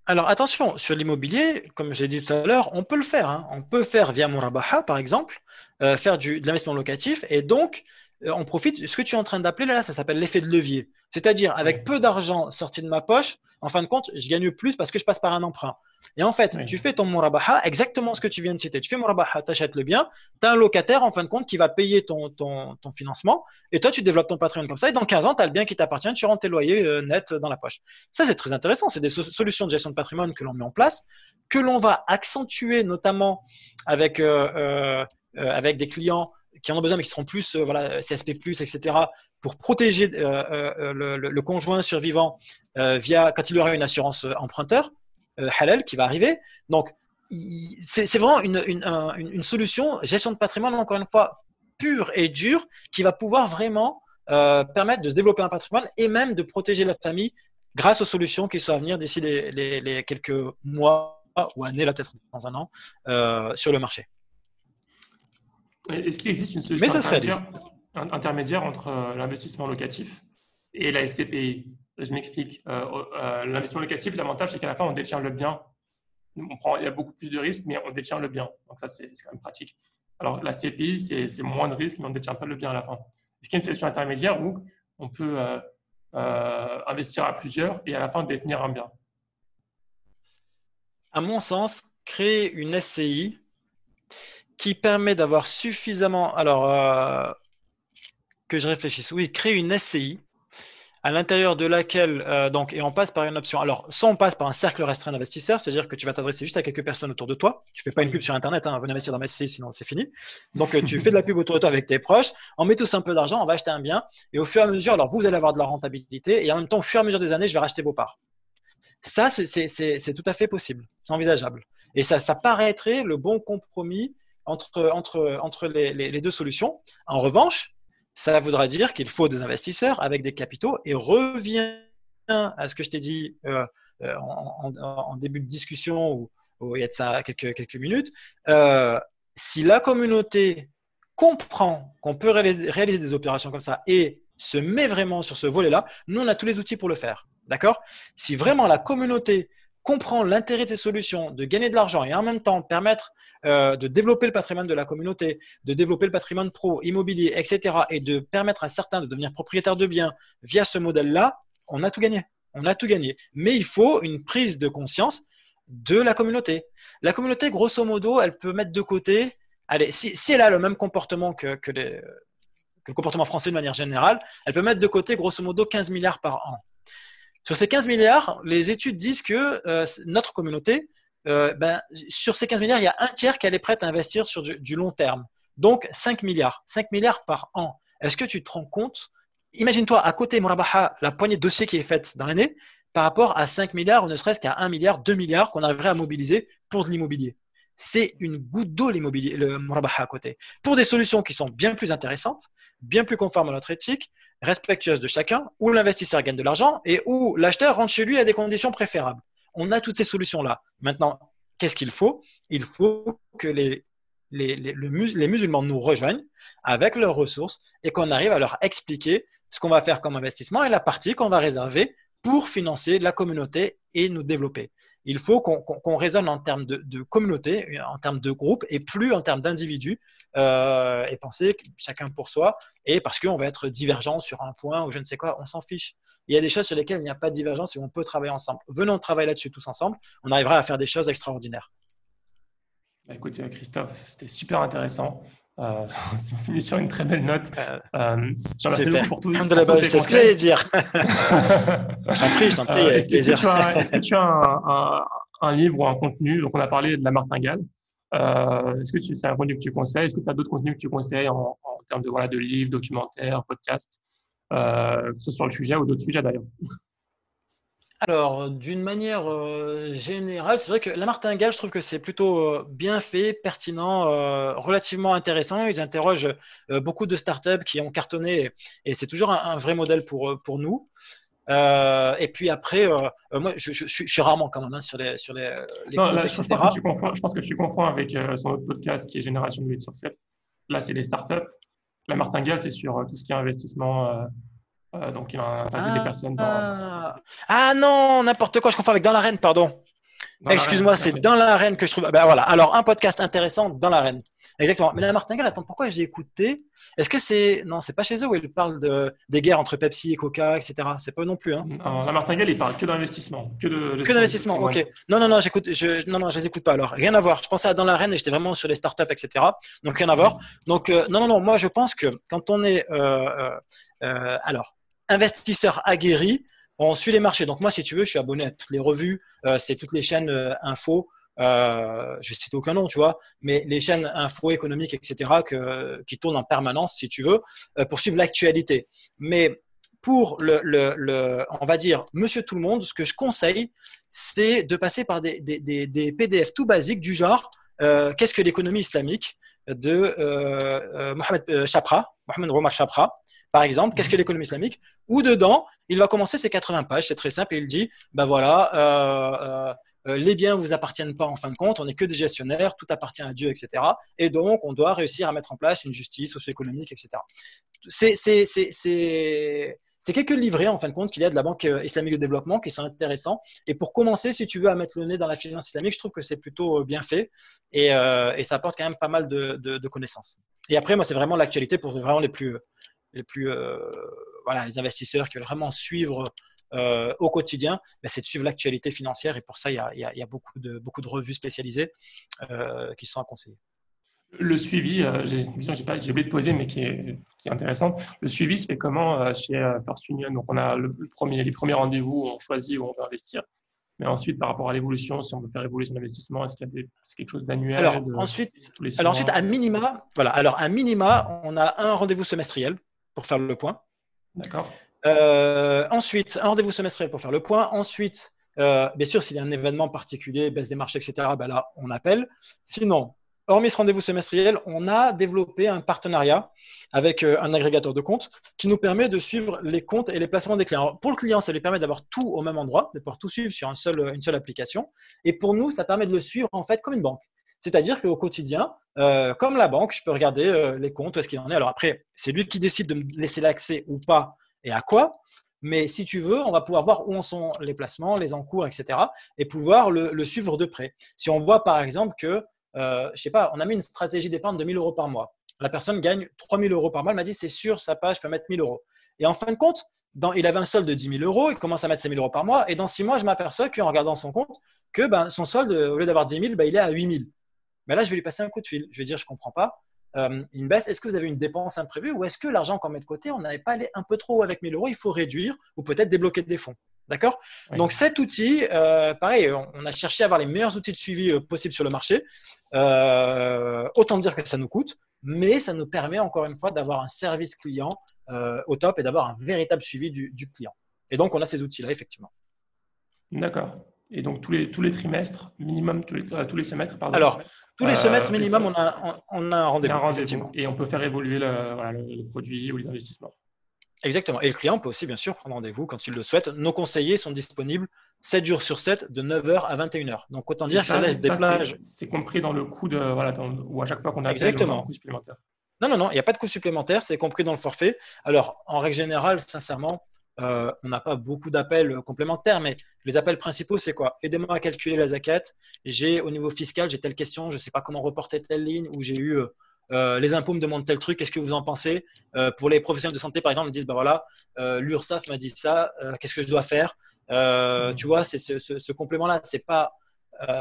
Alors attention, sur l'immobilier, comme j'ai dit tout à l'heure, on peut le faire. Hein. On peut faire via Murabaha, par exemple, euh, faire du, de l'investissement locatif et donc euh, on profite. Ce que tu es en train d'appeler là, ça s'appelle l'effet de levier. C'est-à-dire, avec peu d'argent sorti de ma poche, en fin de compte, je gagne plus parce que je passe par un emprunt. Et en fait, tu fais ton murabaha, exactement ce que tu viens de citer. Tu fais murabaha, tu achètes le bien, tu as un locataire en fin de compte qui va payer ton, ton, ton, financement, et toi, tu développes ton patrimoine comme ça, et dans 15 ans, tu as le bien qui t'appartient, tu rentres tes loyers euh, nets dans la poche. Ça, c'est très intéressant. C'est des solutions de gestion de patrimoine que l'on met en place, que l'on va accentuer notamment avec, euh, euh, euh avec des clients qui en ont besoin, mais qui seront plus voilà, CSP, etc., pour protéger le, le, le, conjoint survivant via, quand il aura une assurance emprunteur. Euh, halal qui va arriver. Donc, c'est vraiment une, une, solution, gestion de patrimoine, encore une fois, pure et dure, qui va pouvoir vraiment euh, permettre de se développer un patrimoine et même de protéger la famille grâce aux solutions qui sont à venir d'ici les, quelques mois ou années, là peut-être dans un an, euh, sur le marché. Est-ce qu'il existe une solution intermédiaire, entre l'investissement locatif et la SCPI je m'explique. Euh, euh, l'investissement locatif, l'avantage, c'est qu'à la fin, on détient le bien. On prend, il y a beaucoup plus de risques, mais on détient le bien. Donc ça, c'est quand même pratique. Alors la CPI, c'est moins de risques, mais on ne détient pas le bien à la fin. Est-ce qu'il y a une solution intermédiaire où on peut euh, investir à plusieurs et à la fin détenir un bien? À mon sens, créer une SCI qui permet d'avoir suffisamment. Alors, que je réfléchisse. Oui, créer une SCI à l'intérieur de laquelle, euh, donc, et on passe par une option. Alors, soit on passe par un cercle restreint d'investisseurs, c'est-à-dire que tu vas t'adresser juste à quelques personnes autour de toi. Tu fais pas une pub sur Internet, hein, venez investir dans ma SCI, sinon c'est fini. Donc, euh, tu fais de la pub autour de toi avec tes proches. On met tous un peu d'argent, on va acheter un bien. Et au fur et à mesure, alors vous allez avoir de la rentabilité. Et en même temps, au fur et à mesure des années, je vais racheter vos parts. Ça, c'est tout à fait possible. C'est envisageable. Et ça, ça paraîtrait le bon compromis entre, entre, entre les, les deux solutions. En revanche, ça voudra dire qu'il faut des investisseurs avec des capitaux et revient à ce que je t'ai dit euh, euh, en, début de discussion ou, il y a de ça quelques, minutes. Euh, si la communauté comprend qu'on peut réaliser, des opérations comme ça et se met vraiment sur ce volet-là, nous, on a tous les outils pour le faire. D'accord? Si vraiment la communauté comprend l'intérêt de ces solutions, de gagner de l'argent et en même temps permettre euh, de développer le patrimoine de la communauté, de développer le patrimoine pro, immobilier, etc. et de permettre à certains de devenir propriétaires de biens via ce modèle-là, on a tout gagné. On a tout gagné. Mais il faut une prise de conscience de la communauté. La communauté, grosso modo, elle peut mettre de côté, allez, si, elle a le même comportement que, que le comportement français de manière générale, elle peut mettre de côté, grosso modo, 15 milliards par an. Sur ces 15 milliards, les études disent que euh, notre communauté, euh, ben, sur ces 15 milliards, il y a un tiers qui est prête à investir sur du, long terme. Donc 5 milliards, 5 milliards par an. Est-ce que tu te rends compte? Imagine-toi à côté Murabaha, la poignée de dossiers qui est faite dans l'année par rapport à 5 milliards ou ne serait-ce qu'à 1 milliard, 2 milliards qu'on arriverait à mobiliser pour de l'immobilier. C'est une goutte d'eau l'immobilier, le Murabaha à côté. Pour des solutions qui sont bien plus intéressantes, bien plus conformes à notre éthique, respectueuse de chacun, où l'investisseur gagne de l'argent et où l'acheteur rentre chez lui à des conditions préférables. On a toutes ces solutions-là. Maintenant, qu'est-ce qu'il faut? Il faut que les, les, les, musulmans nous rejoignent avec leurs ressources et qu'on arrive à leur expliquer ce qu'on va faire comme investissement et la partie qu'on va réserver pour financer la communauté et nous développer. Il faut qu'on raisonne en termes de, communauté, en termes de groupe et plus en termes d'individus euh, et penser chacun pour soi et parce qu'on va être divergent sur un point ou je ne sais quoi, on s'en fiche. Il y a des choses sur lesquelles il n'y a pas de divergence et on peut travailler ensemble. Venons travailler là-dessus tous ensemble, on arrivera à faire des choses extraordinaires. Écoute, Christophe, c'était super intéressant. Euh, on finit sur une très belle note. Euh, euh remercie pour tout. C'est ce que j'allais dire. je t'en prie, je t'en prie. Euh, est-ce que, tu as, un, un, livre ou un contenu? Donc, on a parlé de la martingale. Euh, est-ce que c'est un contenu que tu conseilles? Est-ce que tu as d'autres contenus que tu conseilles en, en termes de, voilà, de livres, documentaires, podcasts, que ce soit sur le sujet ou d'autres sujets d'ailleurs? Alors, d'une manière euh, générale, c'est vrai que la martingale, je trouve que c'est plutôt euh, bien fait, pertinent, euh, relativement intéressant. Ils interrogent beaucoup de startups qui ont cartonné et, c'est toujours un, vrai modèle pour, pour nous. et puis après, moi, je, suis rarement quand même hein, sur les, sur les, non, là, je, pense que je pense que je suis confonds avec son autre podcast qui est Génération de sur 7. Là, c'est les startups. La martingale, c'est sur tout ce qui est investissement euh, donc, il a interviewé des ah. personnes dans... Ah non, n'importe quoi, je confonds avec Dans l'arène, pardon. Excuse-moi, c'est dans l'arène que je trouve. Ben voilà. Alors, un podcast intéressant dans l'arène. Exactement. Mais la martingale, attends, pourquoi j'ai écouté? Est-ce que c'est. Non, c'est pas chez eux où ils parlent de... des guerres entre Pepsi et Coca, etc. C'est pas non plus. Hein. Non, la martingale, il parle que d'investissement. Que de, que d'investissement, ok. Non, non, non, j'écoute. Je... Non, non, je les écoute pas alors. Rien à voir. Je pensais à dans l'arène et j'étais vraiment sur les startups, etc. Donc, rien à voir. Donc, euh, non, non, non, moi, je pense que quand on est. Euh, euh, alors, investisseur aguerri, on suit les marchés. Donc moi, si tu veux, je suis abonné à toutes les revues, euh, c'est toutes les chaînes euh, info. Euh, je cite aucun nom, tu vois, mais les chaînes info économiques, etc., qui tournent en permanence, si tu veux, euh, pour suivre l'actualité. Mais pour le, on va dire, monsieur tout le monde, ce que je conseille, c'est de passer par des, PDF tout basiques du genre euh, Qu'est-ce que l'économie islamique de Mohamed Chapra, Mohamed Omar Chapra, par exemple, qu'est-ce que mhm. l'économie islamique? Où dedans, il va commencer ses 80 pages, c'est très simple, et il dit, ben voilà, euh, euh, euh, les biens ne vous appartiennent pas en fin de compte, on n'est que des gestionnaires, tout appartient à Dieu, etc. Et donc, on doit réussir à mettre en place une justice socio-économique, etc. C'est quelques livrets, en fin de compte, qu'il y a de la Banque islamique de développement qui sont intéressants. Et pour commencer, si tu veux, à mettre le nez dans la finance islamique, je trouve que c'est plutôt bien fait et, ça apporte quand même pas mal de, de connaissances. Et après, moi, c'est vraiment l'actualité pour vraiment les plus, les plus euh, voilà, les investisseurs qui veulent vraiment suivre euh, au quotidien, ben, c'est de suivre l'actualité financière et pour ça, il y a, il y a beaucoup, de, beaucoup de revues spécialisées euh, qui sont à conseiller. Le suivi, j'ai une question que j'ai oublié de poser, mais qui est, qui est, intéressante. Le suivi fait comment chez First Union Donc, on a le, premier, les premiers rendez-vous où on choisit où on veut investir. Mais ensuite, par rapport à l'évolution, si on veut faire évoluer son investissement, est-ce qu'il y a quelque chose d'annuel alors, ensuite, alors ensuite, à minima, voilà. Alors, à minima, on a un rendez-vous semestriel pour faire le point. D'accord. Euh, ensuite, un rendez-vous semestriel pour faire le point. Ensuite, euh, bien sûr, s'il y a un événement particulier, baisse des marchés, etc., ben là, on appelle. Sinon, hormis ce rendez-vous semestriel, on a développé un partenariat avec euh, un agrégateur de comptes qui nous permet de suivre les comptes et les placements des clients. pour le client, ça lui permet d'avoir tout au même endroit, de pouvoir tout suivre sur une seule, une seule application. Et pour nous, ça permet de le suivre en fait comme une banque. C'est-à-dire qu'au quotidien, euh, comme la banque, je peux regarder euh, les comptes, où est-ce qu'il en est. Alors après, c'est lui qui décide de me laisser l'accès ou pas et à quoi. Mais si tu veux, on va pouvoir voir où en sont les placements, les encours, etc. et pouvoir le, suivre de près. Si on voit par exemple que, euh, je sais pas, on a mis une stratégie d'épargne de 1000 euros par mois. La personne gagne 3000 euros par mois. Elle m'a dit, c'est sûr, ça passe, je peux mettre 1000 euros. Et en fin de compte, il avait un solde de 10 000 euros, il commence à mettre 5 000 euros par mois. Et dans 6 mois, je m'aperçois qu'en regardant son compte, que ben, son solde, au lieu d'avoir 10 000, ben, il est à 8 000 mais là, je vais lui passer un coup de fil. Je vais dire, je comprends pas. Euh, une baisse, est-ce que vous avez une dépense imprévue ou est-ce que l'argent qu'on met de côté, on n'avait pas allé un peu trop avec 1000 euros, il faut réduire ou peut-être débloquer des fonds. D'accord? Donc cet outil, euh, pareil, on, a cherché à avoir les meilleurs outils de suivi euh, possibles sur le marché. autant dire que ça nous coûte, mais ça nous permet encore une fois d'avoir un service client au top et d'avoir un véritable suivi du, du client. Et donc on a ces outils-là, effectivement. D'accord. Et donc tous les, tous les trimestres, minimum tous les, tous les semestres, pardon. Alors, tous les euh, semestres minimum, on a, on, a un rendez-vous. et on peut faire évoluer le, voilà, le, produit ou les investissements. Exactement. Et le client peut aussi, bien sûr, prendre rendez-vous quand il le souhaite. Nos conseillers sont disponibles 7 jours sur 7, de 9h à 21h. Donc, autant dire que ça laisse des plages. C'est compris dans le coût de. Voilà, ou à chaque fois qu'on a Exactement. un coût supplémentaire. Non, non, non, il n'y a pas de coût supplémentaire, c'est compris dans le forfait. Alors, en règle générale, sincèrement, euh, on n'a pas beaucoup d'appels complémentaires, mais les appels principaux, c'est quoi? Aidez-moi à calculer la zakat. J'ai au niveau fiscal, j'ai telle question, je ne sais pas comment reporter telle ligne, ou j'ai eu euh, euh, les impôts me demandent tel truc, qu'est-ce que vous en pensez? Pour les professionnels de santé, par exemple, ils me disent, bah voilà, l'URSSAF m'a dit ça, qu'est-ce que je dois faire? Mmh. Tu vois, c'est ce, complément-là, c'est pas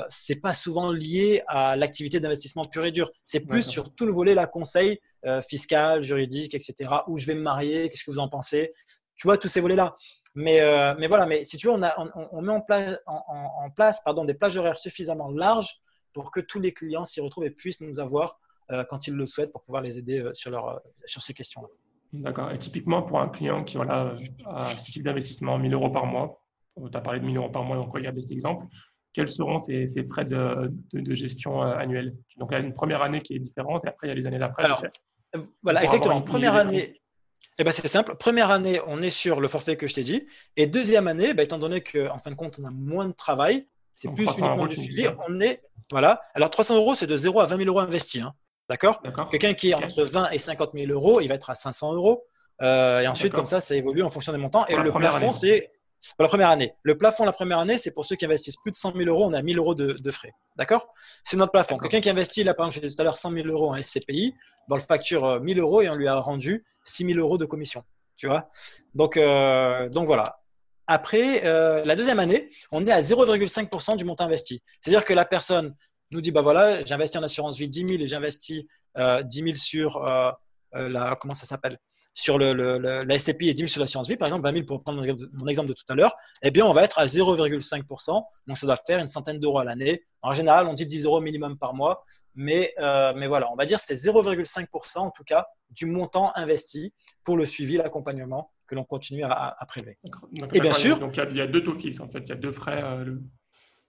c'est pas souvent lié à l'activité d'investissement pur et dur. C'est plus sur tout le volet, la conseil fiscal, juridique, etc. Où je vais me marier, qu'est-ce que vous en pensez? Tu vois, tous ces volets-là. Mais, euh, mais voilà, mais si tu veux, on, a, on, met en place, en, place pardon, des plages horaires suffisamment larges pour que tous les clients s'y retrouvent et puissent nous avoir euh, quand ils le souhaitent pour pouvoir les aider euh, sur, leur, sur ces questions-là. D'accord. Et typiquement, pour un client qui voilà, a ce type d'investissement, 1000 euros par mois, tu as parlé de 1000 euros par mois, donc regardez cet exemple, quels seront ces, ces frais de, de, gestion annuels Donc, il y a une première année qui est différente et après, il y a les années d'après. Voilà, exactement. Première année, eh ben, c'est simple. Première année, on est sur le forfait que je t'ai dit. Et deuxième année, ben, étant donné qu'en fin de compte, on a moins de travail, c'est plus uniquement du suivi. On est, voilà. Alors, 300 euros, c'est de 0 à 20 000 euros investis. Hein. D'accord? Quelqu'un qui est entre 20 et 50 000 euros, il va être à 500 euros. Euh, et ensuite, comme ça, ça évolue en fonction des montants. et le plafond, c'est pour la première année. Le plafond la première année, c'est pour ceux qui investissent plus de 100 000 euros, on a 1000 euros de, frais. D'accord? C'est notre plafond. Quelqu'un qui investit, là, par exemple, je disais tout à l'heure 100 000 euros en SCPI, dans le facture 1000 euros et on lui a rendu 6 000 euros de commission. Tu vois? Donc, euh, donc voilà. Après, euh, la deuxième année, on est à 0,5% du montant investi. C'est-à-dire que la personne nous dit, bah voilà, j'investis en assurance vie 10 000 et j'investis 10 000 sur la, comment ça s'appelle? Sur le, la SCPI et 10 000 sur l'assurance vie, par exemple, 20 000 pour prendre mon exemple de tout à l'heure, eh bien, on va être à 0,5%. Donc, ça doit faire une centaine d'euros à l'année. En général, on dit 10 euros minimum par mois. Mais, euh, mais voilà, on va dire que c'était 0,5% en tout cas du montant investi pour le suivi, l'accompagnement que l'on continue à, prélever. et bien sûr. Donc, il y, a deux taux fixes en fait. Il y a deux frais. Euh,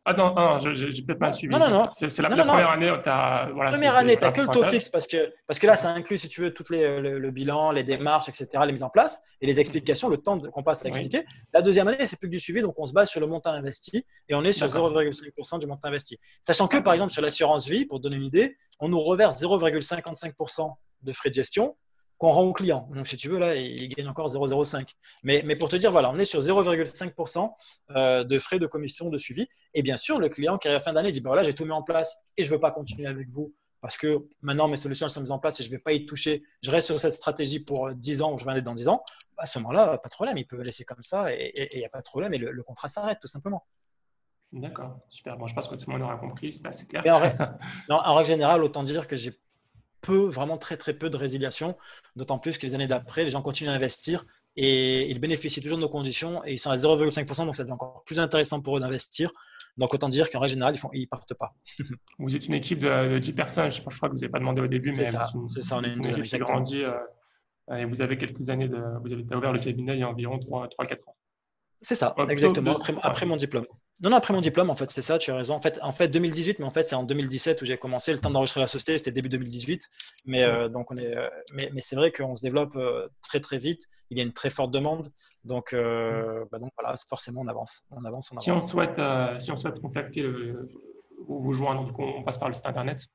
ah non, non j'ai peut-être pas suivi. Non, non, non. C'est la, première année. As, voilà, première année, tu n'as que le taux fixe parce que, parce que là, ça inclut, si tu veux, tout les, le, bilan, les démarches, etc., les mises en place et les explications, le temps qu'on passe à expliquer. La deuxième année, c'est plus que du suivi, donc on se base sur le montant investi et on est sur 0,5% du montant investi. Sachant que, par exemple, sur l'assurance vie, pour donner une idée, on nous reverse 0,55% de frais de gestion qu'on rend au client. Donc, si tu veux, là, il gagne encore 0,05. Mais, mais pour te dire, voilà, on est sur 0,5% euh, de frais de commission de suivi. Et bien sûr, le client qui arrive à la fin d'année dit, ben voilà, j'ai tout mis en place et je ne veux pas continuer avec vous parce que maintenant, mes solutions elles sont mises en place et je ne vais pas y toucher. Je reste sur cette stratégie pour 10 ans ou je vais en être dans 10 ans. Bah, à ce moment-là, pas de problème. Il peut laisser comme ça et il n'y a pas de problème et le, contrat s'arrête tout simplement. D'accord, super. Bon, je pense que tout le monde aura compris, c'est assez clair. En, en règle générale, autant dire que j'ai peu, vraiment très très peu de résiliation, d'autant plus que les années d'après, les gens continuent à investir et ils bénéficient toujours de nos conditions et ils sont à 0,5%, donc ça devient encore plus intéressant pour eux d'investir. Donc autant dire qu'en règle générale, ils ne ils partent pas. vous êtes une équipe de 10 personnes, je, crois que vous n'avez pas demandé au début, mais c'est ça, ça, on est une, équipe qui grandi euh, et vous avez quelques années, de, vous avez ouvert le cabinet il y a environ 3-4 ans. C'est ça, exactement, après, mon diplôme. Non, non, après mon diplôme, en fait, c'est ça, tu as raison. En fait, en fait 2018, mais en fait, c'est en 2017 où j'ai commencé. Le temps d'enregistrer la société, c'était début 2018. Mais, euh, donc on est, euh, mais, mais c'est vrai qu'on se développe euh, très, très vite. Il y a une très forte demande. Donc, bah, donc voilà, forcément, on avance. On avance, on avance. Si on souhaite, si on souhaite contacter le, ou vous joindre, on passe par le site internet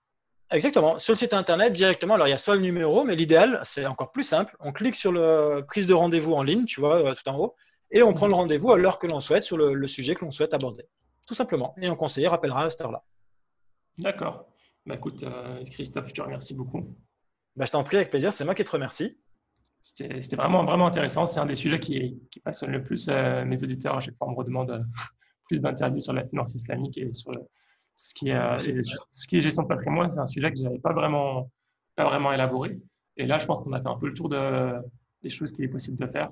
Exactement. Sur le site internet, directement, alors il y a soit le numéro, mais l'idéal, c'est encore plus simple. On clique sur le prise de rendez-vous en ligne, tu vois, tout en haut et on prend le rendez-vous à l'heure que l'on souhaite sur le, sujet que l'on souhaite aborder. Tout simplement. Et un conseiller rappellera à cette heure-là. D'accord. Bah, écoute, euh, Christophe, je te remercie beaucoup. Bah, je t'en prie, avec plaisir. C'est moi qui te remercie. C'était vraiment, vraiment intéressant. C'est un des sujets qui, qui passionne le plus euh, mes auditeurs. À chaque fois, on me redemande euh, plus d'interviews sur la finance islamique et sur tout ce qui est, ce qui est gestion de patrimoine. C'est un sujet que je n'avais pas vraiment, pas vraiment élaboré. Et là, je pense qu'on a fait un peu le tour de, des choses qu'il est possible de faire.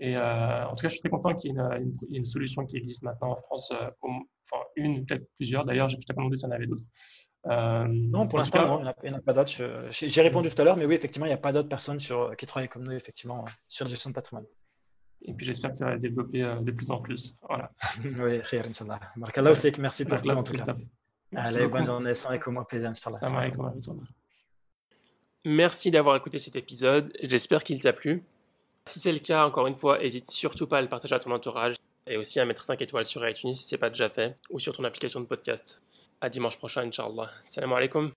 Et euh, en tout cas, je suis très content qu'il y, ait une, solution qui existe maintenant en France, euh, enfin une, peut-être plusieurs. D'ailleurs, je t'ai pas demandé s'il y en avait d'autres. Euh, non, pour l'instant, il n'y en a, pas d'autres. J'ai répondu tout à l'heure, mais oui, effectivement, il n'y a pas d'autres personnes sur, qui travaillent comme nous, effectivement, sur la gestion de patrimoine. Et puis j'espère que ça va se développer de plus en plus. Voilà. oui, Inch'Allah. Merci pour tout en tout cas. Allez, bonne journée. Salam moi plaisir, Merci d'avoir écouté cet épisode. J'espère qu'il t'a plu. Si c'est le cas, encore une fois, n'hésite surtout pas à le partager à ton entourage et aussi à mettre 5 étoiles sur iTunes si ce n'est pas déjà fait ou sur ton application de podcast. À dimanche prochain, Inch'Allah. Salam alaikum.